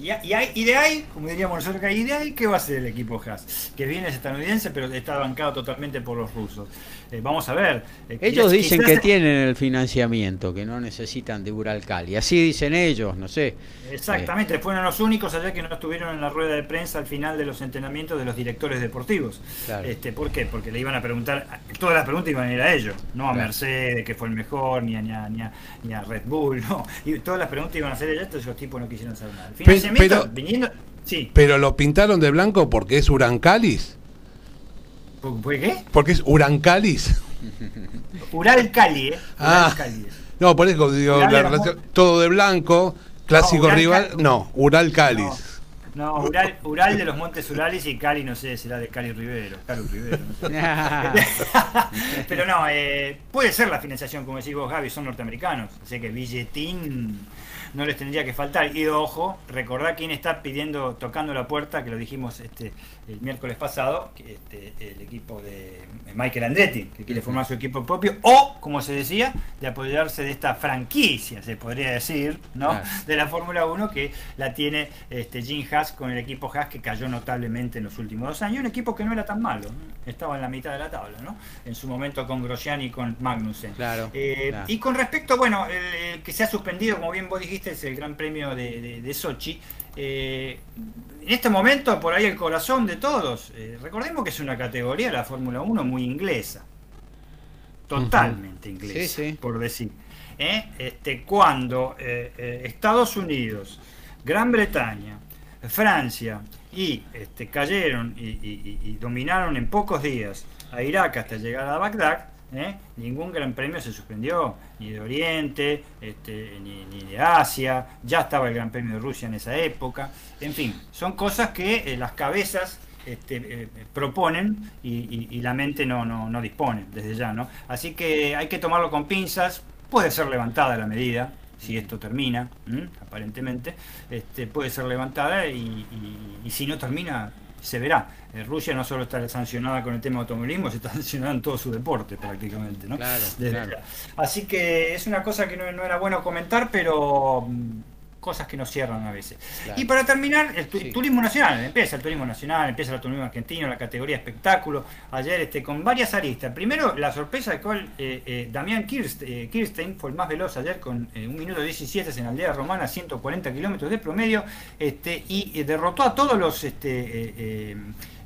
y, y, de ahí, como diríamos nosotros, y de ahí, ¿qué va a ser el equipo Haas? Que viene es estadounidense, pero está bancado totalmente por los rusos. Eh, vamos a ver. Eh, ellos dicen que tienen el financiamiento, que no necesitan de Uralcali. Así dicen ellos, no sé. Exactamente, fueron los únicos allá que no estuvieron en la rueda de prensa al final de los entrenamientos de los directores deportivos. Este, ¿Por qué? Porque le iban a preguntar, todas las preguntas iban a ir a ellos, no a Mercedes, que fue el mejor, ni a, ni a, ni a, Red Bull, no. Y todas las preguntas iban a ser ellos, entonces los tipos no quisieron saber nada. pero, viniendo, sí. pero lo pintaron de blanco porque es Urancalis. ¿Por qué? Porque es Urancalis. Ural Cali, ¿eh? ah, No, por eso digo, la relación, todo de blanco, clásico rival, no, Ural Calis. No, Ural, Ural, de los Montes Urales y Cali, no sé, será de Cali Rivero, Cali Rivero. Pero no, eh, puede ser la financiación, como decís vos, Gaby, son norteamericanos, así que billetín no les tendría que faltar. Y ojo, recordá quién está pidiendo, tocando la puerta, que lo dijimos este el miércoles pasado, este, el equipo de Michael Andretti, que quiere formar su equipo propio, o, como se decía, de apoyarse de esta franquicia, se podría decir, ¿no? De la Fórmula 1, que la tiene este, Jim Haas con el equipo Haas, que cayó notablemente en los últimos dos años, un equipo que no era tan malo, estaba en la mitad de la tabla, ¿no? En su momento con Grosjean y con Magnussen. Claro, eh, Y con respecto, bueno, el, que se ha suspendido, como bien vos dijiste, es el Gran Premio de, de Sochi. Eh, en este momento, por ahí el corazón de todos, eh, recordemos que es una categoría, la Fórmula 1, muy inglesa. Totalmente inglesa, por decir. ¿Eh? Este, cuando Estados Unidos, Gran Bretaña, Francia y este, cayeron y dominaron en pocos días a Irak hasta llegar a Bagdad, ¿eh? ningún gran premio se suspendió, ni de Oriente, este, ni, de Asia, ya estaba el Gran Premio de Rusia en esa época, en fin, son cosas que eh, las cabezas este, eh, proponen y, la mente no, no, dispone desde ya, ¿no? Así que hay que tomarlo con pinzas, puede ser levantada la medida, si esto termina, aparentemente, este, puede ser levantada y si no termina, se verá. Eh, Rusia no solo está sancionada con el tema de automovilismo, se está sancionada en todo su deporte prácticamente. ¿no? Claro, Así que es una cosa que no, no era bueno comentar, pero mm, cosas que nos cierran a veces. Y para terminar, el turismo nacional, empieza el turismo nacional, empieza el turismo argentino, la categoría espectáculo, ayer este, con varias aristas. Primero, la sorpresa de cual eh, eh, Damián eh, Kirstein fue el más veloz ayer con un minuto 17 en aldea romana, 140 kilómetros de promedio, este, y derrotó a todos los... Este,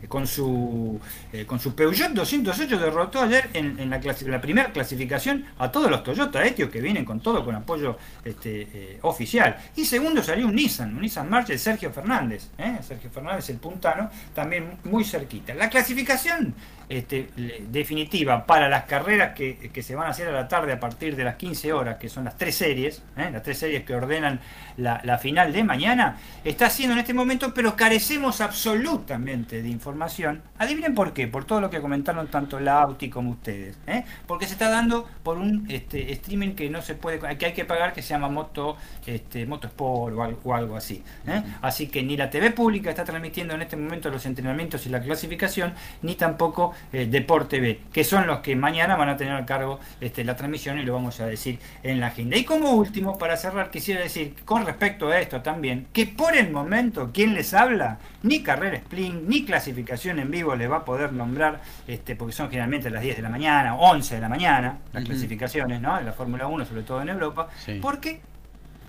con su con su Peugeot 208 derrotó ayer en, la, la primera clasificación a todos los Toyota Etios que vienen con todo con apoyo este, oficial. Y segundo salió un Nissan, un Nissan March de Sergio Fernández, Sergio Fernández el puntano, también muy cerquita. La clasificación este, definitiva para las carreras que, se van a hacer a la tarde a partir de las 15 horas, que son las tres series, ¿eh? las tres series que ordenan la, final de mañana, está haciendo en este momento, pero carecemos absolutamente de información. Adivinen por qué, por todo lo que comentaron tanto la Auti como ustedes. ¿eh? Porque se está dando por un este, streaming que no se puede, que hay que pagar, que se llama Moto, este, Motosport o algo, o algo así. ¿eh? Así que ni la TV pública está transmitiendo en este momento los entrenamientos y la clasificación, ni tampoco eh, Deporte B, que son los que mañana van a tener a cargo este, la transmisión y lo vamos a decir en la agenda. Y como último, para cerrar, quisiera decir con respecto a esto también, que por el momento quien les habla, ni carrera sprint, ni clasificación en vivo les va a poder nombrar, este, porque son generalmente las 10 de la mañana, 11 de la mañana, las clasificaciones, ¿no? De la Fórmula 1, sobre todo en Europa, porque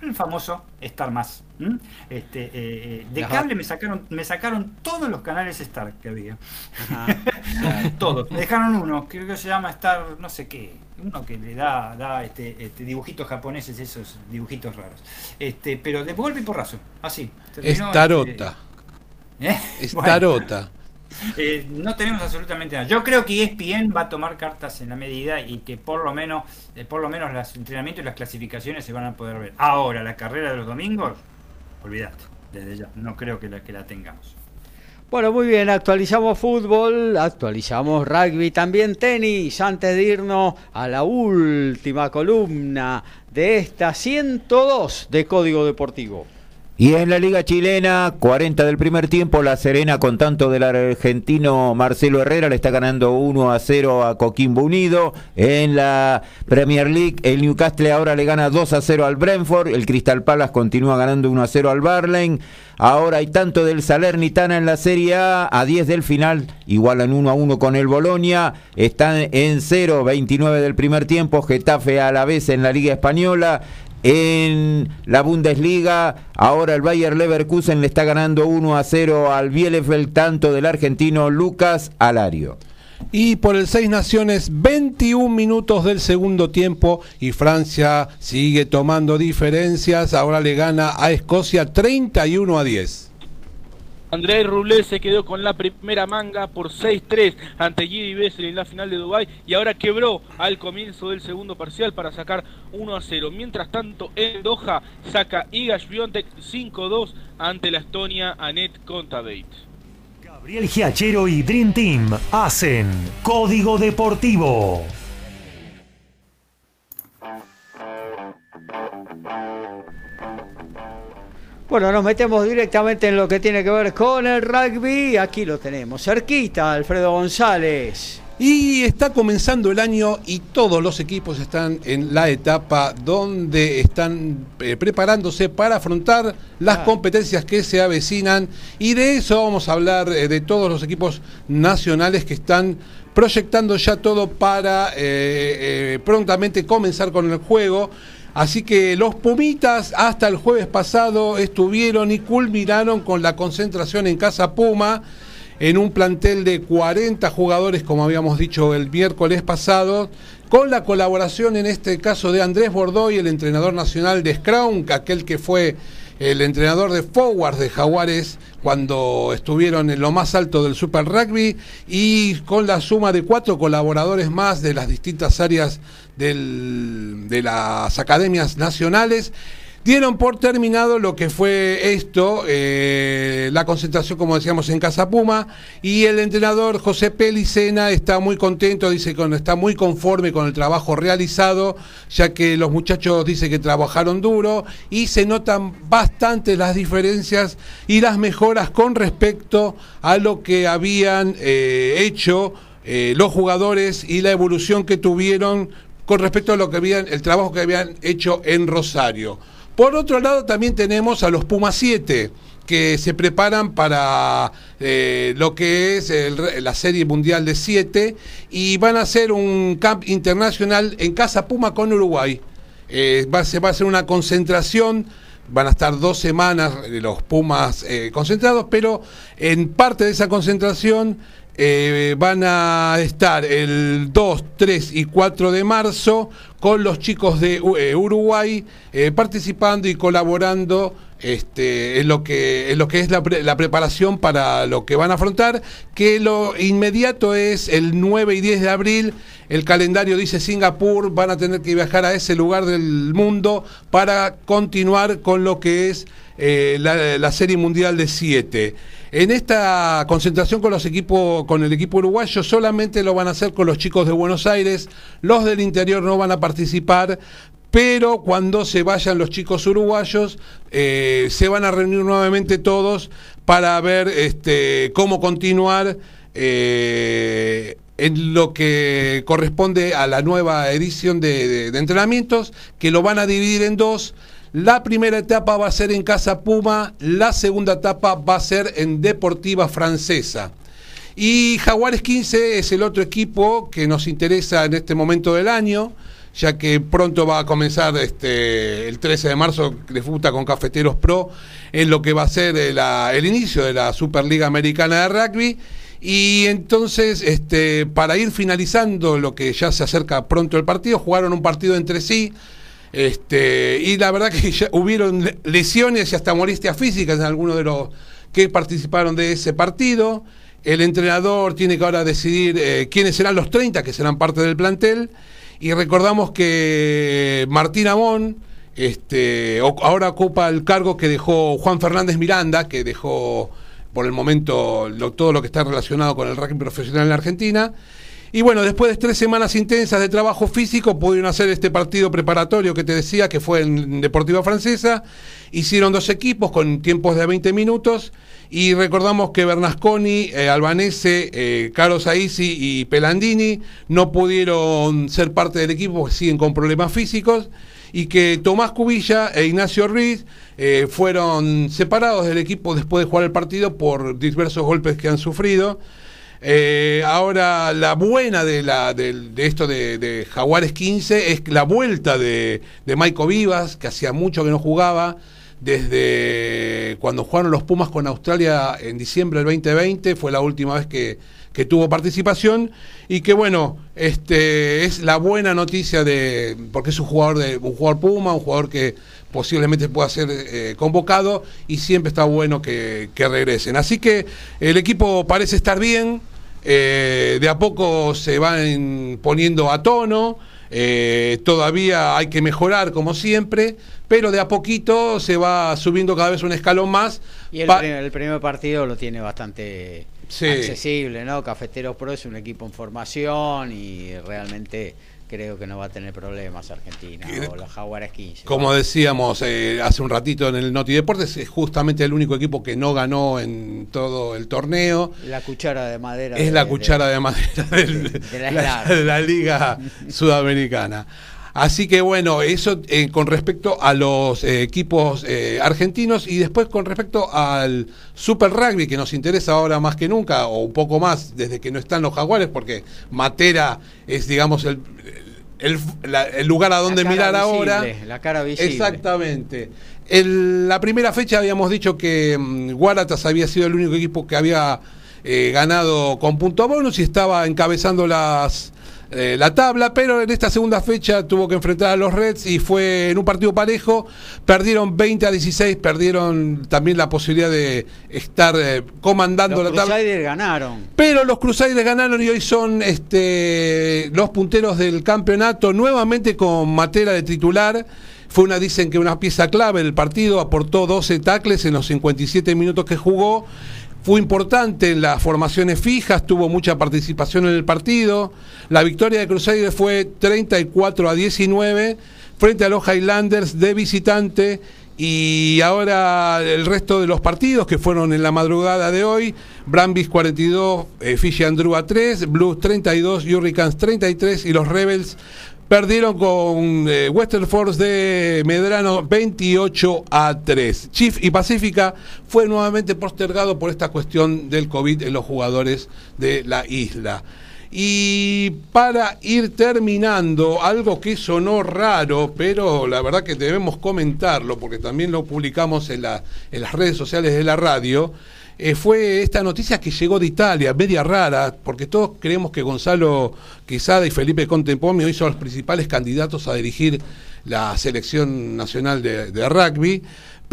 el famoso Star Más. Este, eh, eh, de cable me sacaron, me sacaron todos los canales Star que había. todos. Me dejaron uno, creo que se llama Star, no sé qué. Uno que le da, da este, este dibujitos japoneses, esos dibujitos raros. Este, pero de golpe y porrazo, así. Starota. ¿Eh? Starota. Eh, no tenemos absolutamente nada. Yo creo que ESPN va a tomar cartas en la medida y que por lo menos, eh, por lo menos los entrenamientos y las clasificaciones se van a poder ver. Ahora, la carrera de los domingos, olvidate, desde ya. No creo que la, que la tengamos. Bueno, muy bien, actualizamos fútbol, actualizamos rugby, también tenis, antes de irnos a la última columna de esta 102 de Código Deportivo. Y en la Liga Chilena, 40 del primer tiempo, La Serena con tanto del argentino Marcelo Herrera le está ganando 1 a 0 a Coquimbo Unido. En la Premier League, el Newcastle ahora le gana 2 a 0 al Brentford. El Crystal Palace continúa ganando 1 a 0 al Barley. Ahora hay tanto del Salernitana en la Serie A, a 10 del final, igualan 1 a 1 con el Bolonia. Están en 0, 29 del primer tiempo, Getafe a la vez en la Liga Española. En la Bundesliga, ahora el Bayer Leverkusen le está ganando 1 a 0 al Bielefeld, tanto del argentino Lucas Alario. Y por el Seis Naciones, 21 minutos del segundo tiempo y Francia sigue tomando diferencias. Ahora le gana a Escocia 31 a 10. Andrés Rublé se quedó con la primera manga por 6-3 ante Gidi Bessel en la final de Dubái y ahora quebró al comienzo del segundo parcial para sacar 1-0. Mientras tanto, en Doha saca Iga Swiatek 5-2 ante la Estonia Anet Kontaveit. Gabriel Giachero y Dream Team hacen Código Deportivo. Bueno, nos metemos directamente en lo que tiene que ver con el rugby. Aquí lo tenemos, cerquita, Alfredo González. Y está comenzando el año y todos los equipos están en la etapa donde están eh, preparándose para afrontar las ah. competencias que se avecinan. Y de eso vamos a hablar eh, de todos los equipos nacionales que están proyectando ya todo para eh, prontamente comenzar con el juego. Así que los Pumitas hasta el jueves pasado estuvieron y culminaron con la concentración en Casa Puma en un plantel de 40 jugadores, como habíamos dicho el miércoles pasado, con la colaboración en este caso de Andrés Bordoy, el entrenador nacional de Scrum, aquel que fue el entrenador de forward de Jaguares cuando estuvieron en lo más alto del Super Rugby y con la suma de cuatro colaboradores más de las distintas áreas de las academias nacionales dieron por terminado lo que fue esto, eh, la concentración, como decíamos, en Casa Puma, y el entrenador José Pelicena está muy contento, dice que está muy conforme con el trabajo realizado, ya que los muchachos dice que trabajaron duro y se notan bastante las diferencias y las mejoras con respecto a lo que habían eh, hecho eh, los jugadores y la evolución que tuvieron con respecto a lo que habían, el trabajo que habían hecho en Rosario. Por otro lado, también tenemos a los Pumas 7 que se preparan para eh, lo que es la Serie Mundial de 7 y van a hacer un camp internacional en Casa Puma con Uruguay. Eh, va, va a hacer una concentración van a estar dos semanas los Pumas concentrados, pero en parte de esa concentración eh, van a estar el 2, 3 y 4 de marzo con los chicos de eh, Uruguay eh, participando y colaborando este, en, lo que, es la, la, preparación para lo que van a afrontar, que lo inmediato es el 9 y 10 de abril, el calendario dice Singapur, van a tener que viajar a ese lugar del mundo para continuar con lo que es la, la Serie Mundial de 7. En esta concentración con los equipos, con el equipo uruguayo, solamente lo van a hacer con los chicos de Buenos Aires, los del interior no van a participar, pero cuando se vayan los chicos uruguayos, eh, se van a reunir nuevamente todos para ver este, cómo continuar eh, en lo que corresponde a la nueva edición de entrenamientos, que lo van a dividir en dos. La primera etapa va a ser en Casa Puma, la segunda etapa va a ser en Deportiva Francesa. Y Jaguares 15 es el otro equipo que nos interesa en este momento del año, ya que pronto va a comenzar este, el 13 de marzo de Futa con Cafeteros Pro en lo que va a ser el, el inicio de la Superliga Americana de Rugby. Y entonces, este, para ir finalizando lo que ya se acerca pronto el partido, jugaron un partido entre sí este, y la verdad que ya hubieron lesiones y hasta molestias físicas en algunos de los que participaron de ese partido. El entrenador tiene que ahora decidir eh, quiénes serán los 30 que serán parte del plantel. Y recordamos que Martín Amón este, ahora ocupa el cargo que dejó Juan Fernández Miranda, que dejó por el momento todo lo que está relacionado con el rugby profesional en la Argentina. Y bueno, después de tres semanas intensas de trabajo físico, pudieron hacer este partido preparatorio que te decía, que fue en Deportiva Francesa. Hicieron dos equipos con tiempos de 20 minutos. Y recordamos que Bernasconi, eh, Albanese, eh, Carlos Aisi y Pelandini no pudieron ser parte del equipo porque siguen con problemas físicos. Y que Tomás Cubilla e Ignacio Ruiz eh, fueron separados del equipo después de jugar el partido por diversos golpes que han sufrido. Eh, ahora, la buena de, la, de, esto de, Jaguares 15 es la vuelta de, de Maico Vivas, que hacía mucho que no jugaba, desde cuando jugaron los Pumas con Australia en diciembre del 2020, fue la última vez que, tuvo participación y que bueno, este es la buena noticia de porque es un jugador de un jugador Puma, un jugador que posiblemente pueda ser eh, convocado y siempre está bueno que, que regresen. Así que el equipo parece estar bien. Eh, de a poco se van poniendo a tono, eh, todavía hay que mejorar como siempre, pero de a poquito se va subiendo cada vez un escalón más. Y el, primer, partido lo tiene bastante accesible, ¿no? Cafeteros Pro es un equipo en formación y realmente creo que no va a tener problemas Argentina o los Jaguares 15. Como decíamos eh, hace un ratito en el Noti Deportes, es justamente el único equipo que no ganó en todo el torneo. La cuchara de madera. Es la cuchara de, madera de, la, Liga Sudamericana. Así que bueno, eso eh, con respecto a los eh, equipos argentinos y después con respecto al Super Rugby que nos interesa ahora más que nunca o un poco más desde que no están los jaguares porque Matera es digamos el, el, lugar a donde mirar ahora. La cara visible. Exactamente. En la primera fecha habíamos dicho que um, había sido el único equipo que había eh, ganado con punto bonus y estaba encabezando las eh, la tabla, pero en esta segunda fecha tuvo que enfrentar a los Reds y fue en un partido parejo. Perdieron 20 a 16, perdieron también la posibilidad de estar eh, comandando la tabla. Los Crusaders ganaron. Pero los Crusaders ganaron y hoy son este, los punteros del campeonato, nuevamente con Matera de titular. Fue una, dicen que una pieza clave del partido, aportó 12 tacles en los 57 minutos que jugó. Fue importante en las formaciones fijas, tuvo mucha participación en el partido. La victoria de Crusaders fue 34 a 19 frente a los Highlanders de visitante. Y ahora el resto de los partidos que fueron en la madrugada de hoy, Brambis 42, eh, Fishy Andrew a 3, Blues 32, Hurricanes 33 y los Rebels Perdieron con eh, Western Force de Medrano 28 a 3. Chief y Pacífica fue nuevamente postergado por esta cuestión del COVID en los jugadores de la isla. Y para ir terminando, algo que sonó raro, pero la verdad que debemos comentarlo, porque también lo publicamos en, en las redes sociales de la radio, eh, fue esta noticia que llegó de Italia, media rara, porque todos creemos que Gonzalo Quesada y Felipe Contempomio son los principales candidatos a dirigir la selección nacional de rugby.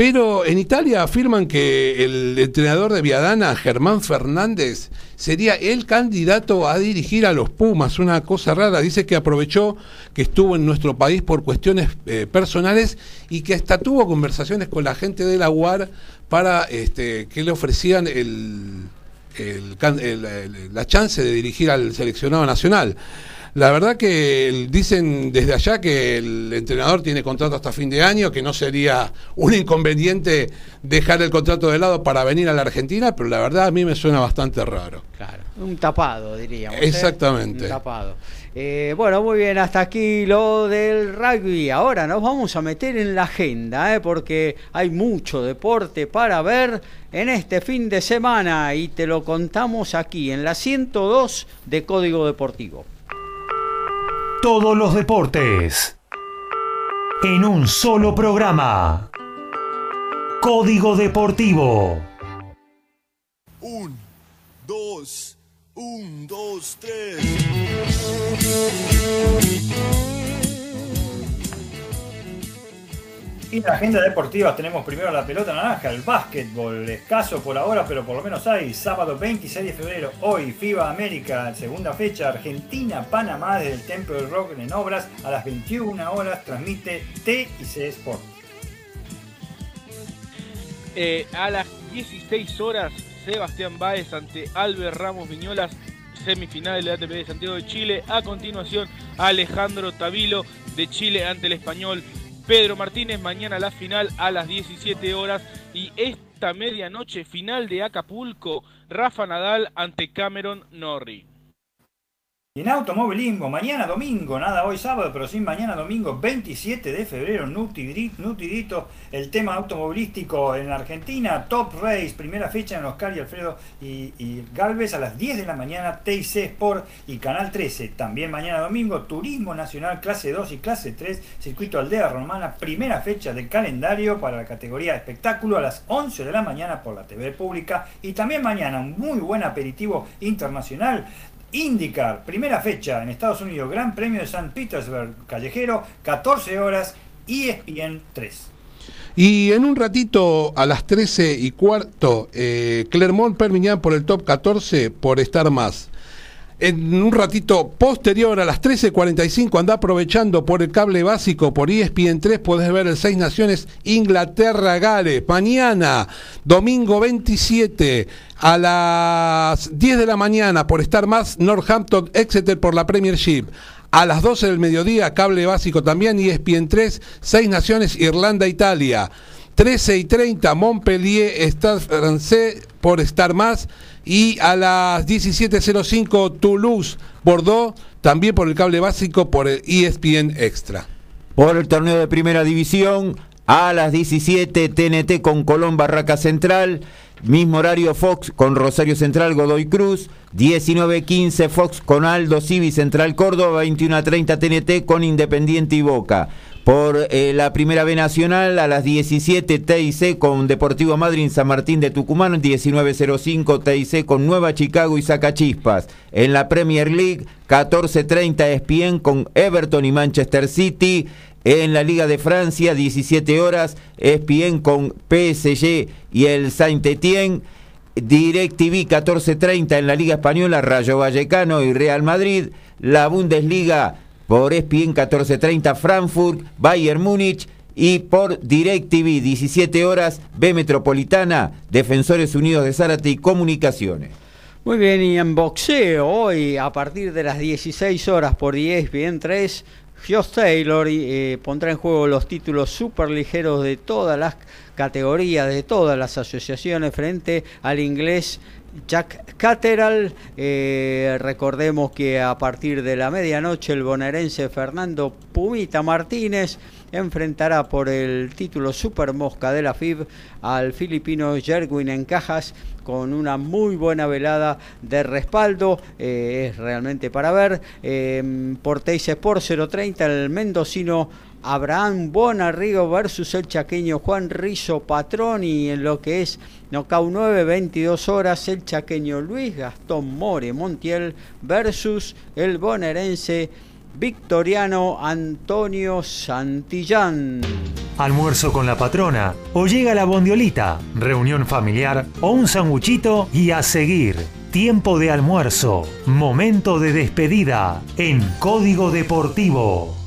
Pero en Italia afirman que el entrenador de Viadana, Germán Fernández, sería el candidato a dirigir a los Pumas. Una cosa rara. Dice que aprovechó que estuvo en nuestro país por cuestiones eh, personales y que hasta tuvo conversaciones con la gente de la UAR para este, que le ofrecían el, la chance de dirigir al seleccionado nacional. La verdad que dicen desde allá que el entrenador tiene contrato hasta fin de año, que no sería un inconveniente dejar el contrato de lado para venir a la Argentina, pero la verdad a mí me suena bastante raro. Claro, un tapado diríamos. ¿eh? Exactamente. Un tapado. Eh, bueno, muy bien, hasta aquí lo del rugby. Ahora nos vamos a meter en la agenda, ¿eh? porque hay mucho deporte para ver en este fin de semana y te lo contamos aquí en la 102 de Código Deportivo todos los deportes en un solo programa. Código Deportivo. Un, dos, un, dos, tres. Y en la agenda deportiva tenemos primero la pelota naranja, el básquetbol, escaso por ahora, pero por lo menos hay. Sábado 26 de febrero, hoy, FIBA América, segunda fecha, Argentina, Panamá, desde el Templo del Rock en Obras, a las 21 horas, transmite T y C Sport. Eh, a las 16 horas, Sebastián Báez ante Albert Ramos Viñolas, semifinal de la ATP de Santiago de Chile. A continuación, Alejandro Tavilo de Chile ante el español. Pedro Martínez, mañana la final a las 17 horas. Y esta medianoche final de Acapulco, Rafa Nadal ante Cameron Norrie en automovilismo, mañana domingo, nada hoy sábado, pero sí mañana domingo 27 de febrero, nutidito, el tema automovilístico en Argentina, Top Race, primera fecha en Oscar y Alfredo y, Galvez a las 10 de la mañana, TIC Sport y Canal 13. También mañana domingo, Turismo Nacional clase 2 y clase 3, Circuito Aldea Romana, primera fecha del calendario para la categoría espectáculo a las 11 de la mañana por la TV pública y también mañana un muy buen aperitivo internacional IndyCar, primera fecha en Estados Unidos, Gran Premio de San Petersburg, callejero, 14 horas, ESPN 3. Y en un ratito, a las 13 y cuarto, eh, Clermont Permignan por el top 14 por estar más en un ratito posterior a las 13.45 anda aprovechando por el cable básico por ESPN 3 puedes ver el Seis Naciones Inglaterra Gales mañana domingo 27 a las 10 de la mañana por estar más Northampton Exeter por la Premiership a las 12 del mediodía cable básico también ESPN 3 Seis Naciones Irlanda Italia 13 y 30 Montpellier Stade Francés por estar más. Y a las 17.05 Toulouse, Bordeaux, también por el cable básico por el ESPN Extra. Por el torneo de primera división, a las 17 TNT con Colón Barraca Central, mismo horario Fox con Rosario Central Godoy Cruz, 19.15 Fox con Aldo Civi Central Córdoba, 21.30 TNT con Independiente y Boca por eh, la Primera B Nacional a las 17 TIC con Deportivo Madrid San Martín de Tucumán, 19.05 TIC con Nueva Chicago y Zacachispas. En la Premier League, 14.30 ESPN con Everton y Manchester City. En la Liga de Francia, 17 horas, ESPN con PSG y el Saint-Étienne. DirecTV 14.30 en la Liga Española, Rayo Vallecano y Real Madrid. La Bundesliga por ESPN 1430 Frankfurt, Bayern Múnich y por DirecTV 17 horas B Metropolitana, Defensores Unidos de Zárate y Comunicaciones. Muy bien, y en boxeo hoy a partir de las 16 horas por ESPN 3, Josh Taylor eh, pondrá en juego los títulos superligeros de todas las categorías, de todas las asociaciones frente al inglés Jack Cateral, eh, recordemos que a partir de la medianoche el bonaerense Fernando Pumita Martínez enfrentará por el título Super Mosca de la FIB al filipino Jerwin en cajas con una muy buena velada de respaldo. Eh, es realmente para ver. Eh, por Teis por 030, el mendocino Abraham Bonarrigo versus el chaqueño Juan Rizo Patroni en lo que es Nocau 9, 22 horas, el chaqueño Luis Gastón More Montiel versus el bonaerense Victoriano Antonio Santillán. Almuerzo con la patrona, o llega la bondiolita, reunión familiar o un sanguchito y a seguir. Tiempo de almuerzo, momento de despedida en Código Deportivo.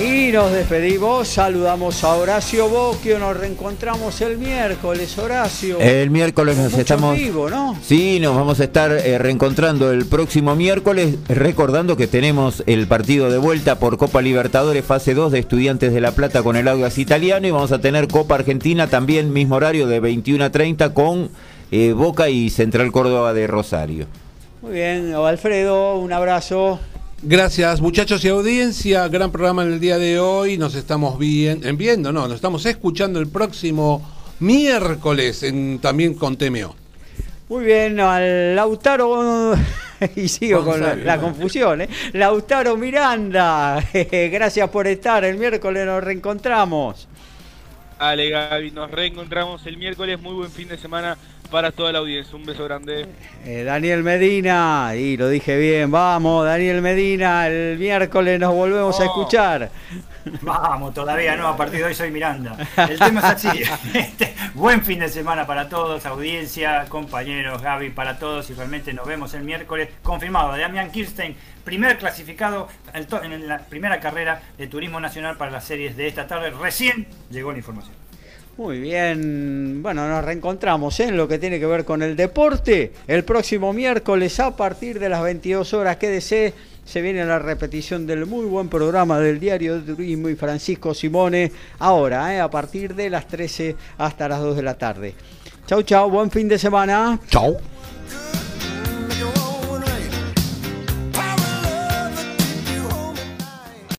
Y nos despedimos, saludamos a Horacio Boquio, nos reencontramos el miércoles, Horacio. El miércoles nos estamos... Vivo, ¿no? Sí, nos vamos a estar eh, reencontrando el próximo miércoles, recordando que tenemos el partido de vuelta por Copa Libertadores fase 2 de Estudiantes de La Plata con el Audas Italiano y vamos a tener Copa Argentina también, mismo horario de 21 a 30 con eh, Boca y Central Córdoba de Rosario. Muy bien, Alfredo, un abrazo. Gracias muchachos y audiencia, gran programa en el día de hoy, nos estamos bien, viendo, no, nos estamos escuchando el próximo miércoles en, también con TMO. Muy bien, al Lautaro, y sigo con la, confusión, ¿eh? Lautaro Miranda, gracias por estar, el miércoles nos reencontramos. Ale Gaby, nos reencontramos el miércoles, muy buen fin de semana para toda la audiencia. Un beso grande. Eh, Daniel Medina, y lo dije bien, vamos, Daniel Medina, el miércoles nos volvemos a oh. escuchar. Vamos, todavía no, a partir de hoy soy Miranda. El tema es así. Este, buen fin de semana para todos, audiencia, compañeros, Gaby, para todos y realmente nos vemos el miércoles. Confirmado, Damián Kirstein, primer clasificado en la primera carrera de Turismo Nacional para las series de esta tarde. Recién llegó la información. Muy bien, bueno, nos reencontramos ¿eh? en lo que tiene que ver con el deporte. El próximo miércoles a partir de las 22 horas, quédese, se viene la repetición del muy buen programa del Diario de Turismo y Francisco Simone, ahora, ¿eh? a partir de las 13 hasta las 2 de la tarde. Chau, chau, buen fin de semana. Chau.